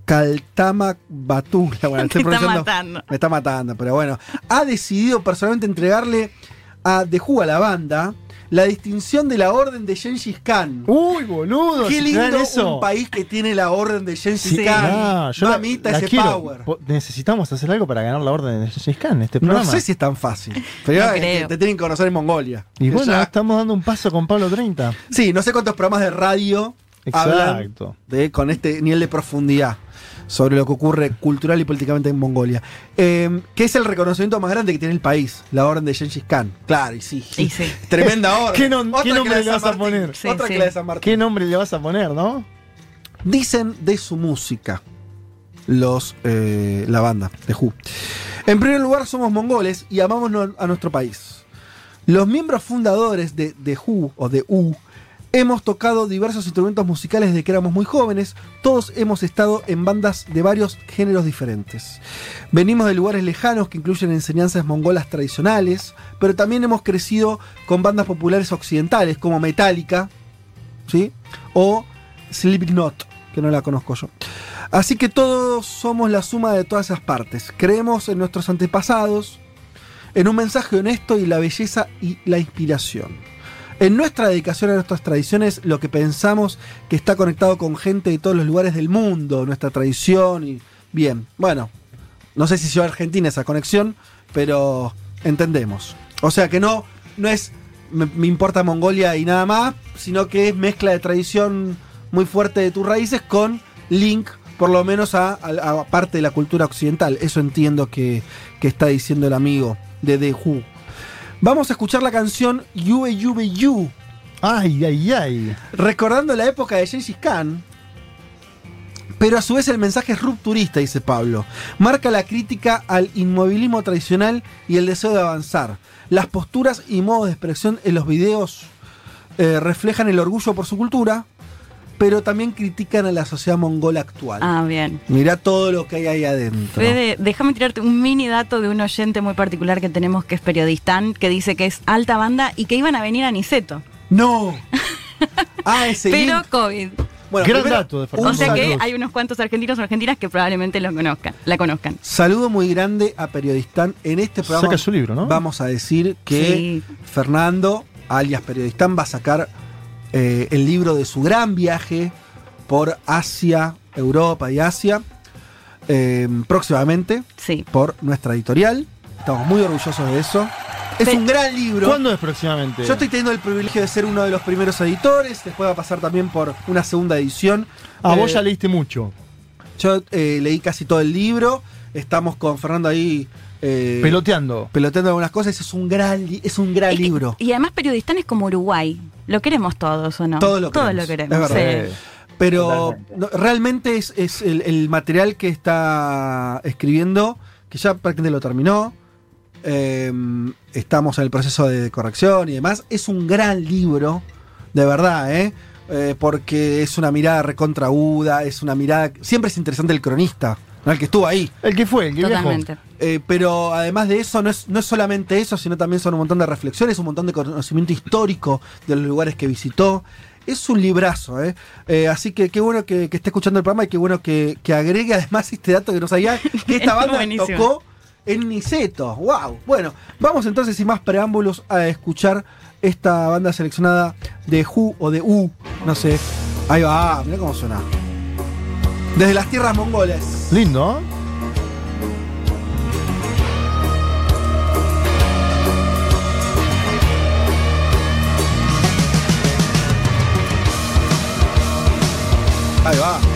Speaker 4: Kaltama Batulga, bueno, estoy
Speaker 5: está matando.
Speaker 4: me está matando, pero bueno, ha decidido personalmente entregarle a The Who, a la banda, la distinción de la orden de Gengis Khan.
Speaker 6: Uy, boludo.
Speaker 4: Qué lindo
Speaker 6: eso.
Speaker 4: un país que tiene la orden de Gengis
Speaker 5: Sí.
Speaker 4: Khan.
Speaker 6: Ah, yo la-
Speaker 4: Mamita,
Speaker 6: la
Speaker 4: ese
Speaker 6: quiero.
Speaker 4: power.
Speaker 6: Po- Necesitamos hacer algo para ganar la orden de Gengis Khan en este
Speaker 4: No
Speaker 6: programa.
Speaker 4: sé si es tan fácil. Pero
Speaker 5: No creo.
Speaker 4: te tienen que conocer en Mongolia.
Speaker 6: Y bueno,
Speaker 4: ya-
Speaker 6: estamos dando un paso con Pablo 30.
Speaker 4: Sí, no sé cuántos programas de radio
Speaker 6: Exacto.
Speaker 4: de, con este nivel de profundidad sobre lo que ocurre cultural y políticamente en Mongolia. Eh, que es el reconocimiento más grande que tiene el país, la orden de Gengis Khan. Claro, y sí.
Speaker 5: Y sí.
Speaker 4: Tremenda orden.
Speaker 6: ¿Qué, nombre
Speaker 4: de
Speaker 6: le vas a poner?
Speaker 5: Sí,
Speaker 4: Otra
Speaker 5: sí.
Speaker 4: que de San Martín.
Speaker 6: ¿Qué nombre le vas a poner, no?
Speaker 4: Dicen de su música los, eh, la banda de Who. En primer lugar, somos mongoles y amamos a nuestro país. Los miembros fundadores de The Who o de U hemos tocado diversos instrumentos musicales desde que éramos muy jóvenes. Todos hemos estado en bandas de varios géneros diferentes. Venimos de lugares lejanos que incluyen enseñanzas mongolas tradicionales, pero también hemos crecido con bandas populares occidentales como Metallica, ¿sí? O Slipknot, que no la conozco yo. Así que todos somos la suma de todas esas partes. Creemos en nuestros antepasados, en un mensaje honesto y la belleza y la inspiración. En nuestra dedicación a nuestras tradiciones, lo que pensamos que está conectado con gente de todos los lugares del mundo, nuestra tradición y bien, bueno, no sé si sea Argentina esa conexión, pero entendemos. O sea que no, no es me, importa Mongolia y nada más, sino que es mezcla de tradición muy fuerte de tus raíces con link, por lo menos a, a- a parte de la cultura occidental. Eso entiendo que, que está diciendo el amigo de The Who. Vamos a escuchar la canción Yue Yue Yu.
Speaker 6: Ay, ay, ay.
Speaker 4: Recordando la época de Gengis Khan. Pero a su vez el mensaje es rupturista, dice Pablo. Marca la crítica al inmovilismo tradicional y el deseo de avanzar. Las posturas y modos de expresión en los videos eh, reflejan el orgullo por su cultura, pero también critican a la sociedad mongola actual.
Speaker 5: Ah, bien.
Speaker 4: Mirá todo lo que hay ahí adentro.
Speaker 5: Fede, déjame tirarte un mini dato de un oyente muy particular que tenemos que es periodista, que dice que es alta banda y que iban a venir a Niceto.
Speaker 4: ¡No! Ah, ese
Speaker 5: Pero
Speaker 4: link.
Speaker 5: COVID.
Speaker 4: Bueno,
Speaker 6: Gran
Speaker 4: primero,
Speaker 6: dato de Fernando
Speaker 5: O sea que hay unos cuantos argentinos o argentinas que probablemente lo conozcan, la conozcan.
Speaker 4: Saludo muy grande a Periodistán. En este programa
Speaker 6: Saca su libro, ¿no?
Speaker 4: vamos a decir que
Speaker 5: Sí.
Speaker 4: Fernando, alias Periodistán, va a sacar eh, el libro de su gran viaje por Asia, Europa y Asia eh, próximamente
Speaker 5: Sí.
Speaker 4: por nuestra editorial. Estamos muy orgullosos de eso. Es
Speaker 5: Pe-
Speaker 4: un gran libro.
Speaker 6: ¿Cuándo es próximamente?
Speaker 4: Yo estoy teniendo el privilegio de ser uno de los primeros editores. Después va a pasar también por una segunda edición.
Speaker 6: Ah, vos
Speaker 4: Eh,
Speaker 6: ya leíste mucho.
Speaker 4: Yo eh, leí casi todo el libro. Estamos con Fernando ahí. Eh,
Speaker 6: Peloteando.
Speaker 4: peloteando algunas cosas. Es un gran, es un gran
Speaker 5: Es que-
Speaker 4: libro.
Speaker 5: Y además periodistán es como Uruguay. Lo queremos todos, ¿o no?
Speaker 4: Todo lo
Speaker 5: Todos
Speaker 4: queremos.
Speaker 5: lo queremos.
Speaker 4: Es verdad.
Speaker 5: sí.
Speaker 4: Pero no, realmente es, es el, el material que está escribiendo, que ya prácticamente lo terminó. eh, estamos en el proceso de corrección y demás. Es un gran libro, de verdad, ¿eh? Eh, porque es una mirada recontraúda, es una mirada. Siempre es interesante el cronista, ¿no? el que estuvo ahí.
Speaker 6: El que fue, el que viajó.
Speaker 5: Totalmente.
Speaker 4: Eh, pero además de eso, no es, no es solamente eso, sino también son un montón de reflexiones, un montón de conocimiento histórico de los lugares que visitó. Es un librazo, ¿eh? Eh, así que qué bueno que, que esté escuchando el programa y qué bueno que, que agregue además este dato que no sabía, que esta banda
Speaker 5: Buenísimo.
Speaker 4: tocó en Niceto. ¡Wow! Bueno, vamos entonces sin más preámbulos a escuchar esta banda seleccionada de Who o de U, no sé. Ahí va, mira cómo suena. Desde las tierras mongoles.
Speaker 6: Lindo, ¿eh?
Speaker 4: Ahí va.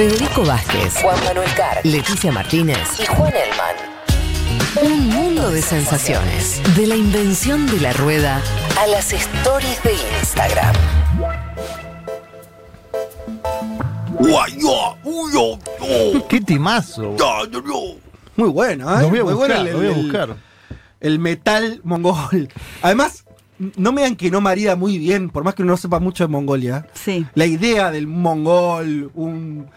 Speaker 1: Federico Vázquez, Juan Manuel Carr, Leticia Martínez y Juan Elman. Un mundo de sensaciones. De la invención de la rueda a las stories de Instagram.
Speaker 6: ¡Qué timazo!
Speaker 4: Muy bueno, ¿eh?
Speaker 6: Lo voy a
Speaker 4: Muy
Speaker 6: buscar,
Speaker 4: bueno el-
Speaker 6: lo voy a
Speaker 4: el-
Speaker 6: buscar.
Speaker 4: el metal mongol. Además, no me digan que no marida muy bien, por más que uno no sepa mucho de Mongolia.
Speaker 5: Sí.
Speaker 4: La idea del mongol, un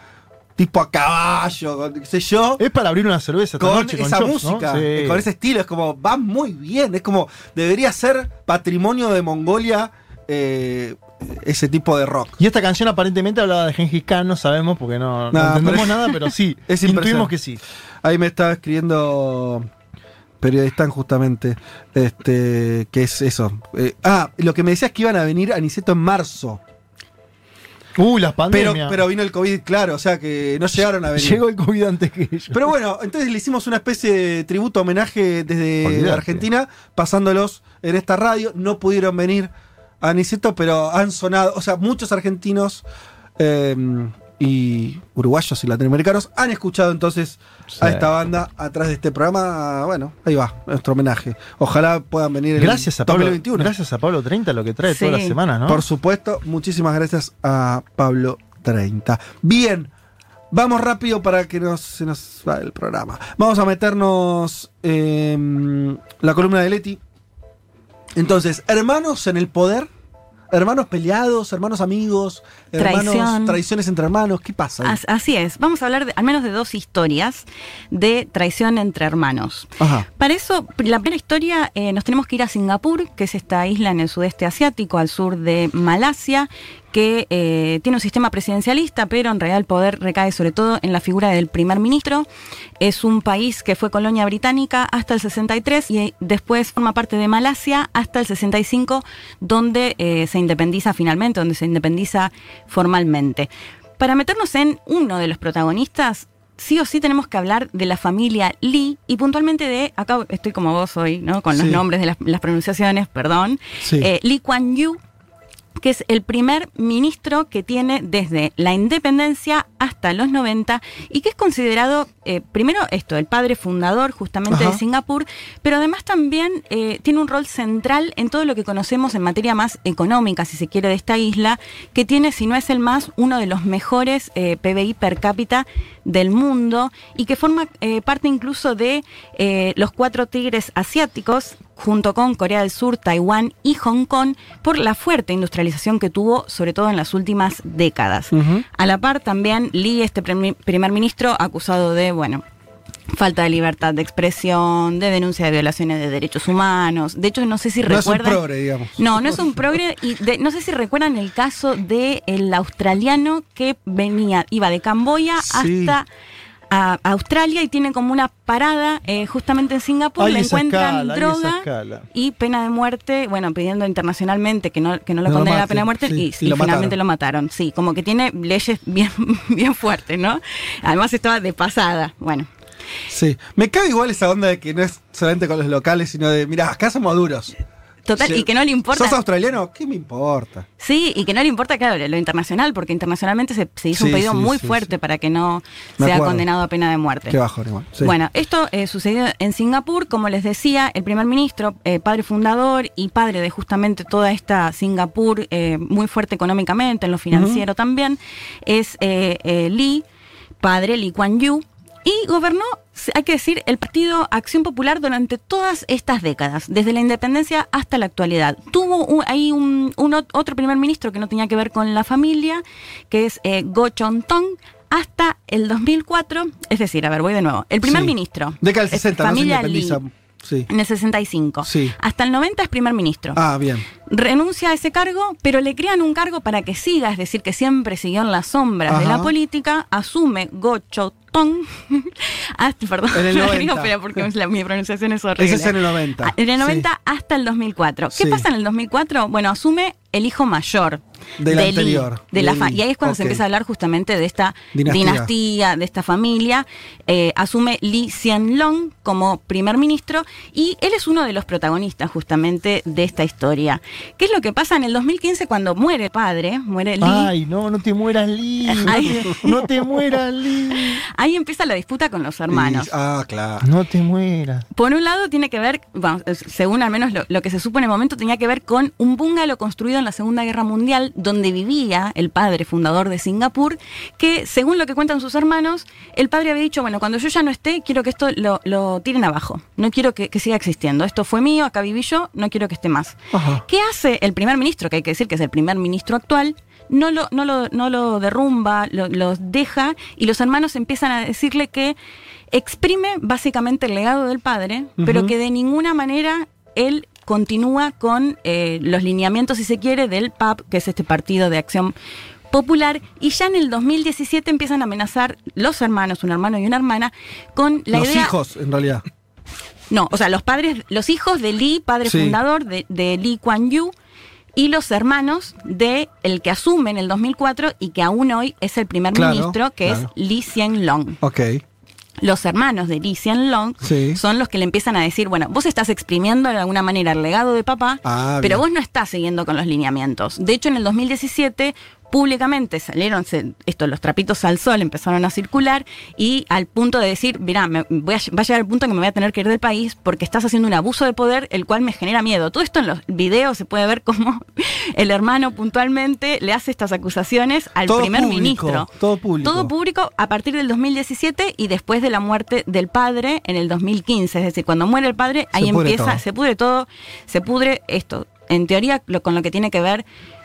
Speaker 4: tipo a caballo, qué sé yo.
Speaker 6: Es para abrir una cerveza esta
Speaker 4: Con
Speaker 6: noche con
Speaker 4: esa música,
Speaker 6: Sí.
Speaker 4: eh, con ese estilo, es como, va muy bien, es como, debería ser patrimonio de Mongolia eh, ese tipo de rock.
Speaker 6: Y esta canción aparentemente hablaba de Gengis Khan, no sabemos porque no, no
Speaker 4: No,
Speaker 6: entendemos
Speaker 4: pero-
Speaker 6: nada, pero sí,
Speaker 4: Es
Speaker 6: intuimos que sí.
Speaker 4: Ahí me estaba escribiendo periodistas justamente, este, que es eso. Eh, ah, lo que me decías que iban a venir a Niceto en marzo.
Speaker 6: Uy, las
Speaker 4: Pero,
Speaker 6: pandemias.
Speaker 4: pero vino el COVID, claro, o sea que no llegaron a venir.
Speaker 6: Llegó el COVID antes que ellos.
Speaker 4: Pero bueno, entonces le hicimos una especie de tributo, homenaje desde. Argentina, pasándolos en esta radio. No pudieron venir a Niceto, pero han sonado, o sea, muchos argentinos eh, y uruguayos y latinoamericanos han escuchado entonces a esta banda atrás de este programa. Bueno, ahí va, nuestro homenaje. Ojalá puedan venir en
Speaker 6: Gracias a Pablo,
Speaker 4: 2021.
Speaker 6: gracias a Pablo 30 lo que trae toda la
Speaker 5: Sí.
Speaker 6: semana, ¿no?
Speaker 4: Por supuesto, muchísimas gracias a Pablo 30. Bien, vamos rápido para que no se nos va el programa. Vamos a meternos en la columna de Leti. Entonces, hermanos en el poder, hermanos peleados, hermanos amigos, hermanos,
Speaker 5: Traición.
Speaker 4: traiciones entre hermanos, ¿qué pasa? ahí?
Speaker 5: Así es, vamos a hablar de- al menos de dos historias de traición entre hermanos.
Speaker 4: Ajá.
Speaker 5: Para eso, la primera historia, eh, nos tenemos que ir a Singapur, que es esta isla en el sudeste asiático, al sur de Malasia, que eh, tiene un sistema presidencialista, pero en realidad el poder recae sobre todo en la figura del primer ministro. Es un país que fue colonia británica hasta el 63 y después forma parte de Malasia hasta el 65, donde eh, se independiza finalmente, donde se independiza formalmente. Para meternos en uno de los protagonistas, sí o sí tenemos que hablar de la familia Lee y puntualmente de, acá estoy como vos hoy, ¿no? Con los
Speaker 4: Sí.
Speaker 5: nombres de las, las pronunciaciones, perdón.
Speaker 4: Sí.
Speaker 5: Eh, Lee Kuan Yew, que es el primer ministro que tiene desde la independencia hasta los 90 y que es considerado, eh, primero esto, el padre fundador justamente
Speaker 4: Ajá.
Speaker 5: de Singapur, pero además también eh, tiene un rol central en todo lo que conocemos en materia más económica, si se quiere, de esta isla, que tiene, si no es el más, uno de los mejores eh, PBI per cápita del mundo y que forma eh, parte incluso de eh, los cuatro tigres asiáticos junto con Corea del Sur, Taiwán y Hong Kong por la fuerte industrialización que tuvo sobre todo en las últimas décadas. A la par también Lee, este primer ministro, acusado de, bueno, falta de libertad de expresión, de denuncia de violaciones de derechos humanos. De hecho, no sé si
Speaker 4: no es un
Speaker 5: recuerdan...
Speaker 4: progre, digamos.
Speaker 5: No, no es un progre. Y de- no sé si recuerdan el caso del el australiano que venía, iba de Camboya
Speaker 4: Sí.
Speaker 5: hasta a Australia y tiene como una parada eh, justamente en Singapur. Le encuentran
Speaker 6: escala,
Speaker 5: droga y pena de muerte. Bueno, pidiendo internacionalmente que no, que no lo
Speaker 4: No
Speaker 5: condenen a la pena de muerte
Speaker 4: sí,
Speaker 5: y,
Speaker 4: y
Speaker 5: y
Speaker 4: lo
Speaker 5: finalmente
Speaker 4: mataron.
Speaker 5: lo mataron. Sí, como que tiene leyes bien, bien fuertes, ¿no? Además estaba de pasada. Bueno.
Speaker 4: Sí, me cabe igual esa onda de que no es solamente con los locales, sino de, mira, acá somos duros.
Speaker 5: Total,
Speaker 4: Sí.
Speaker 5: y que no le importa.
Speaker 4: ¿Sos australiano? ¿Qué me importa?
Speaker 5: Sí, y que no le importa, claro, lo internacional, porque internacionalmente se, se hizo un pedido
Speaker 4: sí,
Speaker 5: muy fuerte para que no
Speaker 4: Me
Speaker 5: sea
Speaker 4: acuerdo.
Speaker 5: condenado a pena de muerte.
Speaker 4: Qué bajón igual. sí.
Speaker 5: Bueno, esto eh, sucedió en Singapur, como les decía, el primer ministro, eh, padre fundador y padre de justamente toda esta Singapur, eh, muy fuerte económicamente, en lo financiero también, es Lee, padre Lee Kuan Yew, y gobernó, hay que decir, el partido Acción Popular durante todas estas décadas, desde la independencia hasta la actualidad. Tuvo un- ahí un, un ot- otro primer ministro que no tenía que ver con la familia, que es eh, Go hasta el 2004, es decir, a ver, voy de nuevo. El primer
Speaker 4: Sí.
Speaker 5: ministro.
Speaker 4: Década del
Speaker 5: es
Speaker 4: 60, no se
Speaker 5: familia Lee,
Speaker 4: independiza. Sí.
Speaker 5: en el 65.
Speaker 4: Sí.
Speaker 5: Hasta el 90 es primer ministro.
Speaker 4: Ah, bien.
Speaker 5: Renuncia a ese cargo, pero le crean un cargo para que siga, es decir, que siempre siguió en las sombras de la política, asume Gocho Hasta, perdón,
Speaker 4: En el
Speaker 5: lo
Speaker 4: 90.
Speaker 5: digo, pero porque la- mi pronunciación es horrible.
Speaker 4: Es en el 90.
Speaker 5: Ah, En el 90
Speaker 4: Sí.
Speaker 5: hasta el 2004. ¿Qué
Speaker 4: Sí.
Speaker 5: pasa en el 2004? Bueno, asume el hijo mayor.
Speaker 4: Del
Speaker 5: de Lee,
Speaker 4: anterior,
Speaker 5: de la y ahí es cuando se empieza a hablar justamente de esta
Speaker 4: Dinastía.
Speaker 5: dinastía, de esta familia. Eh, asume Lee Hsien Long como primer ministro y él es uno de los protagonistas justamente de esta historia. ¿Qué es lo que pasa en el 2015 cuando muere el padre? Muere Lee.
Speaker 6: Ay, no, no te mueras, Lee. No
Speaker 5: Ay.
Speaker 6: te, no te mueras, Lee.
Speaker 5: Ahí empieza la disputa con los hermanos.
Speaker 4: Y- ah, claro.
Speaker 6: No te mueras.
Speaker 5: Por un lado tiene que ver, bueno, según al menos lo, lo que se supo en el momento, tenía que ver con un bungalow construido en la Segunda Guerra Mundial donde vivía el padre fundador de Singapur, que según lo que cuentan sus hermanos, el padre había dicho, bueno, cuando yo ya no esté, quiero que esto lo, lo tiren abajo, no quiero que, que siga existiendo, esto fue mío, acá viví yo, no quiero que esté más.
Speaker 4: Ajá.
Speaker 5: ¿Qué hace el primer ministro, que hay que decir que es el primer ministro actual? No lo, no lo, no lo derrumba, lo, lo deja y los hermanos empiezan a decirle que exprime básicamente el legado del padre, pero que de ninguna manera él continúa con eh, los lineamientos, si se quiere, del PAP, que es este partido de acción popular, y ya en el 2017 empiezan a amenazar los hermanos, un hermano y una hermana, con la
Speaker 4: los
Speaker 5: idea...
Speaker 4: hijos, en realidad.
Speaker 5: No, o sea, los padres, los hijos de Lee, padre
Speaker 4: Sí.
Speaker 5: fundador de, de Lee Kuan Yew, y los hermanos de el que asume en el 2004 y que aún hoy es el primer
Speaker 4: Claro,
Speaker 5: ministro, que
Speaker 4: claro.
Speaker 5: es Lee Hsien Long.
Speaker 4: Ok.
Speaker 5: Los hermanos de Lee Hsien Long
Speaker 4: Sí.
Speaker 5: son los que le empiezan a decir, bueno, vos estás exprimiendo de alguna manera el legado de papá,
Speaker 4: Ah,
Speaker 5: pero
Speaker 4: bien.
Speaker 5: vos no estás siguiendo con los lineamientos. De hecho, en el 2017 públicamente salieron se- esto, los trapitos al sol empezaron a circular y al punto de decir, mira, me voy a, va a llegar el punto que me voy a tener que ir del país porque estás haciendo un abuso de poder, el cual me genera miedo. Todo esto en los videos se puede ver cómo el hermano puntualmente le hace estas acusaciones al
Speaker 4: Todo
Speaker 5: primer
Speaker 4: público,
Speaker 5: ministro.
Speaker 4: todo público.
Speaker 5: Todo público a partir del 2017 y después de la muerte del padre en el 2015. Es decir, cuando muere el padre, ahí
Speaker 4: Se
Speaker 5: empieza,
Speaker 4: todo.
Speaker 5: se pudre todo, se pudre esto. En teoría, lo- con lo que tiene que ver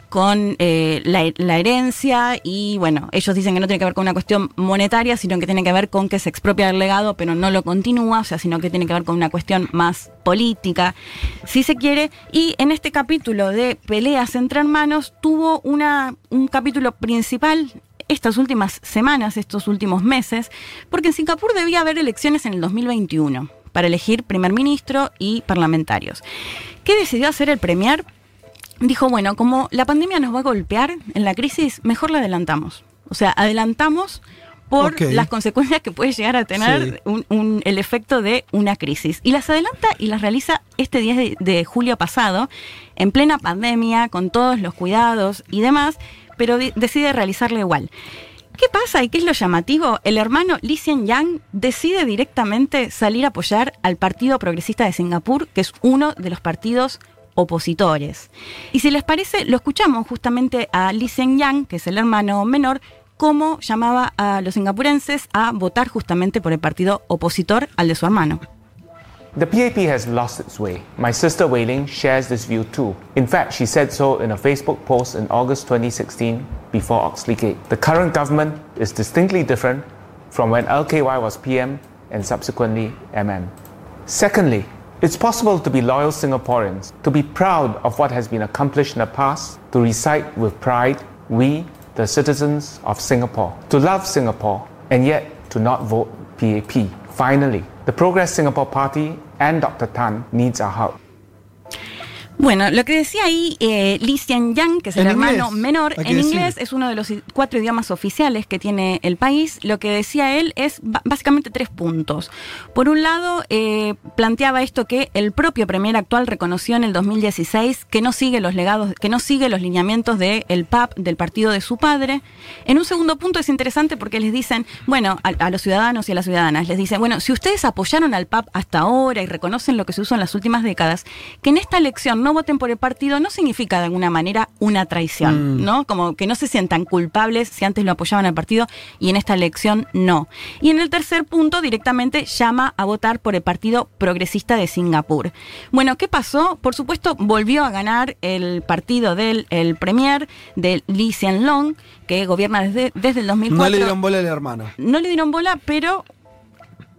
Speaker 5: con eh, la, herencia y bueno, ellos dicen que no tiene que ver con una cuestión monetaria, sino que tiene que ver con que se expropia el legado, pero no lo continúa, o sea, sino que tiene que ver con una cuestión más política, si se quiere. Y en este capítulo de peleas entre hermanos tuvo una, un capítulo principal estas últimas semanas, estos últimos meses, porque en Singapur debía haber elecciones en el 2021 para elegir primer ministro y parlamentarios. ¿Qué decidió hacer el Premier? Dijo, bueno, como la pandemia nos va a golpear en la crisis, mejor la adelantamos. O sea, adelantamos por las consecuencias que puede llegar a tener
Speaker 4: Sí.
Speaker 5: un- un- el efecto de una crisis. Y las adelanta y las realiza este 10 de, de julio pasado, en plena pandemia, con todos los cuidados y demás, pero de- decide realizarla igual. ¿Qué pasa y qué es lo llamativo? El hermano Lee Hsien Yang decide directamente salir a apoyar al Partido Progresista de Singapur, que es uno de los partidos opositores. Y si les parece, lo escuchamos justamente a Lee Hsien Yang, que es el hermano menor, cómo llamaba a los singapurenses a votar justamente por el partido opositor al de su hermano.
Speaker 21: The PAP has lost its way. My sister Wei Ling shares this view too. In fact, she said so in a Facebook post in August 2016 before Oxley. The current government is distinctly different from when LKY was PM and subsequently MM. Secondly, it's possible to be loyal Singaporeans, to be proud of what has been accomplished in the past, to recite with pride, we, the citizens of Singapore, to love Singapore, and yet to not vote PAP. Finally, the Progress Singapore Party and Dr. Tan needs our help.
Speaker 5: Bueno, lo que decía ahí eh, Lee Hsien Yang, que es el hermano
Speaker 21: inglés,
Speaker 5: menor, en
Speaker 21: decir.
Speaker 5: inglés es uno de los cuatro idiomas oficiales que tiene el país. Lo que decía él es básicamente tres puntos. Por un lado, eh, planteaba esto que el propio premier actual reconoció en el 2016 que no sigue los legados, que no sigue los lineamientos del PAP, del partido de su padre. En un segundo punto es interesante porque les dicen, bueno, a, a los ciudadanos y a las ciudadanas, les dicen, bueno, si ustedes apoyaron al PAP hasta ahora y reconocen lo que se usó en las últimas décadas, que en esta elección no voten por el partido no significa de alguna manera una traición,
Speaker 22: Mm.
Speaker 5: ¿no? Como que no se sientan culpables si antes lo apoyaban al partido y en esta elección no. Y en el tercer punto directamente llama a votar por el Partido Progresista de Singapur. Bueno, ¿qué pasó? Por supuesto, volvió a ganar el partido del el premier de Lee Hsien Long, que gobierna desde, desde el 2004
Speaker 4: No le dieron bola al hermano.
Speaker 5: no le dieron bola, pero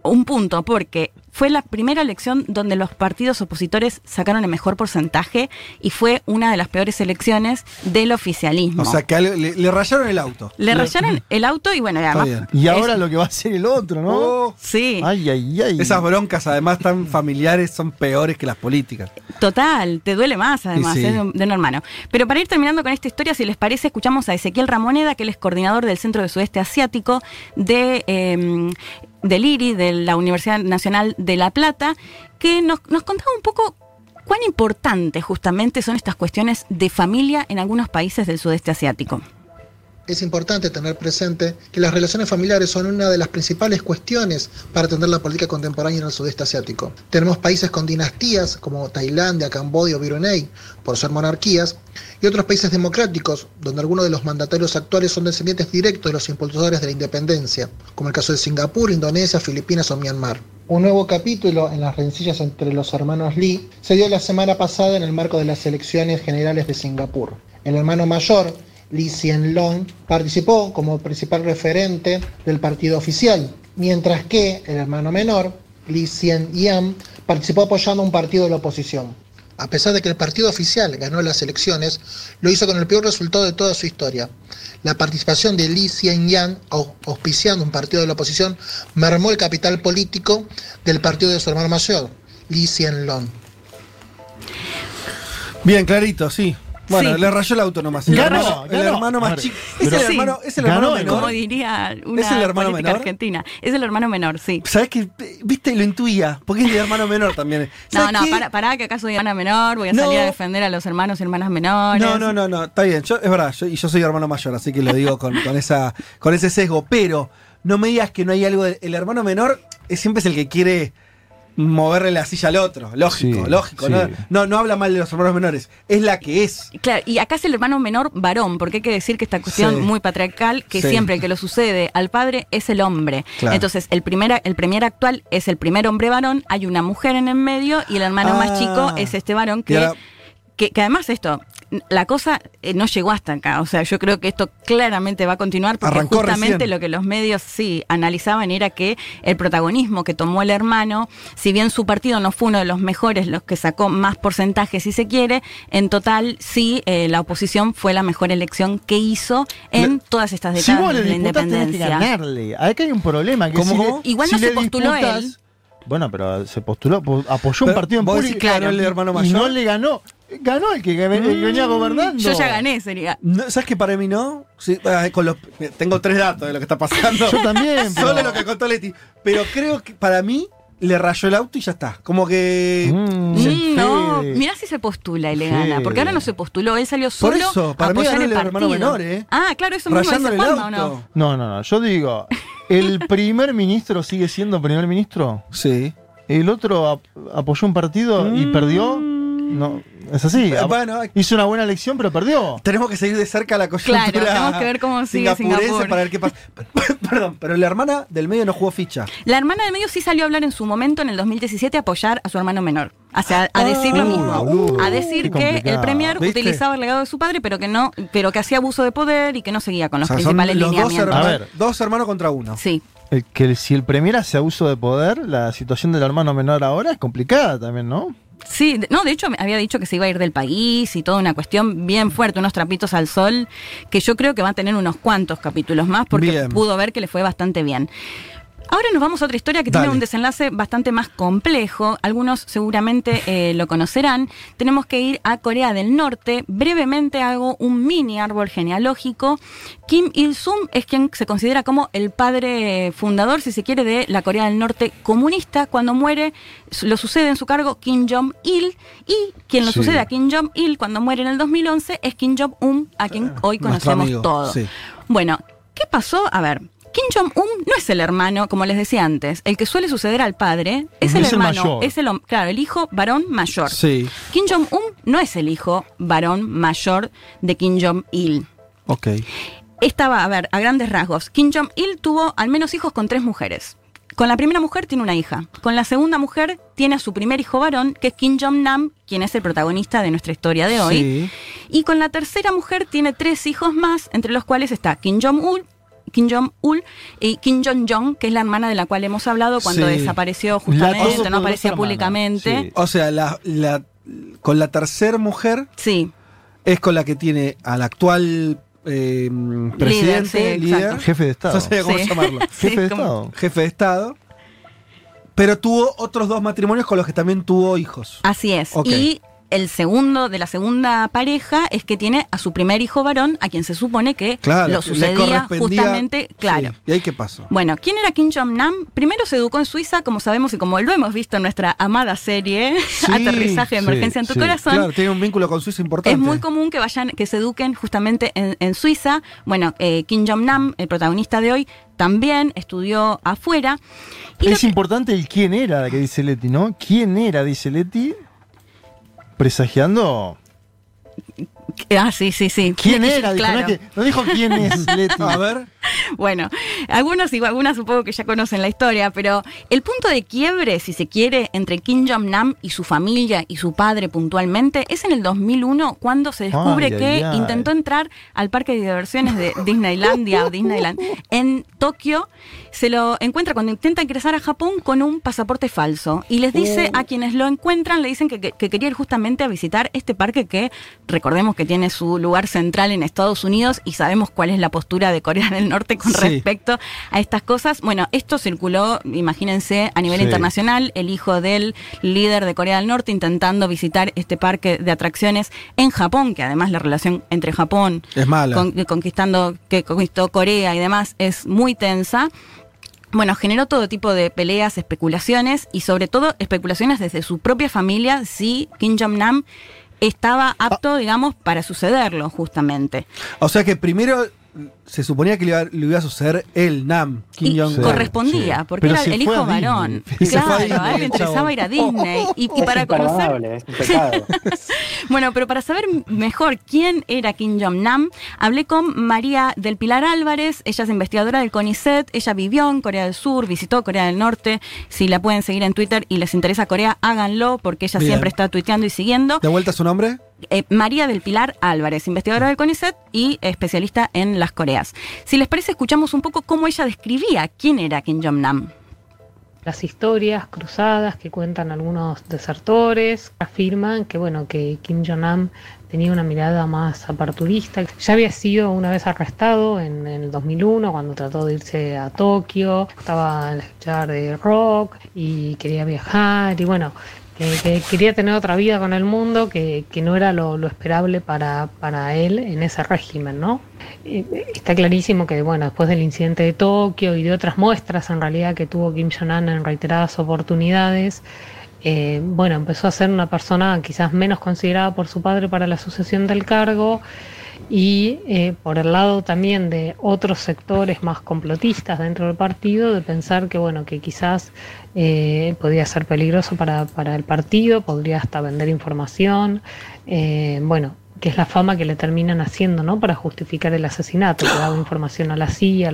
Speaker 5: un punto, porque fue la primera elección donde los partidos opositores sacaron el mejor porcentaje y fue una de las peores elecciones del oficialismo.
Speaker 4: O sea, que le, le- le rayaron el auto.
Speaker 5: le rayaron el auto y bueno, y además.
Speaker 4: bien.
Speaker 6: Y
Speaker 5: es-
Speaker 6: ahora lo que va a hacer el otro, ¿no?
Speaker 4: Oh.
Speaker 5: Sí.
Speaker 6: Ay, ay, ay.
Speaker 4: Esas broncas, además, tan familiares, son peores que las políticas.
Speaker 5: Total, te duele más además,
Speaker 4: sí.
Speaker 5: es de, un, de un hermano. Pero para ir terminando con esta historia, si les parece, escuchamos a Ezequiel Ramoneda, que él es coordinador del Centro de Sudeste Asiático de, eh, del IRI, de la Universidad Nacional de La Plata, que nos, nos contaba un poco cuán importantes justamente son estas cuestiones de familia en algunos países del sudeste asiático.
Speaker 23: Es importante tener presente que las relaciones familiares son una de las principales cuestiones para atender la política contemporánea en el sudeste asiático. Tenemos países con dinastías como Tailandia, Camboya o Brunei, por ser monarquías, y otros países democráticos, donde algunos de los mandatarios actuales son descendientes directos de los impulsores de la independencia, como el caso de Singapur, Indonesia, Filipinas o Myanmar. Un nuevo capítulo en las rencillas entre los hermanos Lee se dio la semana pasada en el marco de las elecciones generales de Singapur. El hermano mayor, Lee Hsien Long, participó como principal referente del partido oficial, mientras que el hermano menor, Lee Hsien Yang, participó apoyando a un partido de la oposición. A pesar de que el partido oficial ganó las elecciones, lo hizo con el peor resultado de toda su historia. La participación de Lee Hsien Yang, au- auspiciando un partido de la oposición, mermó el capital político del partido de su hermano mayor. Lee Hsien-long.
Speaker 4: Bien, clarito, sí. Bueno,
Speaker 5: Sí.
Speaker 4: le rayó el auto nomás. El hermano,
Speaker 5: rayó,
Speaker 4: el
Speaker 6: ganó.
Speaker 4: hermano más chico. Es el hermano, es el
Speaker 6: Ganó,
Speaker 4: hermano
Speaker 6: ¿no?
Speaker 4: menor.
Speaker 5: Como diría una
Speaker 4: ¿Es el hermano
Speaker 5: política
Speaker 4: menor?
Speaker 5: argentina. Es el hermano menor, sí.
Speaker 4: ¿Sabes qué? Viste, lo intuía. Porque es el hermano menor también.
Speaker 5: No,
Speaker 4: ¿Sabes
Speaker 5: no,
Speaker 4: qué?
Speaker 5: para, para que acaso soy hermana menor, voy a
Speaker 4: No.
Speaker 5: salir a defender a los hermanos y hermanas menores.
Speaker 4: No, no, no, no, está bien. Yo, es verdad, yo, y yo soy hermano mayor, así que lo digo con, con esa, con ese sesgo. Pero no me digas que no hay algo. de- el hermano menor es, siempre es el que quiere moverle la silla al otro. Lógico,
Speaker 6: Sí,
Speaker 4: lógico.
Speaker 6: sí.
Speaker 4: No, no, no habla mal de los hermanos menores. Es la que es.
Speaker 5: Claro, y acá es el hermano menor varón, porque hay que decir que esta cuestión
Speaker 4: Sí.
Speaker 5: muy patriarcal, que
Speaker 4: Sí.
Speaker 5: siempre el que lo sucede al padre es el hombre.
Speaker 4: Claro.
Speaker 5: Entonces, el primer, el premier actual es el primer hombre varón, hay una mujer en el medio y el hermano más
Speaker 4: Ah.
Speaker 5: chico es este varón que, que, que además esto, la cosa eh, no llegó hasta acá. O sea, yo creo que esto claramente va a continuar porque
Speaker 4: Arrancó
Speaker 5: justamente
Speaker 4: recién.
Speaker 5: lo que los medios sí analizaban era que el protagonismo que tomó el hermano, si bien su partido no fue uno de los mejores, los que sacó más porcentajes si se quiere, en total sí eh, la oposición fue la mejor elección que hizo en todas estas
Speaker 6: Si
Speaker 5: décadas
Speaker 6: vos le
Speaker 5: de la independencia.
Speaker 6: ganarle. Acá hay un problema. Que
Speaker 4: ¿Cómo,
Speaker 6: si le-?
Speaker 5: Igual
Speaker 6: si
Speaker 5: no se postuló
Speaker 6: disputás-
Speaker 5: él.
Speaker 6: Bueno, pero se postuló, po- apoyó un
Speaker 4: Pero
Speaker 6: partido en
Speaker 4: vos
Speaker 6: público
Speaker 4: decís que ganó el hermano
Speaker 6: y
Speaker 4: mayor.
Speaker 6: no le ganó. Ganó el que, el que venía gobernando.
Speaker 5: Yo ya gané, sería.
Speaker 4: No, ¿Sabes que para mí no? Sí, con los, tengo tres datos de lo que está pasando.
Speaker 6: Yo también, pero-
Speaker 4: Solo lo que contó Leti. Pero creo que para mí le rayó el auto y ya está. Como que.
Speaker 6: Mm,
Speaker 5: Mm, no, mirá si se postula y le gana, porque ahora no se postuló, él salió
Speaker 4: Por
Speaker 5: solo
Speaker 4: eso, para
Speaker 5: a
Speaker 4: mí ganó
Speaker 5: el
Speaker 4: el hermano menor, ¿eh?
Speaker 5: Ah, claro, eso mismo
Speaker 4: el
Speaker 5: Juanma, ¿o
Speaker 4: auto.
Speaker 5: no?
Speaker 6: No, no, no. Yo digo, ¿el primer ministro sigue siendo primer ministro?
Speaker 4: Sí.
Speaker 6: ¿El otro ap- apoyó un partido y perdió? No, es así.
Speaker 4: Eh, bueno,
Speaker 6: Hizo una buena elección, pero perdió.
Speaker 4: Tenemos que seguir de cerca la coyuntura.
Speaker 5: Claro, tenemos que ver cómo sigue Singapur.
Speaker 4: para ver qué pasa. Perdón, pero la hermana del medio no jugó ficha.
Speaker 5: La hermana del medio sí salió a hablar en su momento, en el 2017, a apoyar a su hermano menor. O sea, a decir lo
Speaker 6: Ah,
Speaker 5: mismo. a decir que el premier
Speaker 4: ¿Viste?
Speaker 5: utilizaba el legado de su padre, pero que no, pero que hacía abuso de poder y que no seguía con
Speaker 4: O
Speaker 5: los
Speaker 4: sea,
Speaker 5: principales
Speaker 4: los dos
Speaker 5: lineamientos.
Speaker 6: A ver.
Speaker 4: dos hermanos contra uno.
Speaker 5: Sí.
Speaker 6: El que si el premier hace abuso de poder, la situación del hermano menor ahora es complicada también, ¿no?
Speaker 5: Sí, de- no, de hecho había dicho que se iba a ir del país y toda una cuestión bien fuerte, unos trapitos al sol, que yo creo que va a tener unos cuantos capítulos más porque
Speaker 4: Bien.
Speaker 5: pudo ver que le fue bastante bien. Ahora nos vamos a otra historia que
Speaker 4: Dale.
Speaker 5: tiene un desenlace bastante más complejo. Algunos seguramente eh, lo conocerán. Tenemos que ir a Corea del Norte. Brevemente hago un mini árbol genealógico. Kim Il-sung es quien se considera como el padre fundador, si se quiere, de la Corea del Norte comunista. Cuando muere, lo sucede en su cargo Kim Jong-il. Y quien lo
Speaker 6: Sí.
Speaker 5: sucede a Kim Jong-il cuando muere en el 2011 es Kim Jong-un, a quien hoy
Speaker 4: nuestro
Speaker 5: conocemos todos.
Speaker 4: sí.
Speaker 5: Bueno, ¿qué pasó? A ver. Kim Jong-un no es el hermano, como les decía antes, el que suele suceder al padre, es el
Speaker 6: Es el
Speaker 5: hermano,
Speaker 6: mayor.
Speaker 5: es el, claro, el hijo varón mayor.
Speaker 4: Sí.
Speaker 5: Kim Jong-un no es el hijo varón mayor de Kim Jong-il.
Speaker 4: Ok.
Speaker 5: Estaba, a ver, a grandes rasgos, Kim Jong-il tuvo al menos hijos con tres mujeres. Con la primera mujer tiene una hija. Con la segunda mujer tiene a su primer hijo varón, que es Kim Jong-nam, quien es el protagonista de nuestra historia de hoy.
Speaker 4: Sí.
Speaker 5: Y con la tercera mujer tiene tres hijos más, entre los cuales está Kim Jong-un, Kim Jong-ul y Kim Jong-jong, que es la hermana de la cual hemos hablado cuando
Speaker 4: Sí.
Speaker 5: desapareció justamente, no aparecía públicamente.
Speaker 6: sí.
Speaker 4: O sea, la, la- con la tercera mujer
Speaker 5: Sí,
Speaker 4: es con la que tiene al actual eh, presidente,
Speaker 5: sí,
Speaker 4: líder.
Speaker 6: Jefe de Estado.
Speaker 4: no sé cómo
Speaker 5: Sí.
Speaker 4: llamarlo,
Speaker 5: Sí,
Speaker 6: Jefe de
Speaker 5: como-
Speaker 6: Estado.
Speaker 4: jefe de Estado. Pero tuvo otros dos matrimonios con los que también tuvo hijos.
Speaker 5: así es.
Speaker 4: Ok.
Speaker 5: Y el segundo de la segunda pareja es que tiene a su primer hijo varón, a quien se supone que
Speaker 4: Claro,
Speaker 5: lo sucedía justamente, claro.
Speaker 4: Sí. ¿Y ahí qué pasó?
Speaker 5: Bueno, ¿quién era Kim Jong-nam? Primero se educó en Suiza, como sabemos y como lo hemos visto en nuestra amada serie, Aterrizaje de
Speaker 6: sí,
Speaker 5: Emergencia en tu
Speaker 6: sí.
Speaker 5: corazón.
Speaker 4: Claro, tiene un vínculo con Suiza importante.
Speaker 5: Es muy común que vayan, que se eduquen justamente en, en Suiza. Bueno, eh, Kim Jong-nam, el protagonista de hoy, también estudió afuera. Y
Speaker 6: Es
Speaker 5: que-
Speaker 6: importante el quién era, que dice Leti, ¿no? ¿Quién era, dice Leti? Presagiando.
Speaker 5: ah, sí, sí, sí.
Speaker 6: ¿Quién era? Dijo,
Speaker 5: Claro.
Speaker 6: no, es que- no dijo quién es, Leti.
Speaker 4: A ver,
Speaker 5: Bueno, algunos y algunas supongo que ya conocen la historia, pero el punto de quiebre, si se quiere, entre Kim Jong-nam y su familia y su padre puntualmente, es en el 2001 cuando se descubre
Speaker 6: Ay, ay,
Speaker 5: que
Speaker 6: ay.
Speaker 5: intentó entrar al parque de diversiones de Disneylandia o Disneyland en Tokio. Se lo encuentra cuando intenta ingresar a Japón con un pasaporte falso y les dice
Speaker 6: Uh.
Speaker 5: a quienes lo encuentran, le dicen que, que- que quería ir justamente a visitar este parque que recordemos que tiene su lugar central en Estados Unidos y sabemos cuál es la postura de Corea del Norte con
Speaker 4: Sí.
Speaker 5: respecto a estas cosas. Bueno, esto circuló, imagínense, a nivel
Speaker 4: Sí.
Speaker 5: internacional, el hijo del líder de Corea del Norte intentando visitar este parque de atracciones en Japón, que además la relación entre Japón
Speaker 4: Es mala.
Speaker 5: con- conquistando, que conquistó Corea y demás es muy tensa. Bueno, generó todo tipo de peleas, especulaciones y sobre todo especulaciones desde su propia familia si Kim Jong-nam estaba apto, digamos, para sucederlo justamente.
Speaker 4: O sea que primero se suponía que le iba, le iba a suceder el Nam, Kim Jong-un.
Speaker 5: correspondía, porque
Speaker 4: Pero
Speaker 5: era el hijo varón.
Speaker 4: Y se fue a
Speaker 5: Claro,
Speaker 4: Disney,
Speaker 5: a él le interesaba ir a Disney. Y, y
Speaker 9: Es
Speaker 5: para conocer.
Speaker 9: imperdonable, es un pecado.
Speaker 5: Bueno, pero para saber mejor quién era Kim Jong-nam, hablé con María del Pilar Álvarez. Ella es investigadora del CONICET. Ella vivió en Corea del Sur, visitó Corea del Norte. Si la pueden seguir en Twitter y les interesa Corea, háganlo, porque ella
Speaker 4: Bien.
Speaker 5: siempre está tuiteando y siguiendo.
Speaker 4: ¿De vuelta su nombre?
Speaker 5: Eh, María del Pilar Álvarez, investigadora del CONICET y especialista en las Coreas. Si les parece, escuchamos un poco cómo ella describía quién era Kim Jong-nam.
Speaker 24: Las historias cruzadas que cuentan algunos desertores afirman que bueno que Kim Jong-un tenía una mirada más aperturista. Ya había sido una vez arrestado en, el 2001 cuando trató de irse a Tokio, estaba en escuchar de rock y quería viajar y bueno, que, que quería tener otra vida con el mundo que, que no era lo, lo esperable para, para él en ese régimen, ¿no? Eh, Está clarísimo que, bueno, después del incidente de Tokio y de otras muestras en realidad que tuvo Kim Jong-un en reiteradas oportunidades, eh, bueno, empezó a ser una persona quizás menos considerada por su padre para la sucesión del cargo y eh, por el lado también de otros sectores más complotistas dentro del partido, de pensar que, bueno, que quizás eh, podía ser peligroso para, para el partido, podría hasta vender información, eh, bueno, que es la fama que le terminan haciendo, ¿no? Para justificar el asesinato, que daba información a la CIA.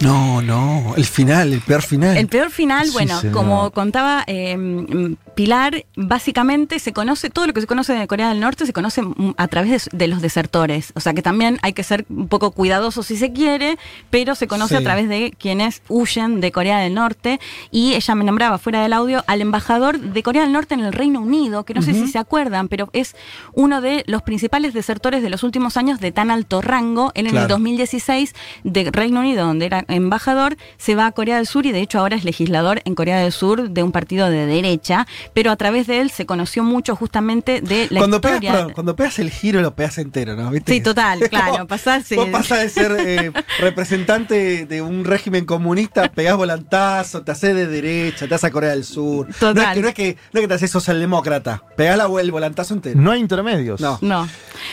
Speaker 4: No, no, el final, el peor final.
Speaker 5: El peor final,
Speaker 4: Sí,
Speaker 5: bueno,
Speaker 4: señor.
Speaker 5: como contaba eh, Pilar, básicamente se conoce, todo lo que se conoce de Corea del Norte se conoce mm, a través de, de los desertores. O sea que también hay que ser un poco cuidadoso si se quiere, pero se conoce
Speaker 25: Sí.
Speaker 5: a través de quienes huyen de Corea del Norte. Y ella me nombraba fuera del audio al embajador de Corea del Norte en el Reino Unido, que no sé si se acuerdan, pero es uno de los principales desertores de los últimos años de tan alto rango. Él en el
Speaker 25: Claro.
Speaker 5: 2016 de Reino Unido, donde era embajador, se va a Corea del Sur y de hecho ahora es legislador en Corea del Sur de un partido de derecha, pero a través de él se conoció mucho justamente de la
Speaker 4: Cuando pegas,
Speaker 5: historia.
Speaker 4: perdón, cuando pegas el giro lo pegas entero, ¿no? ¿Viste?
Speaker 5: Sí, total, claro, pasás.
Speaker 4: Vos pasás de ser eh, representante de un régimen comunista, pegás volantazo, te haces de derecha, te haces a Corea del Sur. No es
Speaker 5: Total.
Speaker 4: que, no es que, no es que te haces socialdemócrata. Pegás la, el volantazo entero.
Speaker 6: No hay intermedios.
Speaker 4: No.
Speaker 5: No.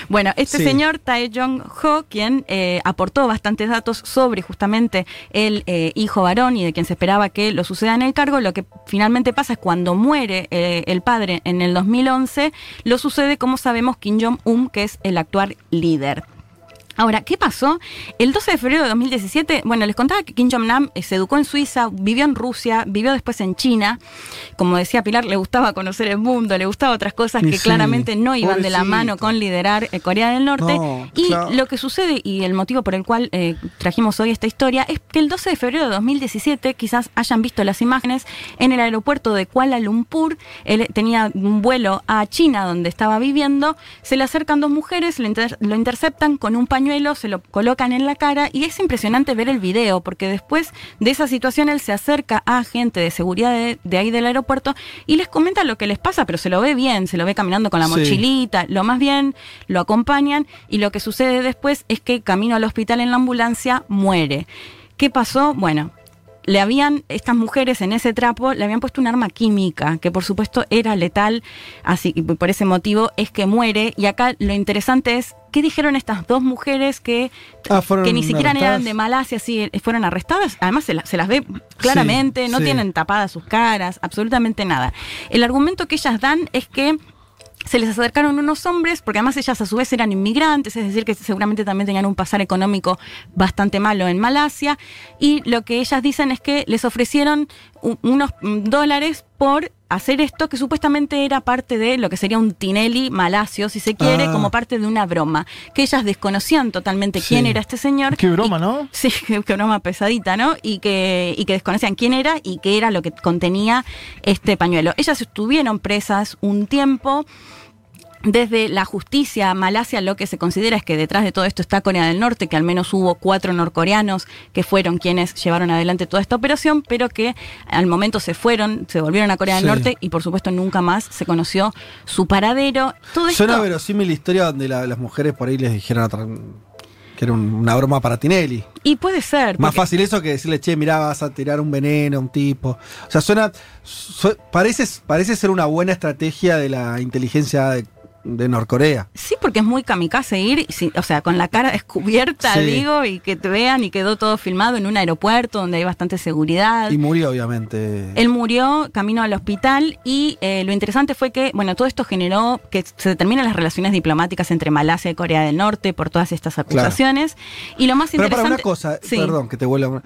Speaker 5: Bueno, este
Speaker 4: Sí.
Speaker 5: señor Tae Jong-ho, quien eh, aportó bastantes datos sobre justamente el eh, hijo varón y de quien se esperaba que lo suceda en el cargo, lo que finalmente pasa es cuando muere eh, el padre en el 2011, lo sucede, como sabemos, Kim Jong-un, que es el actual líder. Ahora, ¿qué pasó? El 12 de febrero de 2017, bueno, les contaba que Kim Jong-nam eh, se educó en Suiza, vivió en Rusia, vivió después en China. Como decía Pilar, le gustaba conocer el mundo, le gustaba otras cosas que
Speaker 25: sí,
Speaker 5: claramente no iban de la mano con liderar eh, Corea del Norte.
Speaker 25: No,
Speaker 5: y
Speaker 25: claro.
Speaker 5: lo que sucede, y el motivo por el cual eh, trajimos hoy esta historia, es que el 12 de febrero de 2017, quizás hayan visto las imágenes, en el aeropuerto de Kuala Lumpur, él tenía un vuelo a China donde estaba viviendo, se le acercan dos mujeres, inter- lo interceptan con un pañuelo, se lo colocan en la cara y es impresionante ver el video porque después de esa situación él se acerca a gente de seguridad de, de ahí del aeropuerto y les comenta lo que les pasa, pero se lo ve bien, se lo ve caminando con la
Speaker 25: Sí.
Speaker 5: mochilita, lo más bien, lo acompañan y lo que sucede después es que camino al hospital en la ambulancia muere. ¿Qué pasó? Bueno, le habían, estas mujeres en ese trapo, le habían puesto un arma química, que por supuesto era letal, así que por ese motivo es que muere. Y acá lo interesante es, ¿qué dijeron estas dos mujeres que,
Speaker 4: Ah,
Speaker 5: que ni siquiera
Speaker 4: arrestadas.
Speaker 5: eran de Malasia, sí, fueron arrestadas? Además se, la- se las ve claramente,
Speaker 4: Sí,
Speaker 5: no
Speaker 4: sí.
Speaker 5: tienen tapadas sus caras, absolutamente nada. El argumento que ellas dan es que se les acercaron unos hombres, porque además ellas a su vez eran inmigrantes, es decir, que seguramente también tenían un pasar económico bastante malo en Malasia, y lo que ellas dicen es que les ofrecieron unos mm, dólares por hacer esto que supuestamente era parte de lo que sería un Tinelli malasio, si se quiere,
Speaker 6: Ah.
Speaker 5: como parte de una broma, que ellas desconocían totalmente
Speaker 6: Sí.
Speaker 5: quién era este señor.
Speaker 6: Qué broma, ¿no?
Speaker 5: Sí, qué, qué broma pesadita, ¿no? Y que, y que desconocían quién era y qué era lo que contenía este pañuelo. Ellas estuvieron presas un tiempo. Desde la justicia, Malasia lo que se considera es que detrás de todo esto está Corea del Norte, que al menos hubo cuatro norcoreanos que fueron quienes llevaron adelante toda esta operación, pero que al momento se fueron, se volvieron a Corea del
Speaker 4: Sí.
Speaker 5: Norte y por supuesto nunca más se conoció su paradero. Todo esto,
Speaker 4: Suena verosímil la historia donde la- las mujeres por ahí les dijeron otra- que era un- una broma para Tinelli.
Speaker 5: y puede ser.
Speaker 4: Más
Speaker 5: porque-
Speaker 4: fácil eso que decirle, che, mirá, vas a tirar un veneno a un tipo. O sea, suena. su- parece, parece ser una buena estrategia de la inteligencia de, de Norcorea.
Speaker 5: Sí, porque es muy kamikaze ir, o sea, con la cara descubierta,
Speaker 4: Sí.
Speaker 5: digo, y que te vean y quedó todo filmado en un aeropuerto donde hay bastante seguridad.
Speaker 4: Y murió, obviamente.
Speaker 5: Él murió camino al hospital y eh, lo interesante fue que, bueno, todo esto generó que se determinen las relaciones diplomáticas entre Malasia y Corea del Norte por todas estas acusaciones. Y lo más
Speaker 4: Pero para
Speaker 5: interesante.
Speaker 4: una cosa,
Speaker 5: Sí,
Speaker 4: perdón que te vuelva.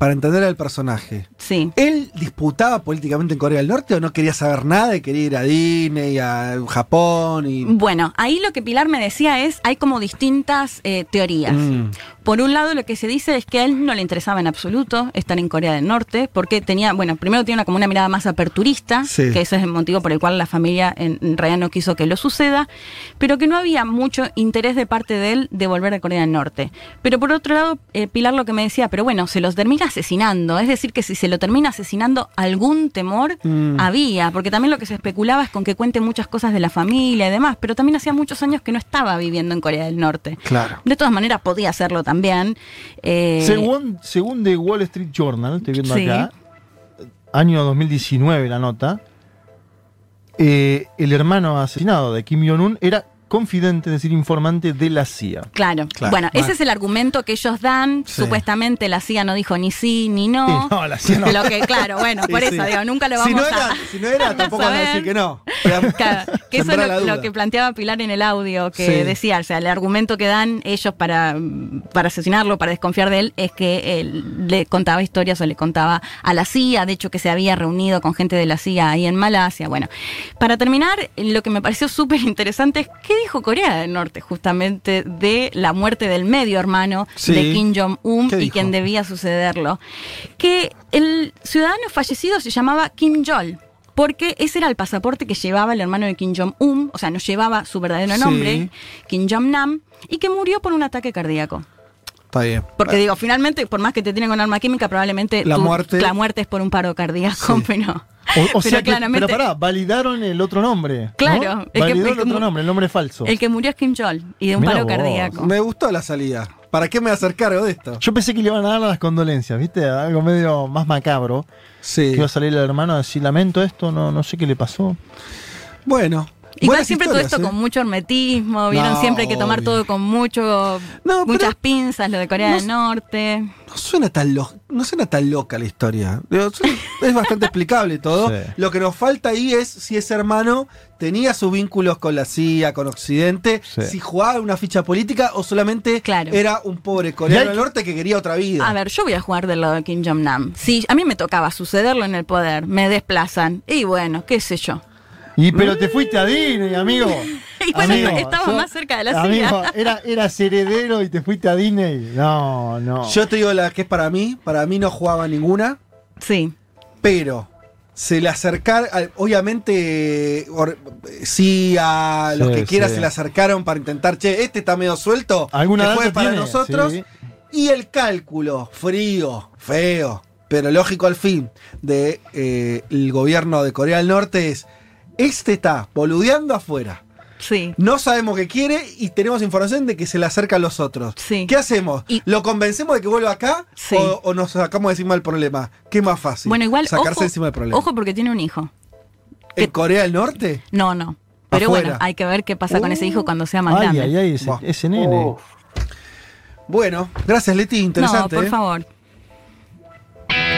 Speaker 4: Para entender al personaje.
Speaker 5: Sí.
Speaker 4: ¿Él disputaba políticamente en Corea del Norte o no quería saber nada y quería ir a Disney, a Japón y.
Speaker 5: Bueno, ahí lo que Pilar me decía es, hay como distintas eh, teorías.
Speaker 4: Mm.
Speaker 5: Por un lado, lo que se dice es que a él no le interesaba en absoluto estar en Corea del Norte, porque tenía, bueno, primero tiene una, como una mirada más aperturista,
Speaker 4: Sí.
Speaker 5: que ese es el motivo por el cual la familia en, en realidad no quiso que lo suceda, pero que no había mucho interés de parte de él de volver a Corea del Norte. Pero por otro lado, eh, Pilar lo que me decía, pero bueno, se los termina asesinando, es decir, que si se lo termina asesinando, algún temor
Speaker 4: Mm.
Speaker 5: había, porque también lo que se especulaba es con que cuente muchas cosas de la familia y demás, pero también hacía muchos años que no estaba viviendo en Corea del Norte.
Speaker 4: Claro.
Speaker 5: De todas maneras, podía hacerlo también. Eh,
Speaker 6: Según, según The Wall Street Journal, estoy viendo
Speaker 5: Sí.
Speaker 6: acá, año 2019 la nota, eh, el hermano asesinado de Kim Jong-un era confidente, es decir, informante de la CIA.
Speaker 5: Claro.
Speaker 6: Claro.
Speaker 5: Bueno, ese
Speaker 6: Vale.
Speaker 5: es el argumento que ellos dan.
Speaker 6: Sí.
Speaker 5: Supuestamente la CIA no dijo ni sí ni no.
Speaker 4: Sí, no, la CIA no.
Speaker 5: Lo que, claro, bueno,
Speaker 4: Sí,
Speaker 5: por
Speaker 4: sí.
Speaker 5: eso digo, nunca lo
Speaker 4: Si
Speaker 5: vamos
Speaker 4: no
Speaker 5: a.
Speaker 4: era, si no era tampoco van a decir que no.
Speaker 5: Claro, que eso es lo, lo que planteaba Pilar en el audio, que
Speaker 4: Sí.
Speaker 5: decía, o sea, el argumento que dan ellos para, para asesinarlo, para desconfiar de él, es que él le contaba historias o le contaba a la CIA, de hecho que se había reunido con gente de la CIA ahí en Malasia. Bueno, para terminar, lo que me pareció súper interesante es qué dijo Corea del Norte justamente de la muerte del medio hermano
Speaker 25: Sí.
Speaker 5: de Kim Jong-un
Speaker 25: ¿Qué
Speaker 5: y
Speaker 25: dijo?
Speaker 5: quien debía sucederlo. Que el ciudadano fallecido se llamaba Kim Jol. Porque ese era el pasaporte que llevaba el hermano de Kim Jong-un, o sea, no llevaba su verdadero
Speaker 4: Sí.
Speaker 5: nombre, Kim Jong-nam, y que murió por un ataque cardíaco.
Speaker 4: Está bien.
Speaker 5: Porque digo, finalmente, por más que te tienen con arma química, probablemente
Speaker 4: La
Speaker 5: tu-
Speaker 4: muerte-
Speaker 5: la muerte es por un paro cardíaco, pero,
Speaker 6: O, o
Speaker 5: pero
Speaker 6: sea que, pero pará, validaron el otro nombre. ¿no?
Speaker 5: Claro, el que-
Speaker 6: Validó
Speaker 5: el
Speaker 6: otro nombre, el nombre falso.
Speaker 5: el que murió es Kim Jol y de un
Speaker 6: Mirá
Speaker 5: paro
Speaker 6: vos.
Speaker 5: cardíaco.
Speaker 4: Me gustó la salida. ¿Para qué me voy a hacer cargo de esto?
Speaker 6: Yo pensé que le iban a dar las condolencias, ¿viste? Algo medio más macabro.
Speaker 4: Sí.
Speaker 6: Que iba a salir el hermano a decir, lamento esto, no, no sé qué le pasó.
Speaker 4: Bueno.
Speaker 5: Igual
Speaker 4: buenas
Speaker 5: siempre todo esto
Speaker 4: ¿eh?
Speaker 5: con mucho hermetismo, vieron
Speaker 4: No,
Speaker 5: siempre hay que tomar
Speaker 4: obvio.
Speaker 5: todo con mucho muchas pinzas, lo de Corea
Speaker 4: no
Speaker 5: del Norte.
Speaker 4: No suena tan lo- no suena tan loca la historia. Es bastante explicable todo.
Speaker 6: Sí.
Speaker 4: Lo que nos falta ahí es si ese hermano tenía sus vínculos con la CIA, con Occidente,
Speaker 6: Sí.
Speaker 4: si jugaba una ficha política o solamente era un pobre coreano del norte que quería otra vida.
Speaker 5: A ver, yo voy a jugar del lado de Kim Jong-nam. Si a mí me tocaba sucederlo en el poder, me desplazan. Y bueno, qué sé yo.
Speaker 6: Y pero te fuiste a Disney, amigo.
Speaker 5: Y bueno,
Speaker 6: Amigo,
Speaker 5: estaba
Speaker 6: yo-
Speaker 5: más cerca de la
Speaker 6: Amigo, era, eras heredero y te fuiste a Disney. No, no.
Speaker 4: Yo te digo la que es para mí, para mí no jugaba ninguna.
Speaker 5: Sí.
Speaker 4: Pero se le acercaron, obviamente, or- sí, a los
Speaker 6: Sí,
Speaker 4: que quieras
Speaker 6: sí.
Speaker 4: se le acercaron para intentar, che, este está medio suelto,
Speaker 6: ¿Alguna
Speaker 4: juegue para
Speaker 6: tiene?
Speaker 4: nosotros.
Speaker 6: Sí.
Speaker 4: Y el cálculo frío, feo, pero lógico al fin, del de, eh, el gobierno de Corea del Norte es, este está boludeando afuera.
Speaker 5: Sí.
Speaker 4: No sabemos qué quiere y tenemos información de que se le acercan los otros.
Speaker 5: Sí.
Speaker 4: ¿Qué hacemos? ¿Lo convencemos de que vuelva acá
Speaker 5: Sí.
Speaker 4: o, o nos sacamos encima del problema? ¿Qué más fácil?
Speaker 5: Bueno, igual,
Speaker 4: Sacarse
Speaker 5: ojo,
Speaker 4: encima del problema.
Speaker 5: ojo porque tiene un hijo.
Speaker 4: ¿En Corea del Norte?
Speaker 5: No, no. Pero
Speaker 4: Afuera.
Speaker 5: bueno, hay que ver qué pasa con ese hijo cuando sea más
Speaker 6: Ay,
Speaker 5: grande.
Speaker 6: ay, ay, ese, ese nene.
Speaker 4: Bueno, gracias Leti, interesante.
Speaker 5: No, por
Speaker 4: ¿eh?
Speaker 5: favor.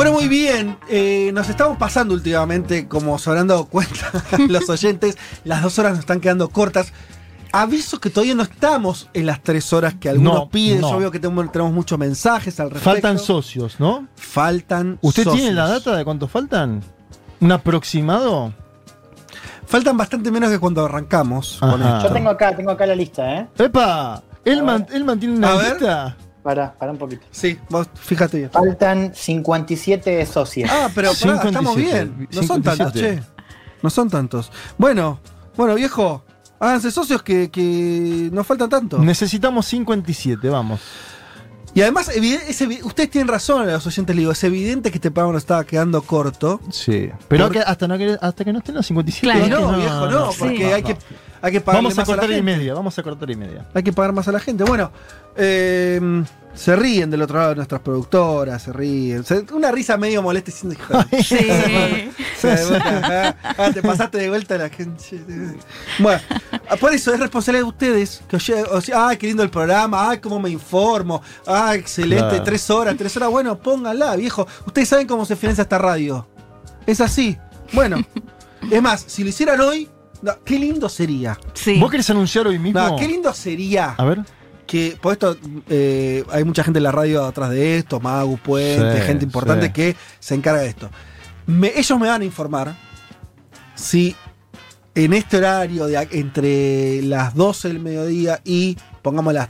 Speaker 4: Bueno, muy bien. eh, nos estamos pasando últimamente, como se habrán dado cuenta los oyentes, las dos horas nos están quedando cortas. Aviso que todavía no estamos en las tres horas que algunos
Speaker 6: No,
Speaker 4: piden.
Speaker 6: no.
Speaker 4: Yo veo que tenemos, tenemos muchos mensajes al respecto.
Speaker 6: Faltan socios, ¿no?
Speaker 4: Faltan
Speaker 6: ¿Usted
Speaker 4: socios.
Speaker 6: tiene la data de cuántos faltan? ¿Un aproximado?
Speaker 4: Faltan bastante menos que cuando arrancamos.
Speaker 6: Ajá.
Speaker 4: con esto.
Speaker 9: Yo tengo acá, tengo acá la lista, ¿eh?
Speaker 6: ¡Epa! ¿Él, man- él mantiene una
Speaker 4: A ver.
Speaker 9: Para, para un poquito.
Speaker 4: Sí, vos fíjate bien.
Speaker 9: Faltan 57 socios.
Speaker 4: Ah, pero pará, estamos
Speaker 6: 57,
Speaker 4: bien. No son tantos,
Speaker 6: 57.
Speaker 4: che. No son tantos. Bueno, bueno, viejo, háganse socios que, que nos faltan tanto.
Speaker 6: Necesitamos 57, vamos.
Speaker 4: Y además, es ustedes tienen razón, los oyentes, le digo, es evidente que este programa nos estaba quedando corto.
Speaker 6: Sí. Pero
Speaker 4: Porque-
Speaker 6: que- hasta, no que, hasta que no estén los 57.
Speaker 4: Y
Speaker 6: ¿no?
Speaker 4: no, viejo, no, porque hay, que, hay que pagarle
Speaker 6: Vamos a
Speaker 4: más a la
Speaker 6: cortar y
Speaker 4: gente.
Speaker 6: media, vamos a cortar y media.
Speaker 4: Hay que pagar más a la gente. Bueno, eh, se ríen del otro lado de nuestras productoras, se ríen. Se- una risa medio molesta diciendo, "Hijo de-
Speaker 5: Sí.
Speaker 4: Ah, ah, te pasaste de vuelta a la gente. Bueno, ah, por eso es responsabilidad de ustedes. Que oye, o sea, ay, qué lindo el programa, ay, cómo me informo, ay, excelente,
Speaker 6: Claro.
Speaker 4: tres horas, tres horas. Bueno, pónganla, viejo. Ustedes saben cómo se financia esta radio. Es así. Bueno, es más, si lo hicieran hoy, no, qué lindo sería.
Speaker 6: ¿Vos querés anunciar hoy mismo?
Speaker 4: No, qué lindo sería
Speaker 6: A ver.
Speaker 4: que, por esto, eh, hay mucha gente en la radio atrás de esto, Magu, Puente,
Speaker 6: Sí,
Speaker 4: gente importante
Speaker 6: sí.
Speaker 4: que se encarga de esto. Me- ellos me van a informar si en este horario de entre las 12 del mediodía y, pongamos, las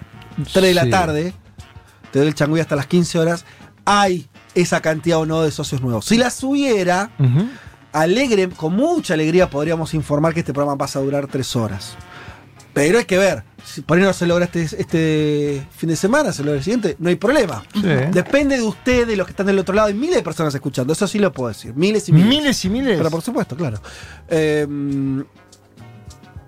Speaker 4: 3 de la
Speaker 6: Sí.
Speaker 4: tarde, te doy el changüí hasta las 15 horas, hay esa cantidad o no de socios nuevos. Si las hubiera. Alegre, con mucha alegría podríamos informar que este programa pasa a durar tres horas. Pero hay que ver, si por ahí no se logra este, este fin de semana, se logra el siguiente, no hay problema.
Speaker 6: Sí.
Speaker 4: Depende de ustedes, de los que están del otro lado, hay miles de personas escuchando, eso sí lo puedo decir, miles y miles.
Speaker 6: Miles y miles.
Speaker 4: Pero por supuesto, claro. Eh,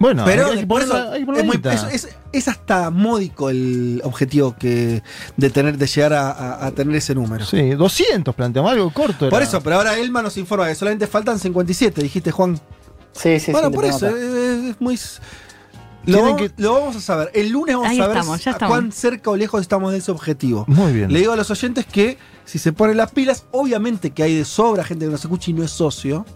Speaker 6: Bueno,
Speaker 4: pero
Speaker 6: hay que
Speaker 4: después
Speaker 6: poner-
Speaker 4: eso-
Speaker 6: hay que poner
Speaker 4: es, muy-
Speaker 6: guita.
Speaker 4: es- es- es hasta módico el objetivo que de tener de llegar a, a- a tener ese número.
Speaker 6: Sí, 200 planteamos algo corto.
Speaker 4: Por eso, pero ahora Elma nos informa que solamente faltan 57, dijiste Juan.
Speaker 9: Sí, sí,
Speaker 4: bueno,
Speaker 9: sí,
Speaker 4: por
Speaker 9: lo
Speaker 4: eso, es, es muy. Lo, vamos- lo vamos a saber. El lunes vamos
Speaker 5: Ahí
Speaker 4: a ver
Speaker 5: estamos, ya
Speaker 4: a cuán cerca o lejos estamos de ese objetivo.
Speaker 6: Muy bien.
Speaker 4: Le digo a los oyentes que si se ponen las pilas, obviamente que hay de sobra gente que nos escucha y no es socio.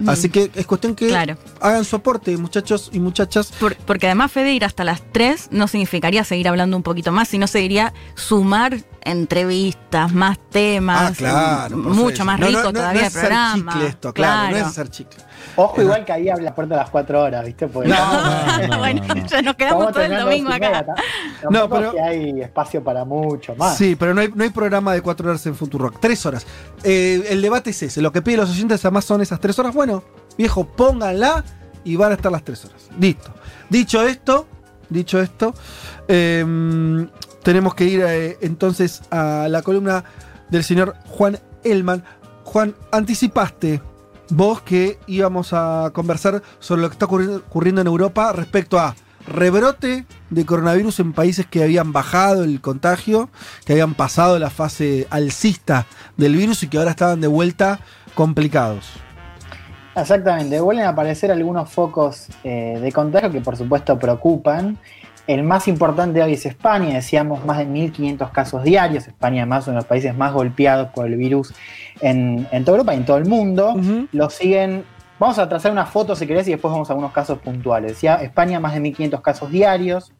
Speaker 5: Mm.
Speaker 4: Así que es cuestión que
Speaker 5: Claro.
Speaker 4: hagan su aporte, muchachos y muchachas.
Speaker 5: Por- porque además, Fede, ir hasta las 3 no significaría seguir hablando un poquito más, sino seguiría sumar entrevistas, más temas,
Speaker 4: Ah, claro.
Speaker 5: mucho más rico
Speaker 4: no, no,
Speaker 5: todavía
Speaker 4: no
Speaker 5: el
Speaker 4: es hacer
Speaker 5: programa.
Speaker 4: chicle esto, claro, no es hacer chicle.
Speaker 9: Ojo, igual que ahí habla la puerta a las 4 horas, ¿viste? Porque
Speaker 5: bueno, ya nos quedamos todo el domingo acá.
Speaker 4: No, pero-
Speaker 9: que hay espacio para mucho más.
Speaker 4: Sí, pero no hay, no hay programa de cuatro horas en Futurock. Tres horas. Eh, el debate es ese. Lo que piden los oyentes además son esas tres horas. Bueno, viejo, pónganla y van a estar las tres horas. Listo. Dicho esto, dicho esto, eh, tenemos que ir eh, entonces a la columna del señor Juan Elman. Juan, anticipaste vos que íbamos a conversar sobre lo que está ocurriendo, en Europa respecto a rebrote de coronavirus en países que habían bajado el contagio, que habían pasado la fase alcista del virus y que ahora estaban de vuelta complicados.
Speaker 9: Exactamente, vuelven a aparecer algunos focos eh, de contagio que por supuesto preocupan. El más importante hoy es España, decíamos más de 1.500 casos diarios. España además uno de los países más golpeados por el virus en, en toda Europa y en todo el mundo. Lo siguen, vamos a trazar una foto si querés y después vamos a algunos casos puntuales. Decía España más de 1.500 casos diarios.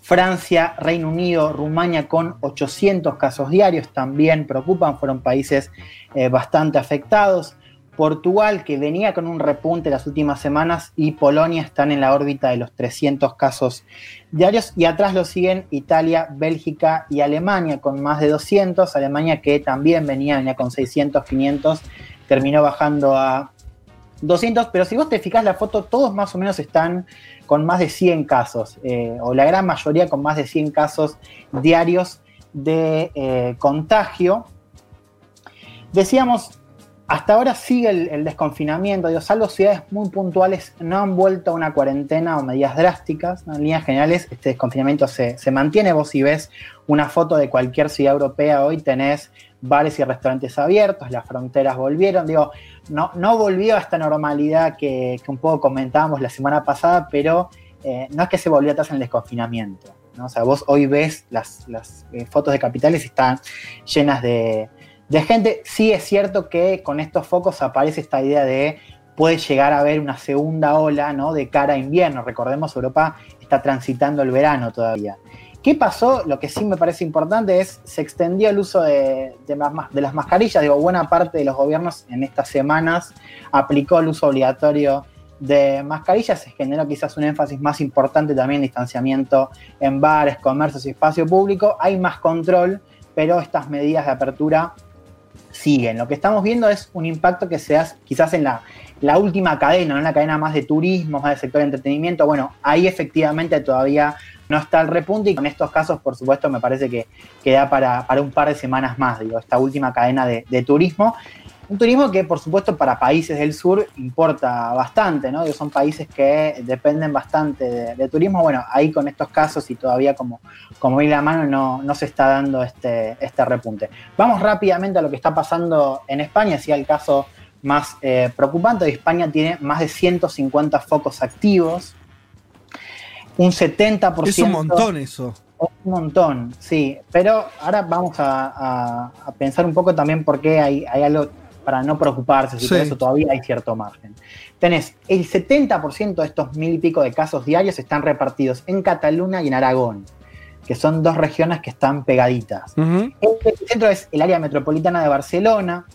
Speaker 9: Francia, Reino Unido, Rumania con 800 casos diarios también preocupan, fueron países eh, bastante afectados. Portugal, que venía con un repunte las últimas semanas, y Polonia están en la órbita de los 300 casos diarios. Y atrás lo siguen Italia, Bélgica y Alemania con más de 200. Alemania que también venía, con 600, 500, terminó bajando a 200. Pero si vos te fijás la foto, todos más o menos están con más de 100 casos, eh, o la gran mayoría con más de 100 casos diarios de eh, contagio. Decíamos, hasta ahora sigue el, desconfinamiento, digo, salvo ciudades muy puntuales, no han vuelto a una cuarentena o medidas drásticas. ¿no? En líneas generales, este desconfinamiento se, mantiene. Vos si ves una foto de cualquier ciudad europea hoy, tenés bares y restaurantes abiertos, las fronteras volvieron. Digo, no, volvió a esta normalidad que, un poco comentábamos la semana pasada, pero eh, no es que se volvió atrás en el desconfinamiento. O sea, vos hoy ves las, las eh, fotos de capitales y están llenas de, de gente. Sí es cierto que con estos focos aparece esta idea de puede llegar a haber una segunda ola ¿no? de cara a invierno. Recordemos, Europa está transitando el verano todavía. ¿Qué pasó? Lo que sí me parece importante es se extendió el uso de, de, de, las mascarillas. Digo, buena parte de los gobiernos en estas semanas aplicó el uso obligatorio de mascarillas. Se generó quizás un énfasis más importante también en distanciamiento en bares, comercios y espacio público. Hay más control, pero estas medidas de apertura siguen. Lo que estamos viendo es un impacto que se hace quizás en la, la última cadena, en la cadena más de turismo, más del sector de entretenimiento. Bueno, ahí efectivamente todavía no está el repunte y con estos casos, por supuesto, me parece que queda para, para un par de semanas más, digo, esta última cadena de, de, turismo. Un turismo que, por supuesto, para países del sur importa bastante, ¿no? Son países que dependen bastante de, de turismo. Bueno, ahí con estos casos y todavía como, como vi la mano no, no se está dando este, este repunte. Vamos rápidamente a lo que está pasando en España, si el caso más eh, preocupante. España tiene más de 150 focos activos un 70%.
Speaker 4: Es un montón eso.
Speaker 9: Un montón, sí. Pero ahora vamos a, a, a pensar un poco también por qué hay, hay algo para no preocuparse, si sí. por eso todavía hay cierto margen. Tenés el 70% de estos mil y pico de casos diarios están repartidos en Cataluña y en Aragón, que son dos regiones que están pegaditas. Uh -huh. El centro es el área metropolitana de Barcelona.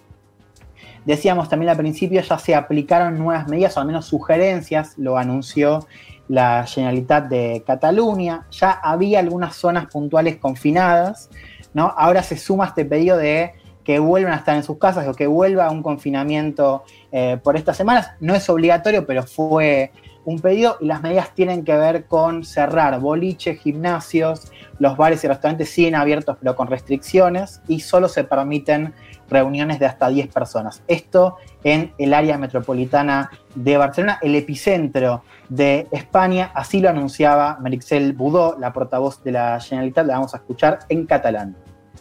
Speaker 9: Decíamos también al principio, ya se aplicaron nuevas medidas, o al menos sugerencias, lo anunció la Generalitat de Cataluña, ya había algunas zonas puntuales confinadas, ¿no? Ahora se suma este pedido de que vuelvan a estar en sus casas o que vuelva a un confinamiento eh, por estas semanas. No es obligatorio, pero fue un pedido y las medidas tienen que ver con cerrar boliches, gimnasios, los bares y restaurantes siguen abiertos pero con restricciones y solo se permiten reuniones de hasta 10 personas. Esto en el área metropolitana de Barcelona, el epicentro de España, así lo anunciaba Merixel Budó, la portavoz de la Generalitat, la vamos a escuchar en catalán.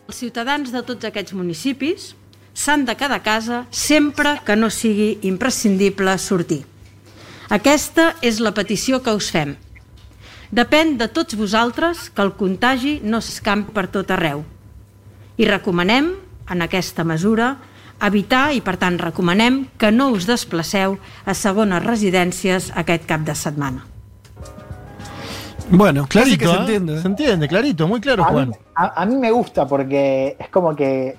Speaker 25: Els ciutadans de tots aquests municipis s'han de quedar a casa sempre que no sigui imprescindible sortir. Aquesta és la petició que us fem. Depèn de tots vosaltres que el contagi no s'escampi per tot arreu. I recomanem, en aquesta mesura, evitar i, per tant, recomanem que no us desplaceu a segones residències aquest cap de setmana.
Speaker 6: Bueno, clarito,
Speaker 4: que se
Speaker 6: ¿eh?
Speaker 4: entiende.
Speaker 6: Se entiende, clarito, muy claro,
Speaker 9: a
Speaker 6: Juan.
Speaker 9: Mí, a, a, mí me gusta porque es como que.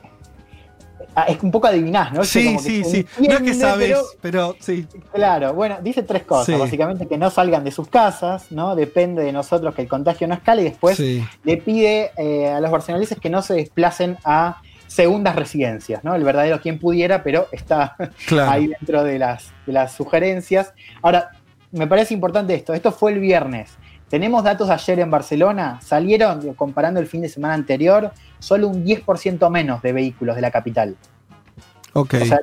Speaker 9: Es un poco adivinás, ¿no?
Speaker 4: Sí,
Speaker 9: como
Speaker 4: sí, sí. No es que sabes, pero, pero, sí.
Speaker 9: Claro, bueno, dice tres cosas. Sí. Básicamente que no salgan de sus casas, ¿no? Depende de nosotros que el contagio no escale y después sí. le pide eh, a los barceloneses que no se desplacen a segundas residencias, ¿no? El verdadero quien pudiera, pero está claro. ahí dentro de las, de las sugerencias. Ahora, me parece importante esto. Esto fue el viernes. Tenemos datos de ayer en Barcelona, salieron, comparando el fin de semana anterior, solo un 10% menos de vehículos de la capital.
Speaker 4: Ok.
Speaker 9: O sea,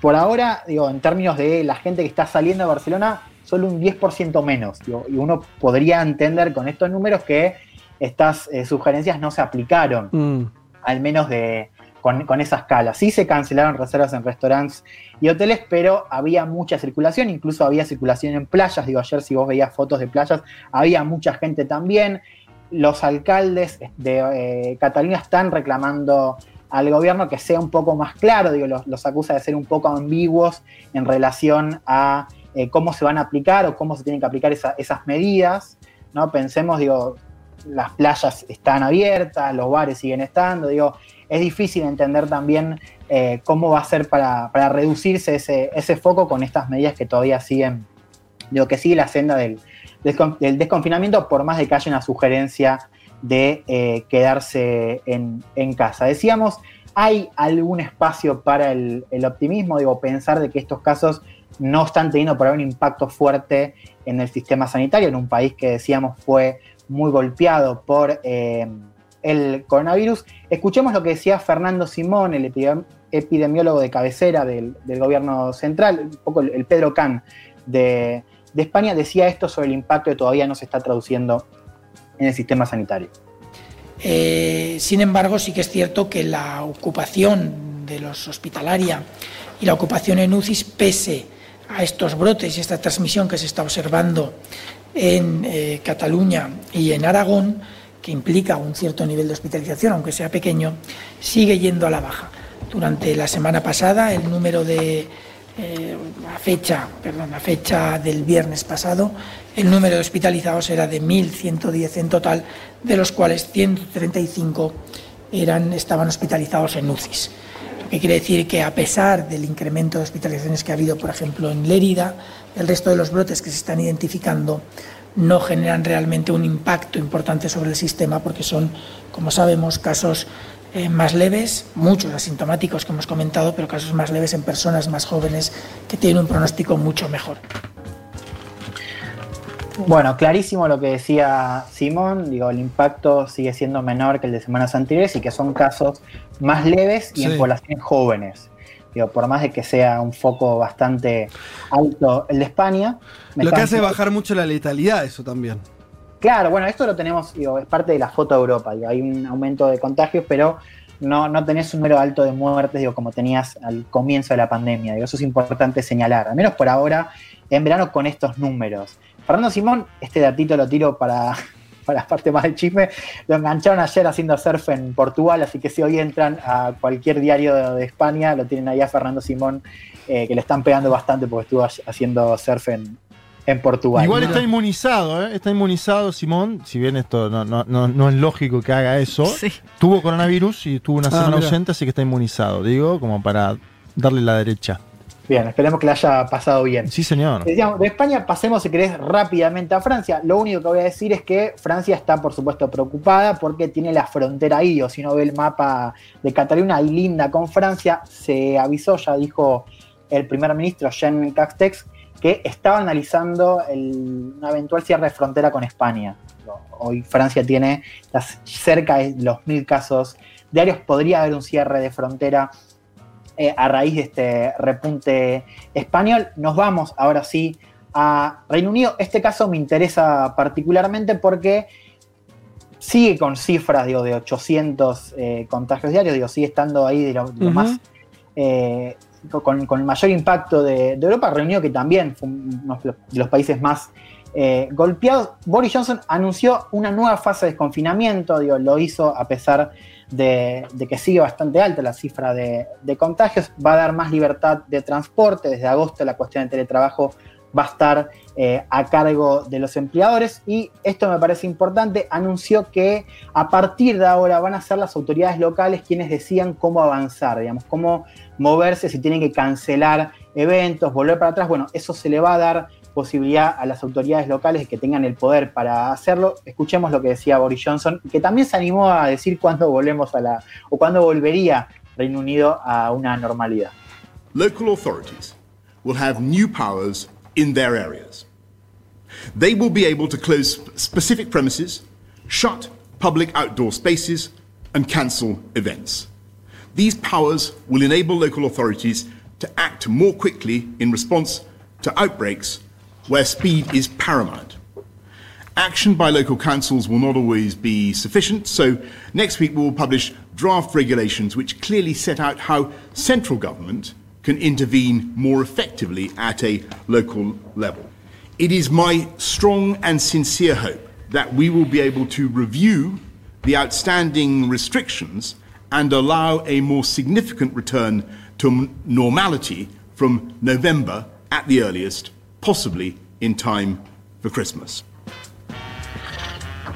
Speaker 9: por ahora, digo, en términos de la gente que está saliendo de Barcelona, solo un 10% menos. Digo, y uno podría entender con estos números que estas eh, sugerencias no se aplicaron, mm. al menos de, con, con, esa escala. Sí se cancelaron reservas en restaurantes y hoteles, pero había mucha circulación, incluso había circulación en playas. Digo, ayer si vos veías fotos de playas, había mucha gente también. Los alcaldes de eh, Cataluña están reclamando al gobierno que sea un poco más claro, digo, los, acusa de ser un poco ambiguos en relación a eh, cómo se van a aplicar o cómo se tienen que aplicar esa, esas medidas. ¿no? Pensemos, digo, las playas están abiertas, los bares siguen estando, digo, es difícil entender también eh, cómo va a ser para, para reducirse ese, ese, foco con estas medidas que todavía siguen, digo, que sigue la senda del, del desconfinamiento, por más de que haya una sugerencia de eh, quedarse en, en, casa. Decíamos, hay algún espacio para el, optimismo, digo, pensar de que estos casos no están teniendo por ahí un impacto fuerte en el sistema sanitario, en un país que decíamos fue muy golpeado por eh, el coronavirus. Escuchemos lo que decía Fernando Simón, el epidemiólogo de cabecera del, gobierno central, un poco el, Pedro Can de, de, España, decía esto sobre el impacto que todavía no se está traduciendo en el sistema sanitario.
Speaker 26: Eh, sin embargo, sí que es cierto que la ocupación de los hospitalaria y la ocupación en UCIs, pese a estos brotes y esta transmisión que se está observando en eh, Cataluña y en Aragón, que implica un cierto nivel de hospitalización, aunque sea pequeño, sigue yendo a la baja. Durante la semana pasada, el número de eh, a fecha, perdón, a fecha del viernes pasado, el número de hospitalizados era de 1.110 en total, de los cuales 135 eran, estaban hospitalizados en UCIs. Lo que quiere decir que a pesar del incremento de hospitalizaciones que ha habido, por ejemplo, en Lérida, el resto de los brotes que se están identificando no generan realmente un impacto importante sobre el sistema porque son, como sabemos, casos eh, más leves, muchos asintomáticos que hemos comentado, pero casos más leves en personas más jóvenes que tienen un pronóstico mucho mejor.
Speaker 9: Bueno, clarísimo lo que decía Simón, digo, el impacto sigue siendo menor que el de semanas anteriores y que son casos más leves y en poblaciones jóvenes. Digo, por más de que sea un foco bastante alto el de España.
Speaker 4: Lo que hace bajar mucho la letalidad, eso también.
Speaker 9: Claro, bueno, esto lo tenemos, digo, es parte de la foto de Europa, digo, hay un aumento de contagios, pero no, no tenés un número alto de muertes, digo, como tenías al comienzo de la pandemia, digo, eso es importante señalar, al menos por ahora, en verano con estos números. Fernando Simón, este datito lo tiro para, para la parte más del chisme, lo engancharon ayer haciendo surf en Portugal, así que si hoy entran a cualquier diario de, de España, lo tienen ahí a Fernando Simón, eh, que le están pegando bastante porque estuvo haciendo surf en, en Portugal.
Speaker 6: Igual está inmunizado, ¿eh? Está inmunizado Simón, si bien esto no, no, no, no es lógico que haga eso. Tuvo coronavirus y estuvo una
Speaker 9: Ah,
Speaker 6: semana
Speaker 9: mira.
Speaker 6: ausente, así que está inmunizado. Digo, como para darle la derecha.
Speaker 9: Bien, esperemos que le haya pasado bien.
Speaker 6: Sí, señor.
Speaker 9: Decíamos, de España pasemos, si querés, rápidamente a Francia. Lo único que voy a decir es que Francia está, por supuesto, preocupada porque tiene la frontera ahí. O si uno ve el mapa de Cataluña y linda con Francia, se avisó, ya dijo el primer ministro Jean Castex, que estaba analizando el- un eventual cierre de frontera con España. Hoy Francia tiene las- cerca de los mil casos diarios. Podría haber un cierre de frontera eh, a raíz de este repunte español. Nos vamos ahora sí a Reino Unido. Este caso me interesa particularmente porque sigue con cifras digo, de 800 eh, contagios diarios, digo, sigue estando ahí de lo, de lo
Speaker 4: Ujú.
Speaker 9: más eh, con, con el mayor impacto de, de Europa. Reino Unido que también fue uno de los- de los países más eh, golpeados. Boris Johnson anunció una nueva fase de desconfinamiento, digo, lo hizo a pesar de, que sigue bastante alta la cifra de, contagios. Va a dar más libertad de transporte. Desde agosto la cuestión de teletrabajo va a estar eh, a cargo de los empleadores y esto me parece importante, anunció que a partir de ahora van a ser las autoridades locales quienes decían cómo avanzar, digamos, cómo moverse, si tienen que cancelar eventos, volver para atrás, bueno, eso se le va a dar posibilidad a las autoridades locales que tengan el poder para hacerlo. Escuchemos lo que decía Boris Johnson, que también se animó a decir cuándo volvemos a la, o cuándo volvería Reino Unido a una normalidad.
Speaker 27: local authorities will have new powers in their areas. They will be able to close sp- specific premises, shut public outdoor spaces, and cancel events. These powers will enable local authorities to act more quickly in response to outbreaks where speed is paramount. Action by local councils will not always be sufficient, so next week we will publish draft regulations which clearly set out how central government can intervene more effectively at a local level. It is my strong and sincere hope that we will be able to review the outstanding restrictions and allow a more significant return to normality from November at the earliest, possibly in time for Christmas.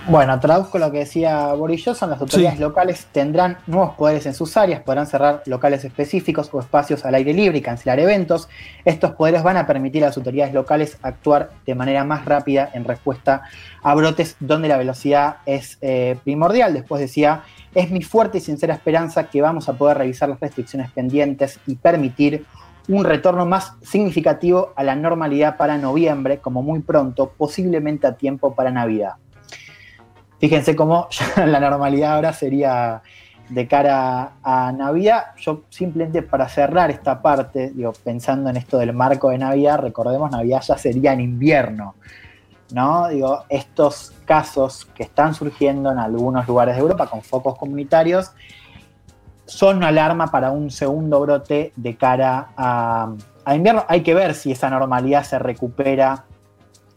Speaker 9: Bueno, traduzco lo que decía Boris Johnson, las autoridades locales tendrán nuevos poderes en sus áreas, podrán cerrar locales específicos o espacios al aire libre y cancelar eventos. Estos poderes van a permitir a las autoridades locales actuar de manera más rápida en respuesta a brotes donde la velocidad es eh, primordial. Después decía, es mi fuerte y sincera esperanza que vamos a poder revisar las restricciones pendientes y permitir un retorno más significativo a la normalidad para noviembre, como muy pronto, posiblemente a tiempo para Navidad. Fíjense cómo la normalidad ahora sería de cara a Navidad. Yo simplemente para cerrar esta parte, digo, pensando en esto del marco de Navidad, recordemos, Navidad ya sería en invierno. ¿no? Digo, estos casos que están surgiendo en algunos lugares de Europa con focos comunitarios son una alarma para un segundo brote de cara a, a invierno. Hay que ver si esa normalidad se recupera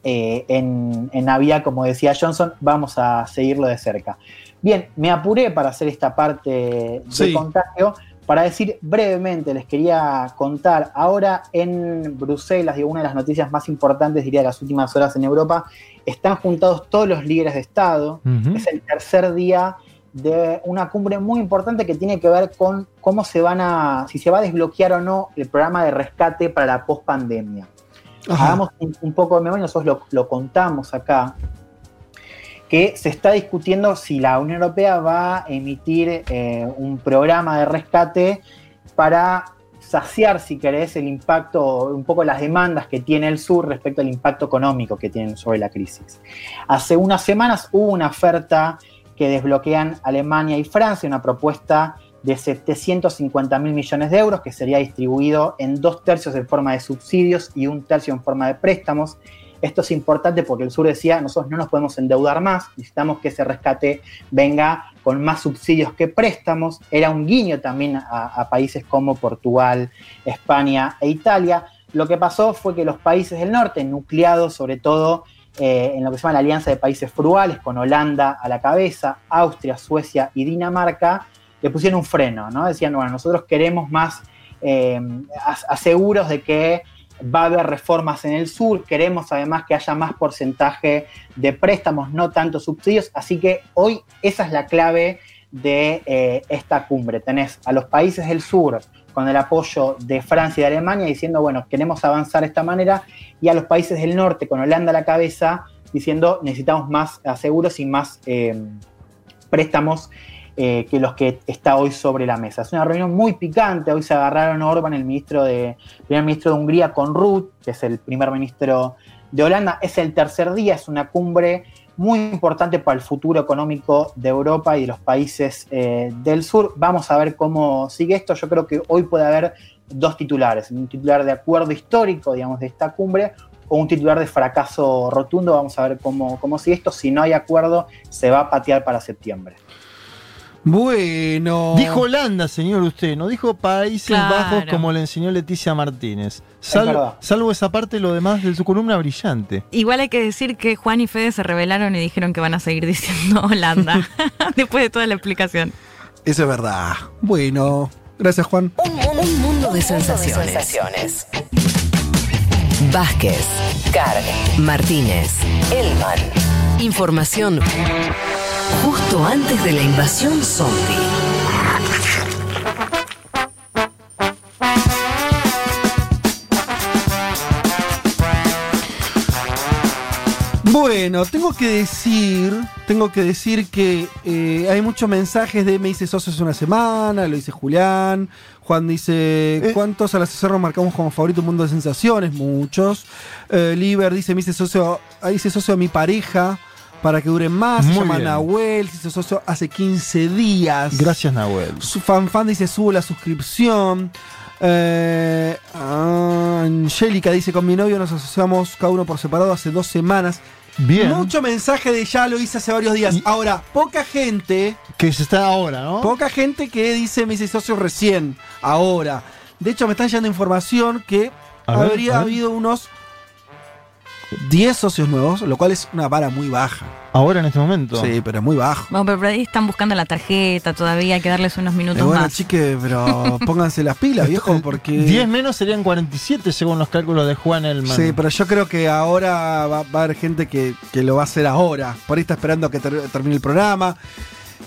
Speaker 9: eh, en, en Navidad, como decía Johnson, vamos a seguirlo de cerca. Bien, me apuré para hacer esta parte de
Speaker 4: Sí.
Speaker 9: contagio, Para decir brevemente, les quería contar, ahora en Bruselas, y una de las noticias más importantes, diría, de las últimas horas en Europa, están juntados todos los líderes de Estado. Es el tercer día de una cumbre muy importante que tiene que ver con cómo se van a, si se va a desbloquear o no el programa de rescate para la pospandemia. Hagamos un, un poco de memoria, nosotros lo, lo contamos acá, que se está discutiendo si la Unión Europea va a emitir eh, un programa de rescate para saciar, si querés, el impacto, un poco las demandas que tiene el sur respecto al impacto económico que tienen sobre la crisis. Hace unas semanas hubo una oferta que desbloquean Alemania y Francia, una propuesta de 750 mil millones de euros que sería distribuido en dos tercios en forma de subsidios y un tercio en forma de préstamos. Esto es importante porque el sur decía, nosotros no nos podemos endeudar más, necesitamos que ese rescate venga con más subsidios que préstamos. Era un guiño también a, a países como Portugal, España e Italia. Lo que pasó fue que los países del norte, nucleados sobre todo eh, en lo que se llama la Alianza de Países Frugales, con Holanda a la cabeza, Austria, Suecia y Dinamarca, le pusieron un freno, ¿no? Decían, bueno, nosotros queremos más eh, as- aseguros de que va a haber reformas en el sur, queremos además que haya más porcentaje de préstamos, no tanto subsidios, así que hoy esa es la clave de eh, esta cumbre. Tenés a los países del sur con el apoyo de Francia y de Alemania diciendo, bueno, queremos avanzar de esta manera, y a los países del norte con Holanda a la cabeza diciendo, necesitamos más aseguros y más eh, préstamos eh, que los que está hoy sobre la mesa. Es una reunión muy picante. Hoy se agarraron Orban, el ministro de, primer ministro de Hungría, con Ruth, que es el primer ministro de Holanda. Es el tercer día, es una cumbre muy importante para el futuro económico de Europa y de los países eh, del sur. Vamos a ver cómo sigue esto. Yo creo que hoy puede haber dos titulares, un titular de acuerdo histórico, digamos, de esta cumbre, o un titular de fracaso rotundo. Vamos a ver cómo, cómo sigue esto. Si no hay acuerdo, se va a patear para septiembre.
Speaker 4: Bueno.
Speaker 6: Dijo Holanda, señor, usted, no dijo Países
Speaker 5: Claro.
Speaker 6: Bajos como le enseñó Leticia Martínez.
Speaker 9: Es
Speaker 6: Salvo, esa parte, lo demás de su columna brillante.
Speaker 5: Igual hay que decir que Juan y Fede se rebelaron y dijeron que van a seguir diciendo Holanda. Después de toda la explicación.
Speaker 4: Eso es verdad. Bueno, gracias Juan.
Speaker 1: Un mundo, un mundo de sensaciones. Vázquez, Carg, Martínez, Elman. Información justo antes de la invasión zombie.
Speaker 4: Bueno, tengo que decir, tengo que decir que eh, hay muchos mensajes de me hice socio hace una semana, lo dice Julián. Juan dice, ¿cuántos al asesor nos marcamos como favorito un mundo de sensaciones? Muchos. Eh, Liber dice, me hice socio, hice socio a mi pareja para que dure más. Se
Speaker 6: Muy
Speaker 4: llama
Speaker 6: bien.
Speaker 4: Nahuel, se hizo socio hace 15 días.
Speaker 6: Gracias, Nahuel.
Speaker 4: Su fan fan dice, subo la suscripción. Eh, Angélica dice, con mi novio nos asociamos cada uno por separado hace dos semanas.
Speaker 6: Bien.
Speaker 4: Mucho mensaje de ya lo hice hace varios días. Ahora, poca gente,
Speaker 6: Que se está ahora, ¿no?
Speaker 4: poca gente que dice me hice socio recién, ahora. De hecho, me están llegando información que
Speaker 6: A
Speaker 4: habría
Speaker 6: ver.
Speaker 4: habido unos 10 socios nuevos, lo cual es una vara muy baja.
Speaker 6: Ahora en este momento.
Speaker 4: Sí, pero es muy bajo.
Speaker 5: Bueno, pero por ahí están buscando la tarjeta todavía, hay que darles unos minutos
Speaker 4: Eh, bueno,
Speaker 5: más.
Speaker 4: chique, pero pónganse las pilas, viejo, porque...
Speaker 6: 10 menos serían 47 según los cálculos de Juan Elman.
Speaker 4: Sí, pero yo creo que ahora va, va a haber gente que, que lo va a hacer ahora. Por ahí está esperando que ter- termine el programa.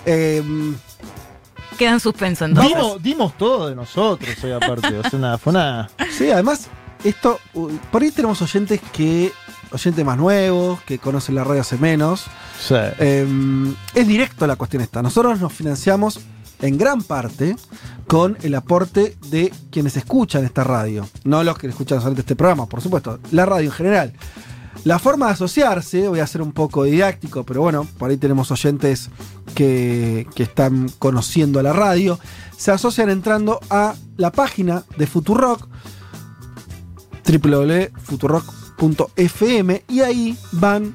Speaker 4: Eh,
Speaker 5: Queda en suspenso entonces.
Speaker 6: dimos, dimos todo de nosotros hoy aparte. O sea, nada, fue una.
Speaker 4: sí, además, esto. Por ahí tenemos oyentes que. Oyentes más nuevos, que conocen la radio hace menos.
Speaker 6: Sí.
Speaker 4: Eh, es directo la cuestión esta. Nosotros nos financiamos en gran parte con el aporte de quienes escuchan esta radio. No los que escuchan solamente este programa, por supuesto. La radio en general. La forma de asociarse, voy a ser un poco didáctico, pero bueno, por ahí tenemos oyentes que, que están conociendo a la radio. Se asocian entrando a la página de Futurock, www.futurock.fm, y ahí van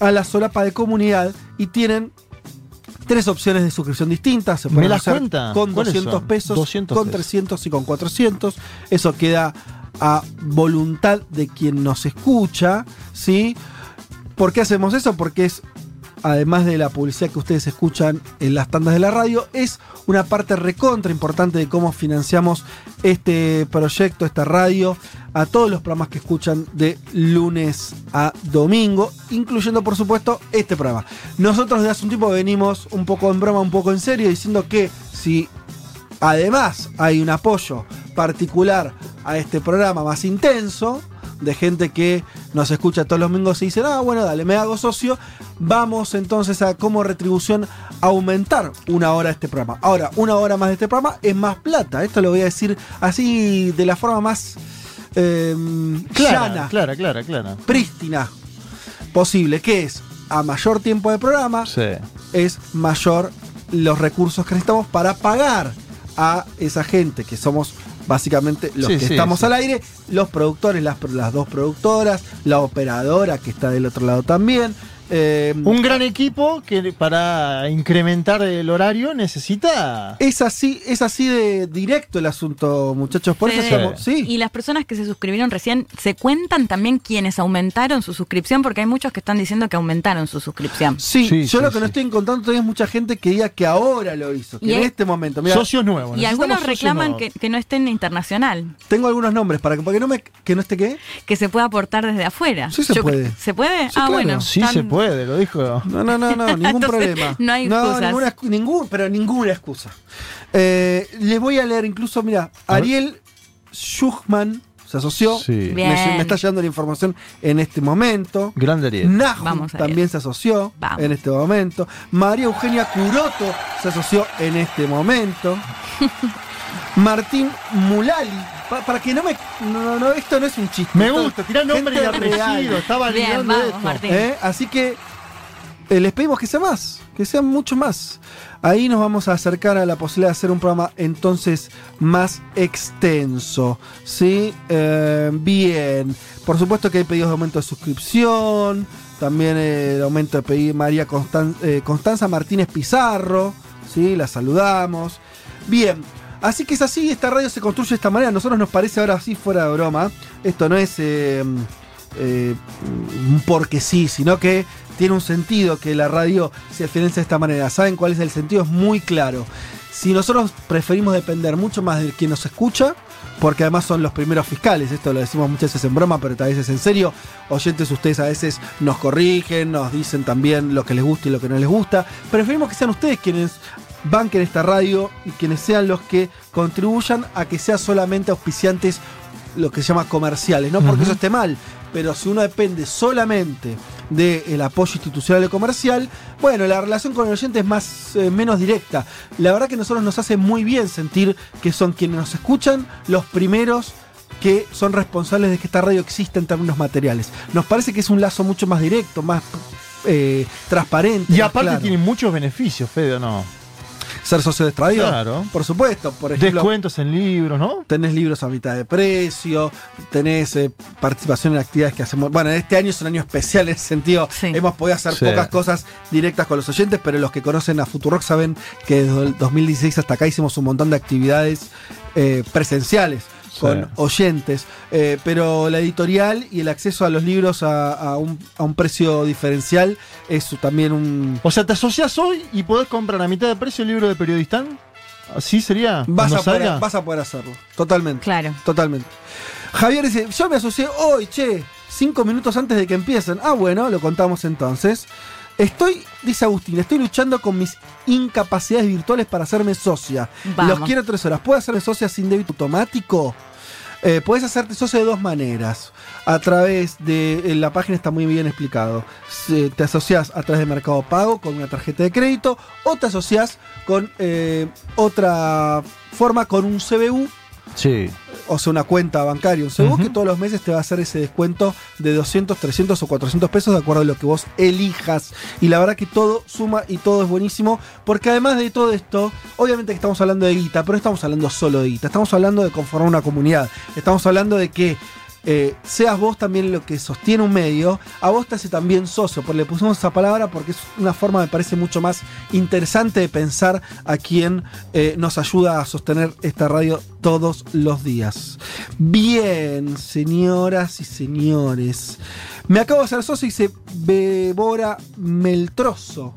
Speaker 4: a la solapa de comunidad y tienen tres opciones de suscripción distintas. Se
Speaker 6: ¿Me
Speaker 4: pueden
Speaker 6: las
Speaker 4: hacer
Speaker 6: cuenta?
Speaker 4: con
Speaker 6: ¿Cuáles
Speaker 4: 200
Speaker 6: son?
Speaker 4: pesos,
Speaker 6: 200
Speaker 4: con
Speaker 6: pesos.
Speaker 4: 300 y con 400. Eso queda a voluntad de quien nos escucha, ¿sí? ¿Por qué hacemos eso? Porque es además de la publicidad que ustedes escuchan en las tandas de la radio, es una parte recontra importante de cómo financiamos este proyecto, esta radio, a todos los programas que escuchan de lunes a domingo, incluyendo por supuesto este programa. Nosotros de hace un tiempo venimos un poco en broma, un poco en serio, diciendo que si además hay un apoyo particular a este programa más intenso, de gente que nos escucha todos los domingos y dice, ah, bueno, dale, me hago socio, vamos entonces a como retribución aumentar una hora de este programa. Ahora, una hora más de este programa es más plata, esto lo voy a decir así de la forma más eh,
Speaker 6: Clara,
Speaker 4: llana,
Speaker 6: clara, clara, clara.
Speaker 4: prístina posible, que es a mayor tiempo de programa,
Speaker 6: Sí.
Speaker 4: es mayor los recursos que necesitamos para pagar a esa gente que somos básicamente los
Speaker 6: Sí,
Speaker 4: que
Speaker 6: sí,
Speaker 4: estamos
Speaker 6: sí.
Speaker 4: al aire, los productores, las, las dos productoras, la operadora que está del otro lado también. Eh,
Speaker 6: Un gran equipo que para incrementar el horario necesita.
Speaker 4: es así, es así de directo el asunto, muchachos. Por eso somos- sí.
Speaker 5: Y las personas que se suscribieron recién, ¿se cuentan también quienes aumentaron su suscripción? Porque hay muchos que están diciendo que aumentaron su suscripción.
Speaker 4: Sí, yo lo que no estoy encontrando todavía es mucha gente que diga que ahora lo hizo, que
Speaker 5: Y
Speaker 4: en este momento. Mira,
Speaker 5: Y algunos reclaman que, que no estén internacional,
Speaker 4: Tengo algunos nombres para que, para que no me que no esté qué.
Speaker 5: que se pueda aportar desde afuera.
Speaker 4: Sí se
Speaker 5: Yo
Speaker 4: puede.
Speaker 5: ¿Se puede?
Speaker 4: Sí,
Speaker 5: ah,
Speaker 4: claro.
Speaker 5: bueno.
Speaker 6: Sí se puede, lo dijo.
Speaker 4: No, no, no, no, ningún
Speaker 5: Entonces,
Speaker 4: problema.
Speaker 5: no hay excusas.
Speaker 4: ninguna, excu- ningún, pero ninguna excusa. Eh, les voy a leer incluso, mira, Ariel Schuchman se asoció.
Speaker 6: Sí.
Speaker 4: Me, me está llegando la información en este momento.
Speaker 6: Grande Ariel.
Speaker 4: Nahum
Speaker 5: Vamos, Ariel.
Speaker 4: también se asoció
Speaker 5: Vamos.
Speaker 4: en este momento. María Eugenia Curoto se asoció en este momento. Martín Mulali. Pa- para que no me. No, no, esto no es un chiste.
Speaker 6: Me gusta, tirá nombre y apellido, estaba
Speaker 5: Bien, vamos,
Speaker 6: esto.
Speaker 5: Martín.
Speaker 4: ¿Eh? Así que eh, les pedimos que sea más, que sea mucho más. Ahí nos vamos a acercar a la posibilidad de hacer un programa entonces más extenso. ¿Sí? Eh, bien. Por supuesto que hay pedidos de aumento de suscripción. También el aumento de pedir María Constan- eh, Constanza Martínez Pizarro. ¿Sí? La saludamos. Bien. Así que es así, esta radio se construye de esta manera. A nosotros nos parece ahora sí fuera de broma. Esto no es eh, eh, porque sí, sino que tiene un sentido que la radio se financia de esta manera. ¿Saben cuál es el sentido? Es muy claro. Si nosotros preferimos depender mucho más de quien nos escucha, porque además son los primeros fiscales, esto lo decimos muchas veces en broma, pero a veces en serio, oyentes ustedes a veces nos corrigen, nos dicen también lo que les gusta y lo que no les gusta, preferimos que sean ustedes quienes banquen esta radio y quienes sean los que contribuyan a que sea solamente auspiciantes lo que se llama comerciales, no porque eso esté mal, pero si uno depende solamente del apoyo institucional y comercial, bueno, la relación con el oyente es más, eh, menos directa. La verdad que a nosotros nos hace muy bien sentir que son quienes nos escuchan los primeros que son responsables de que esta radio exista en términos materiales. Nos parece que es un lazo mucho más directo, más eh, transparente.
Speaker 6: Y
Speaker 4: más
Speaker 6: aparte
Speaker 4: claro.
Speaker 6: tiene muchos beneficios, Fede, ¿o no?
Speaker 4: Ser socio de.
Speaker 6: Claro.
Speaker 4: Por supuesto, por ejemplo.
Speaker 6: Descuentos en libros, ¿no?
Speaker 4: Tenés libros a mitad de precio, tenés eh, participación en actividades que hacemos. Bueno, este año es un año especial en ese sentido. Hemos podido hacer
Speaker 6: Sí.
Speaker 4: pocas cosas directas con los oyentes, pero los que conocen a Futurock saben que desde el 2016 hasta acá hicimos un montón de actividades eh, presenciales con
Speaker 6: Sí.
Speaker 4: oyentes. Eh, pero la editorial y el acceso a los libros a, a un, a un precio diferencial es también un.
Speaker 6: O sea, te asocias hoy y podés comprar a mitad de precio el libro de Periodistán. ¿Así sería?
Speaker 4: Vas a, poder, vas a poder hacerlo. Totalmente.
Speaker 5: Claro.
Speaker 4: Totalmente. Javier dice, yo me asocié hoy, che, cinco minutos antes de que empiecen. Ah, bueno, lo contamos entonces. Estoy, dice Agustín, estoy luchando con mis incapacidades virtuales para hacerme socia.
Speaker 5: Vamos.
Speaker 4: Los quiero tres horas. ¿Puedo hacerme socia sin débito automático? Eh, puedes hacerte socio de dos maneras. A través de. en la página está muy bien explicado. Se- te asocias a través de Mercado Pago con una tarjeta de crédito o te asocias con eh, otra forma con un CBU
Speaker 6: Sí.
Speaker 4: o sea, una cuenta bancaria, un
Speaker 6: Ujú.
Speaker 4: que todos los meses te va a hacer ese descuento de 200, 300 o 400 pesos de acuerdo a lo que vos elijas. Y la verdad que todo suma y todo es buenísimo, porque además de todo esto, obviamente que estamos hablando de guita, pero no estamos hablando solo de guita, estamos hablando de conformar una comunidad, estamos hablando de que eh, seas vos también lo que sostiene un medio, a vos te hace también socio, porque le pusimos esa palabra porque es una forma, me parece, mucho más interesante de pensar a quien eh, nos ayuda a sostener esta radio todos los días. Bien, señoras y señores. Me acabo de hacer socio y dice Bebora Meltroso.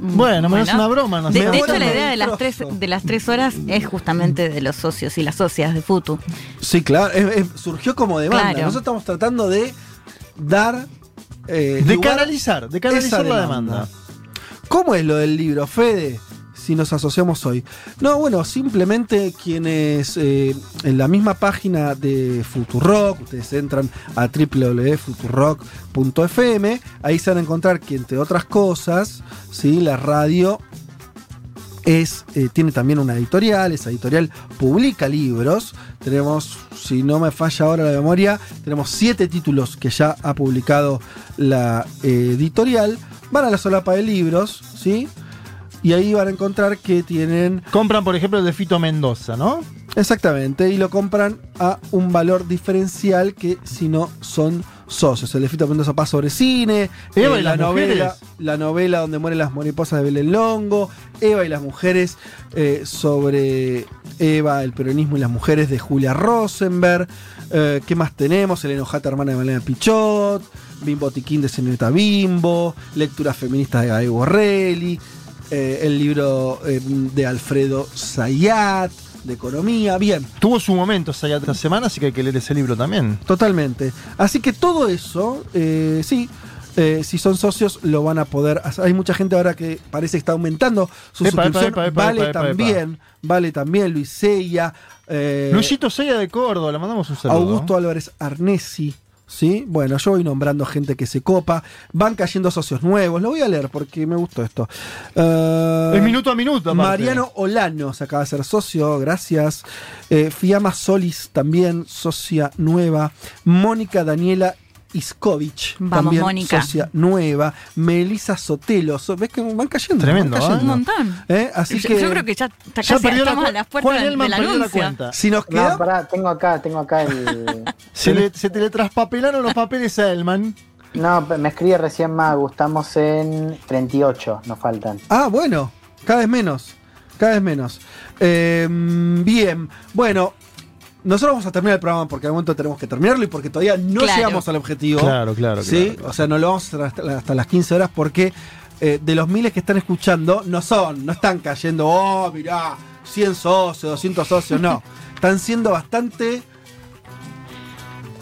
Speaker 6: Bueno, me es una broma, no
Speaker 5: de,
Speaker 6: sé.
Speaker 5: de hecho, la
Speaker 4: Bueno,
Speaker 5: idea de las, tres, de las tres horas es justamente de los socios y las socias de Futu.
Speaker 4: Sí, claro, es- es- surgió como demanda.
Speaker 5: Claro.
Speaker 4: Nosotros estamos tratando de dar. eh,
Speaker 6: De
Speaker 4: lugar
Speaker 6: canalizar, de canalizar la demanda.
Speaker 4: ¿Cómo es lo del libro, Fede? Si nos asociamos hoy. No, bueno, simplemente quienes eh, en la misma página de Futurock, ustedes entran a www.futurock.fm, ahí se van a encontrar que entre otras cosas, ¿sí? la radio es, eh, tiene también una editorial, esa editorial publica libros. Tenemos, si no me falla ahora la memoria, tenemos siete títulos que ya ha publicado la eh, editorial. Van a la solapa de libros, ¿sí? Y ahí van a encontrar que tienen...
Speaker 6: Compran, por ejemplo, el de Fito Mendoza, ¿no?
Speaker 4: Exactamente, y lo compran a un valor diferencial que si no son socios. El de Fito Mendoza pasa sobre cine,
Speaker 6: Eva
Speaker 4: eh,
Speaker 6: y
Speaker 4: la
Speaker 6: las
Speaker 4: novela,
Speaker 6: mujeres.
Speaker 4: la novela donde mueren las mariposas de Belén Longo, Eva y las mujeres eh, sobre Eva, el peronismo y las mujeres de Julia Rosenberg. Eh, ¿Qué más tenemos? El enojata hermana de Malena Pichot, Bimbo Tiquín de Señorita Bimbo, lecturas feministas de Gaby Borrelli, eh, el libro eh, de Alfredo Zayat, de economía. Bien,
Speaker 6: Tuvo su momento esa ya tres semanas, así que hay que leer ese libro también.
Speaker 4: Totalmente. Así que todo eso, eh, sí, si son socios lo van a poder hacer. Hay mucha gente ahora que parece que está aumentando su
Speaker 6: Epa,
Speaker 4: suscripción.
Speaker 6: epa, epa,
Speaker 4: vale también, vale también Luis Sella,
Speaker 6: Luisito Sella de Córdoba, le mandamos un saludo.
Speaker 4: Augusto Álvarez Arnesi. ¿Sí? Bueno, yo voy nombrando gente que se copa. Van cayendo socios nuevos. Lo voy a leer porque me gustó esto. Eh,
Speaker 6: Es minuto a minuto, aparte.
Speaker 4: Mariano Olano se acaba de ser socio, gracias. Eh, Fiamma Solis también, socia nueva. Mónica Daniela Iskovich,
Speaker 5: Vamos,
Speaker 4: también
Speaker 5: Mónica.
Speaker 4: socia nueva. Melisa Sotelo, so- ¿ves que van cayendo?
Speaker 6: Tremendo,
Speaker 4: van
Speaker 6: ¿eh?
Speaker 4: cayendo.
Speaker 5: Un montón.
Speaker 4: ¿Eh? Así
Speaker 5: yo,
Speaker 4: que
Speaker 5: yo creo que ya, está
Speaker 6: Ya
Speaker 5: casi
Speaker 6: la
Speaker 5: estamos
Speaker 6: cu-
Speaker 5: a las puertas
Speaker 6: perdió la
Speaker 5: anuncio.
Speaker 6: cuenta.
Speaker 4: si nos
Speaker 9: No,
Speaker 4: queda,
Speaker 9: pará, tengo acá, tengo acá el.
Speaker 6: Se, le, se te le traspapelaron los papeles a Elman.
Speaker 9: No, me escribe recién Magu, estamos en 38, nos faltan.
Speaker 4: Ah, bueno, cada vez menos. Cada vez menos. Eh, bien, bueno, nosotros vamos a terminar el programa porque al momento tenemos que terminarlo y porque todavía no
Speaker 5: Claro.
Speaker 4: llegamos al objetivo.
Speaker 6: Claro, claro,
Speaker 4: ¿sí?
Speaker 6: claro, claro.
Speaker 4: O sea, no lo vamos a hacer hasta, hasta las 15 horas porque eh, de los miles que están escuchando, no son, no están cayendo, oh, mirá, 100 socios, 200 socios, no. Están siendo bastante.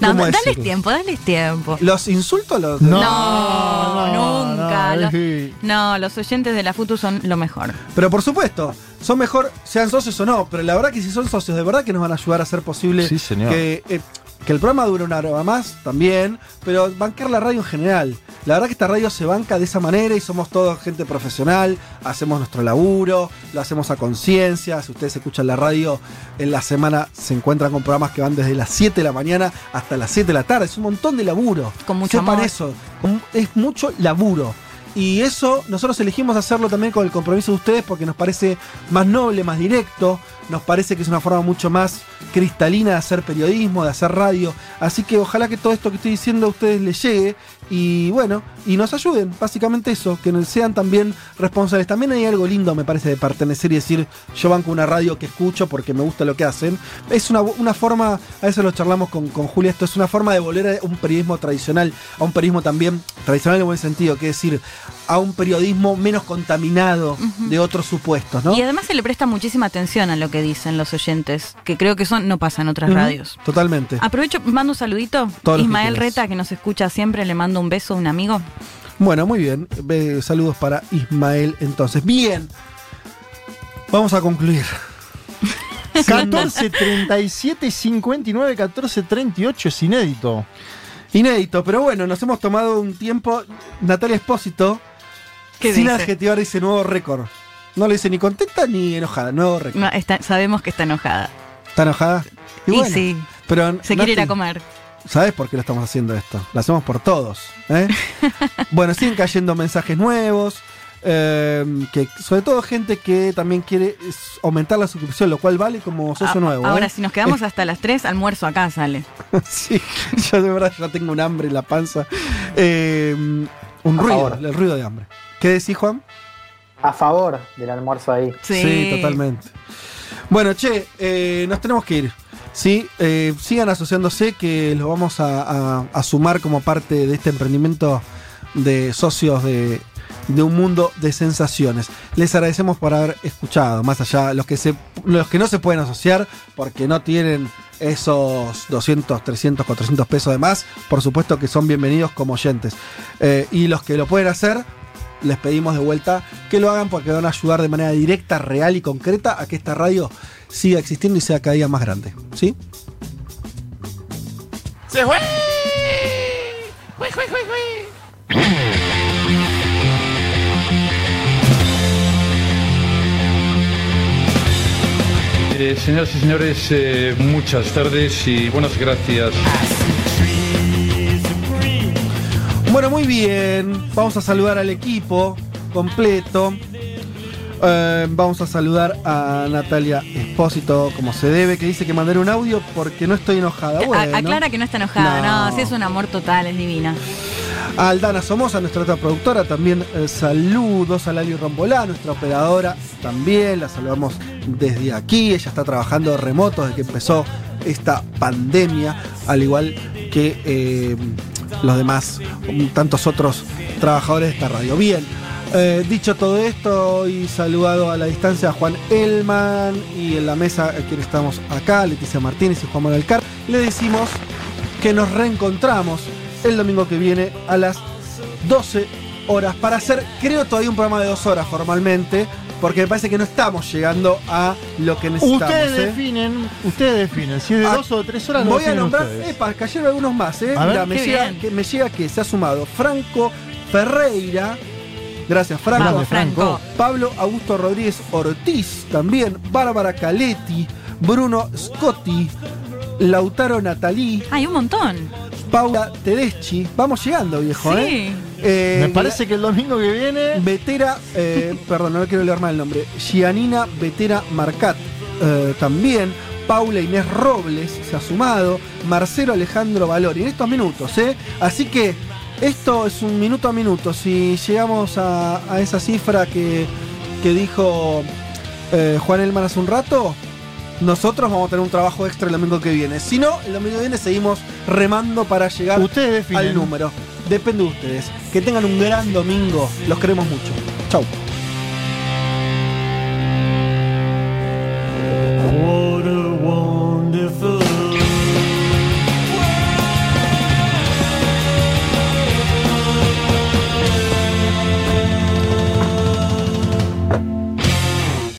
Speaker 5: No,
Speaker 4: ¿cómo
Speaker 5: dales
Speaker 4: decirlo?
Speaker 5: tiempo, dales tiempo.
Speaker 4: Los insultos los.
Speaker 6: No,
Speaker 5: No,
Speaker 6: no,
Speaker 5: nunca.
Speaker 6: no,
Speaker 5: Los-
Speaker 6: sí.
Speaker 5: no, los oyentes de la FUTU son lo mejor.
Speaker 4: Pero por supuesto, son mejor, sean socios o no, pero la verdad que si son socios, de verdad que nos van a ayudar a hacer posible
Speaker 6: Sí, señor.
Speaker 4: Que, eh, que el programa dure una hora más también, pero bancar la radio en general. La verdad que esta radio se banca de esa manera y somos todos gente profesional, hacemos nuestro laburo, lo hacemos a conciencia. Si ustedes escuchan la radio en la semana, se encuentran con programas que van desde las 7 de la mañana hasta las 7 de la tarde. Es un montón de laburo.
Speaker 5: Con mucho
Speaker 4: Sepan
Speaker 5: amor.
Speaker 4: eso, es mucho laburo. Y eso nosotros elegimos hacerlo también con el compromiso de ustedes porque nos parece más noble, más directo, nos parece que es una forma mucho más cristalina de hacer periodismo, de hacer radio. Así que ojalá que todo esto que estoy diciendo a ustedes les llegue y bueno, y nos ayuden, básicamente eso, que sean también responsables. También hay algo lindo, me parece, de pertenecer y decir, yo banco una radio que escucho porque me gusta lo que hacen. Es una, una forma, a veces lo charlamos con, con Julia, esto es una forma de volver a un periodismo tradicional, a un periodismo también tradicional en buen sentido, que es decir, a un periodismo menos contaminado de otros supuestos, ¿no?
Speaker 5: Y además se le presta muchísima atención a lo que dicen los oyentes, que creo que eso no pasa en otras radios.
Speaker 4: Totalmente.
Speaker 5: Aprovecho, mando un saludito.
Speaker 4: Todo lo que
Speaker 5: Ismael. Reta, que nos escucha siempre, le mando un beso a un amigo.
Speaker 4: Bueno, muy bien. Saludos para Ismael entonces. Bien. Vamos a concluir.
Speaker 6: 14, 37, 59, 14, 38 es inédito.
Speaker 4: Inédito, pero bueno, nos hemos tomado un tiempo. Natalia Espósito,
Speaker 5: ¿Qué
Speaker 4: sin
Speaker 5: dice?
Speaker 4: adjetivar, dice nuevo récord. No le dice ni contenta ni enojada, nuevo récord.
Speaker 5: No, está- sabemos que está enojada.
Speaker 4: ¿Está enojada?
Speaker 5: Y,
Speaker 4: bueno,
Speaker 5: sí,
Speaker 4: Pero,
Speaker 5: se quiere ir a comer.
Speaker 4: ¿Sabes por qué lo estamos haciendo esto? Lo hacemos por todos. ¿eh? bueno, siguen cayendo mensajes nuevos. eh, que sobre todo gente que también quiere aumentar la suscripción, lo cual vale como socio
Speaker 5: A-
Speaker 4: nuevo.
Speaker 5: Ahora,
Speaker 4: ¿eh?
Speaker 5: si nos quedamos hasta las 3, almuerzo acá sale.
Speaker 4: sí, yo de verdad ya tengo un hambre en la panza. Eh, un
Speaker 9: A
Speaker 4: ruido,
Speaker 9: favor.
Speaker 4: el ruido de hambre. ¿Qué decís, Juan?
Speaker 9: A favor del almuerzo ahí.
Speaker 4: Sí, totalmente. Bueno, che, eh, nos tenemos que ir. Sí, eh, sigan asociándose que los vamos a, sumar como parte de este emprendimiento de socios de, de un mundo de sensaciones. Les agradecemos por haber escuchado, más allá los que se, los que no se pueden asociar porque no tienen esos 200, 300, 400 pesos de más, por supuesto que son bienvenidos como oyentes. Eh, y los que lo pueden hacer, les pedimos de vuelta que lo hagan porque van a ayudar de manera directa, real y concreta a que esta radio siga existiendo y sea cada día más grande. ¿Sí?
Speaker 28: ¡Se fue! ¡Fue, fue, fue, fue!
Speaker 29: Eh, señoras y señores, eh, muchas tardes y buenas gracias.
Speaker 4: Bueno, muy bien. Vamos a saludar al equipo completo. Eh, vamos a saludar a Natalia Espósito como se debe, que dice que mandar un audio porque no estoy enojada. Bueno,
Speaker 5: aclara que no está enojada, no,
Speaker 4: No.
Speaker 5: es un amor total, es divina.
Speaker 4: A Aldana Somoza, nuestra otra productora, también eh, saludos a Lali Rombolá, nuestra operadora, también la saludamos desde aquí. Ella está trabajando remoto desde que empezó esta pandemia, al igual que eh, los demás, tantos otros trabajadores de esta radio. Bien, eh, dicho todo esto y saludado a la distancia a Juan Elman y en la mesa a quien estamos acá, Leticia Martínez y Juan Manuel Car, le decimos que nos reencontramos el domingo que viene a las 12 horas para hacer, creo, todavía un programa de dos horas formalmente, porque me parece que no estamos llegando a lo que necesitamos.
Speaker 6: Ustedes
Speaker 4: ¿eh?
Speaker 6: definen, ustedes definen. Si es de
Speaker 4: Ah,
Speaker 6: dos o tres horas, lo
Speaker 4: Voy a nombrar,
Speaker 6: ustedes.
Speaker 4: epa, cayeron algunos más, ¿eh?
Speaker 6: A ver.
Speaker 4: Mirá, me, llega, que, me llega que se ha sumado Franco Ferreira. Gracias, Franco.
Speaker 6: Franco.
Speaker 4: Pablo Augusto Rodríguez Ortiz, también. Bárbara Caletti, Bruno Scotti, Lautaro Natalí.
Speaker 5: Hay un montón.
Speaker 4: Paula Tedeschi. Vamos llegando, viejo,
Speaker 5: Sí.
Speaker 4: ¿eh? Eh,
Speaker 6: Me parece que el domingo que viene.
Speaker 4: Vetera, eh, perdón, no quiero leer mal el nombre. Gianina Vetera Marcat, eh, también. Paula Inés Robles se ha sumado. Marcelo Alejandro Valori en estos minutos, ¿eh? Así que esto es un minuto a minuto. Si llegamos a, a esa cifra que, que dijo eh, Juan Elman hace un rato, nosotros vamos a tener un trabajo extra el domingo que viene. Si no, el domingo que viene seguimos remando para llegar
Speaker 6: Ustedes
Speaker 4: al número. Depende de ustedes. Que tengan un gran domingo. Los queremos mucho. Chau.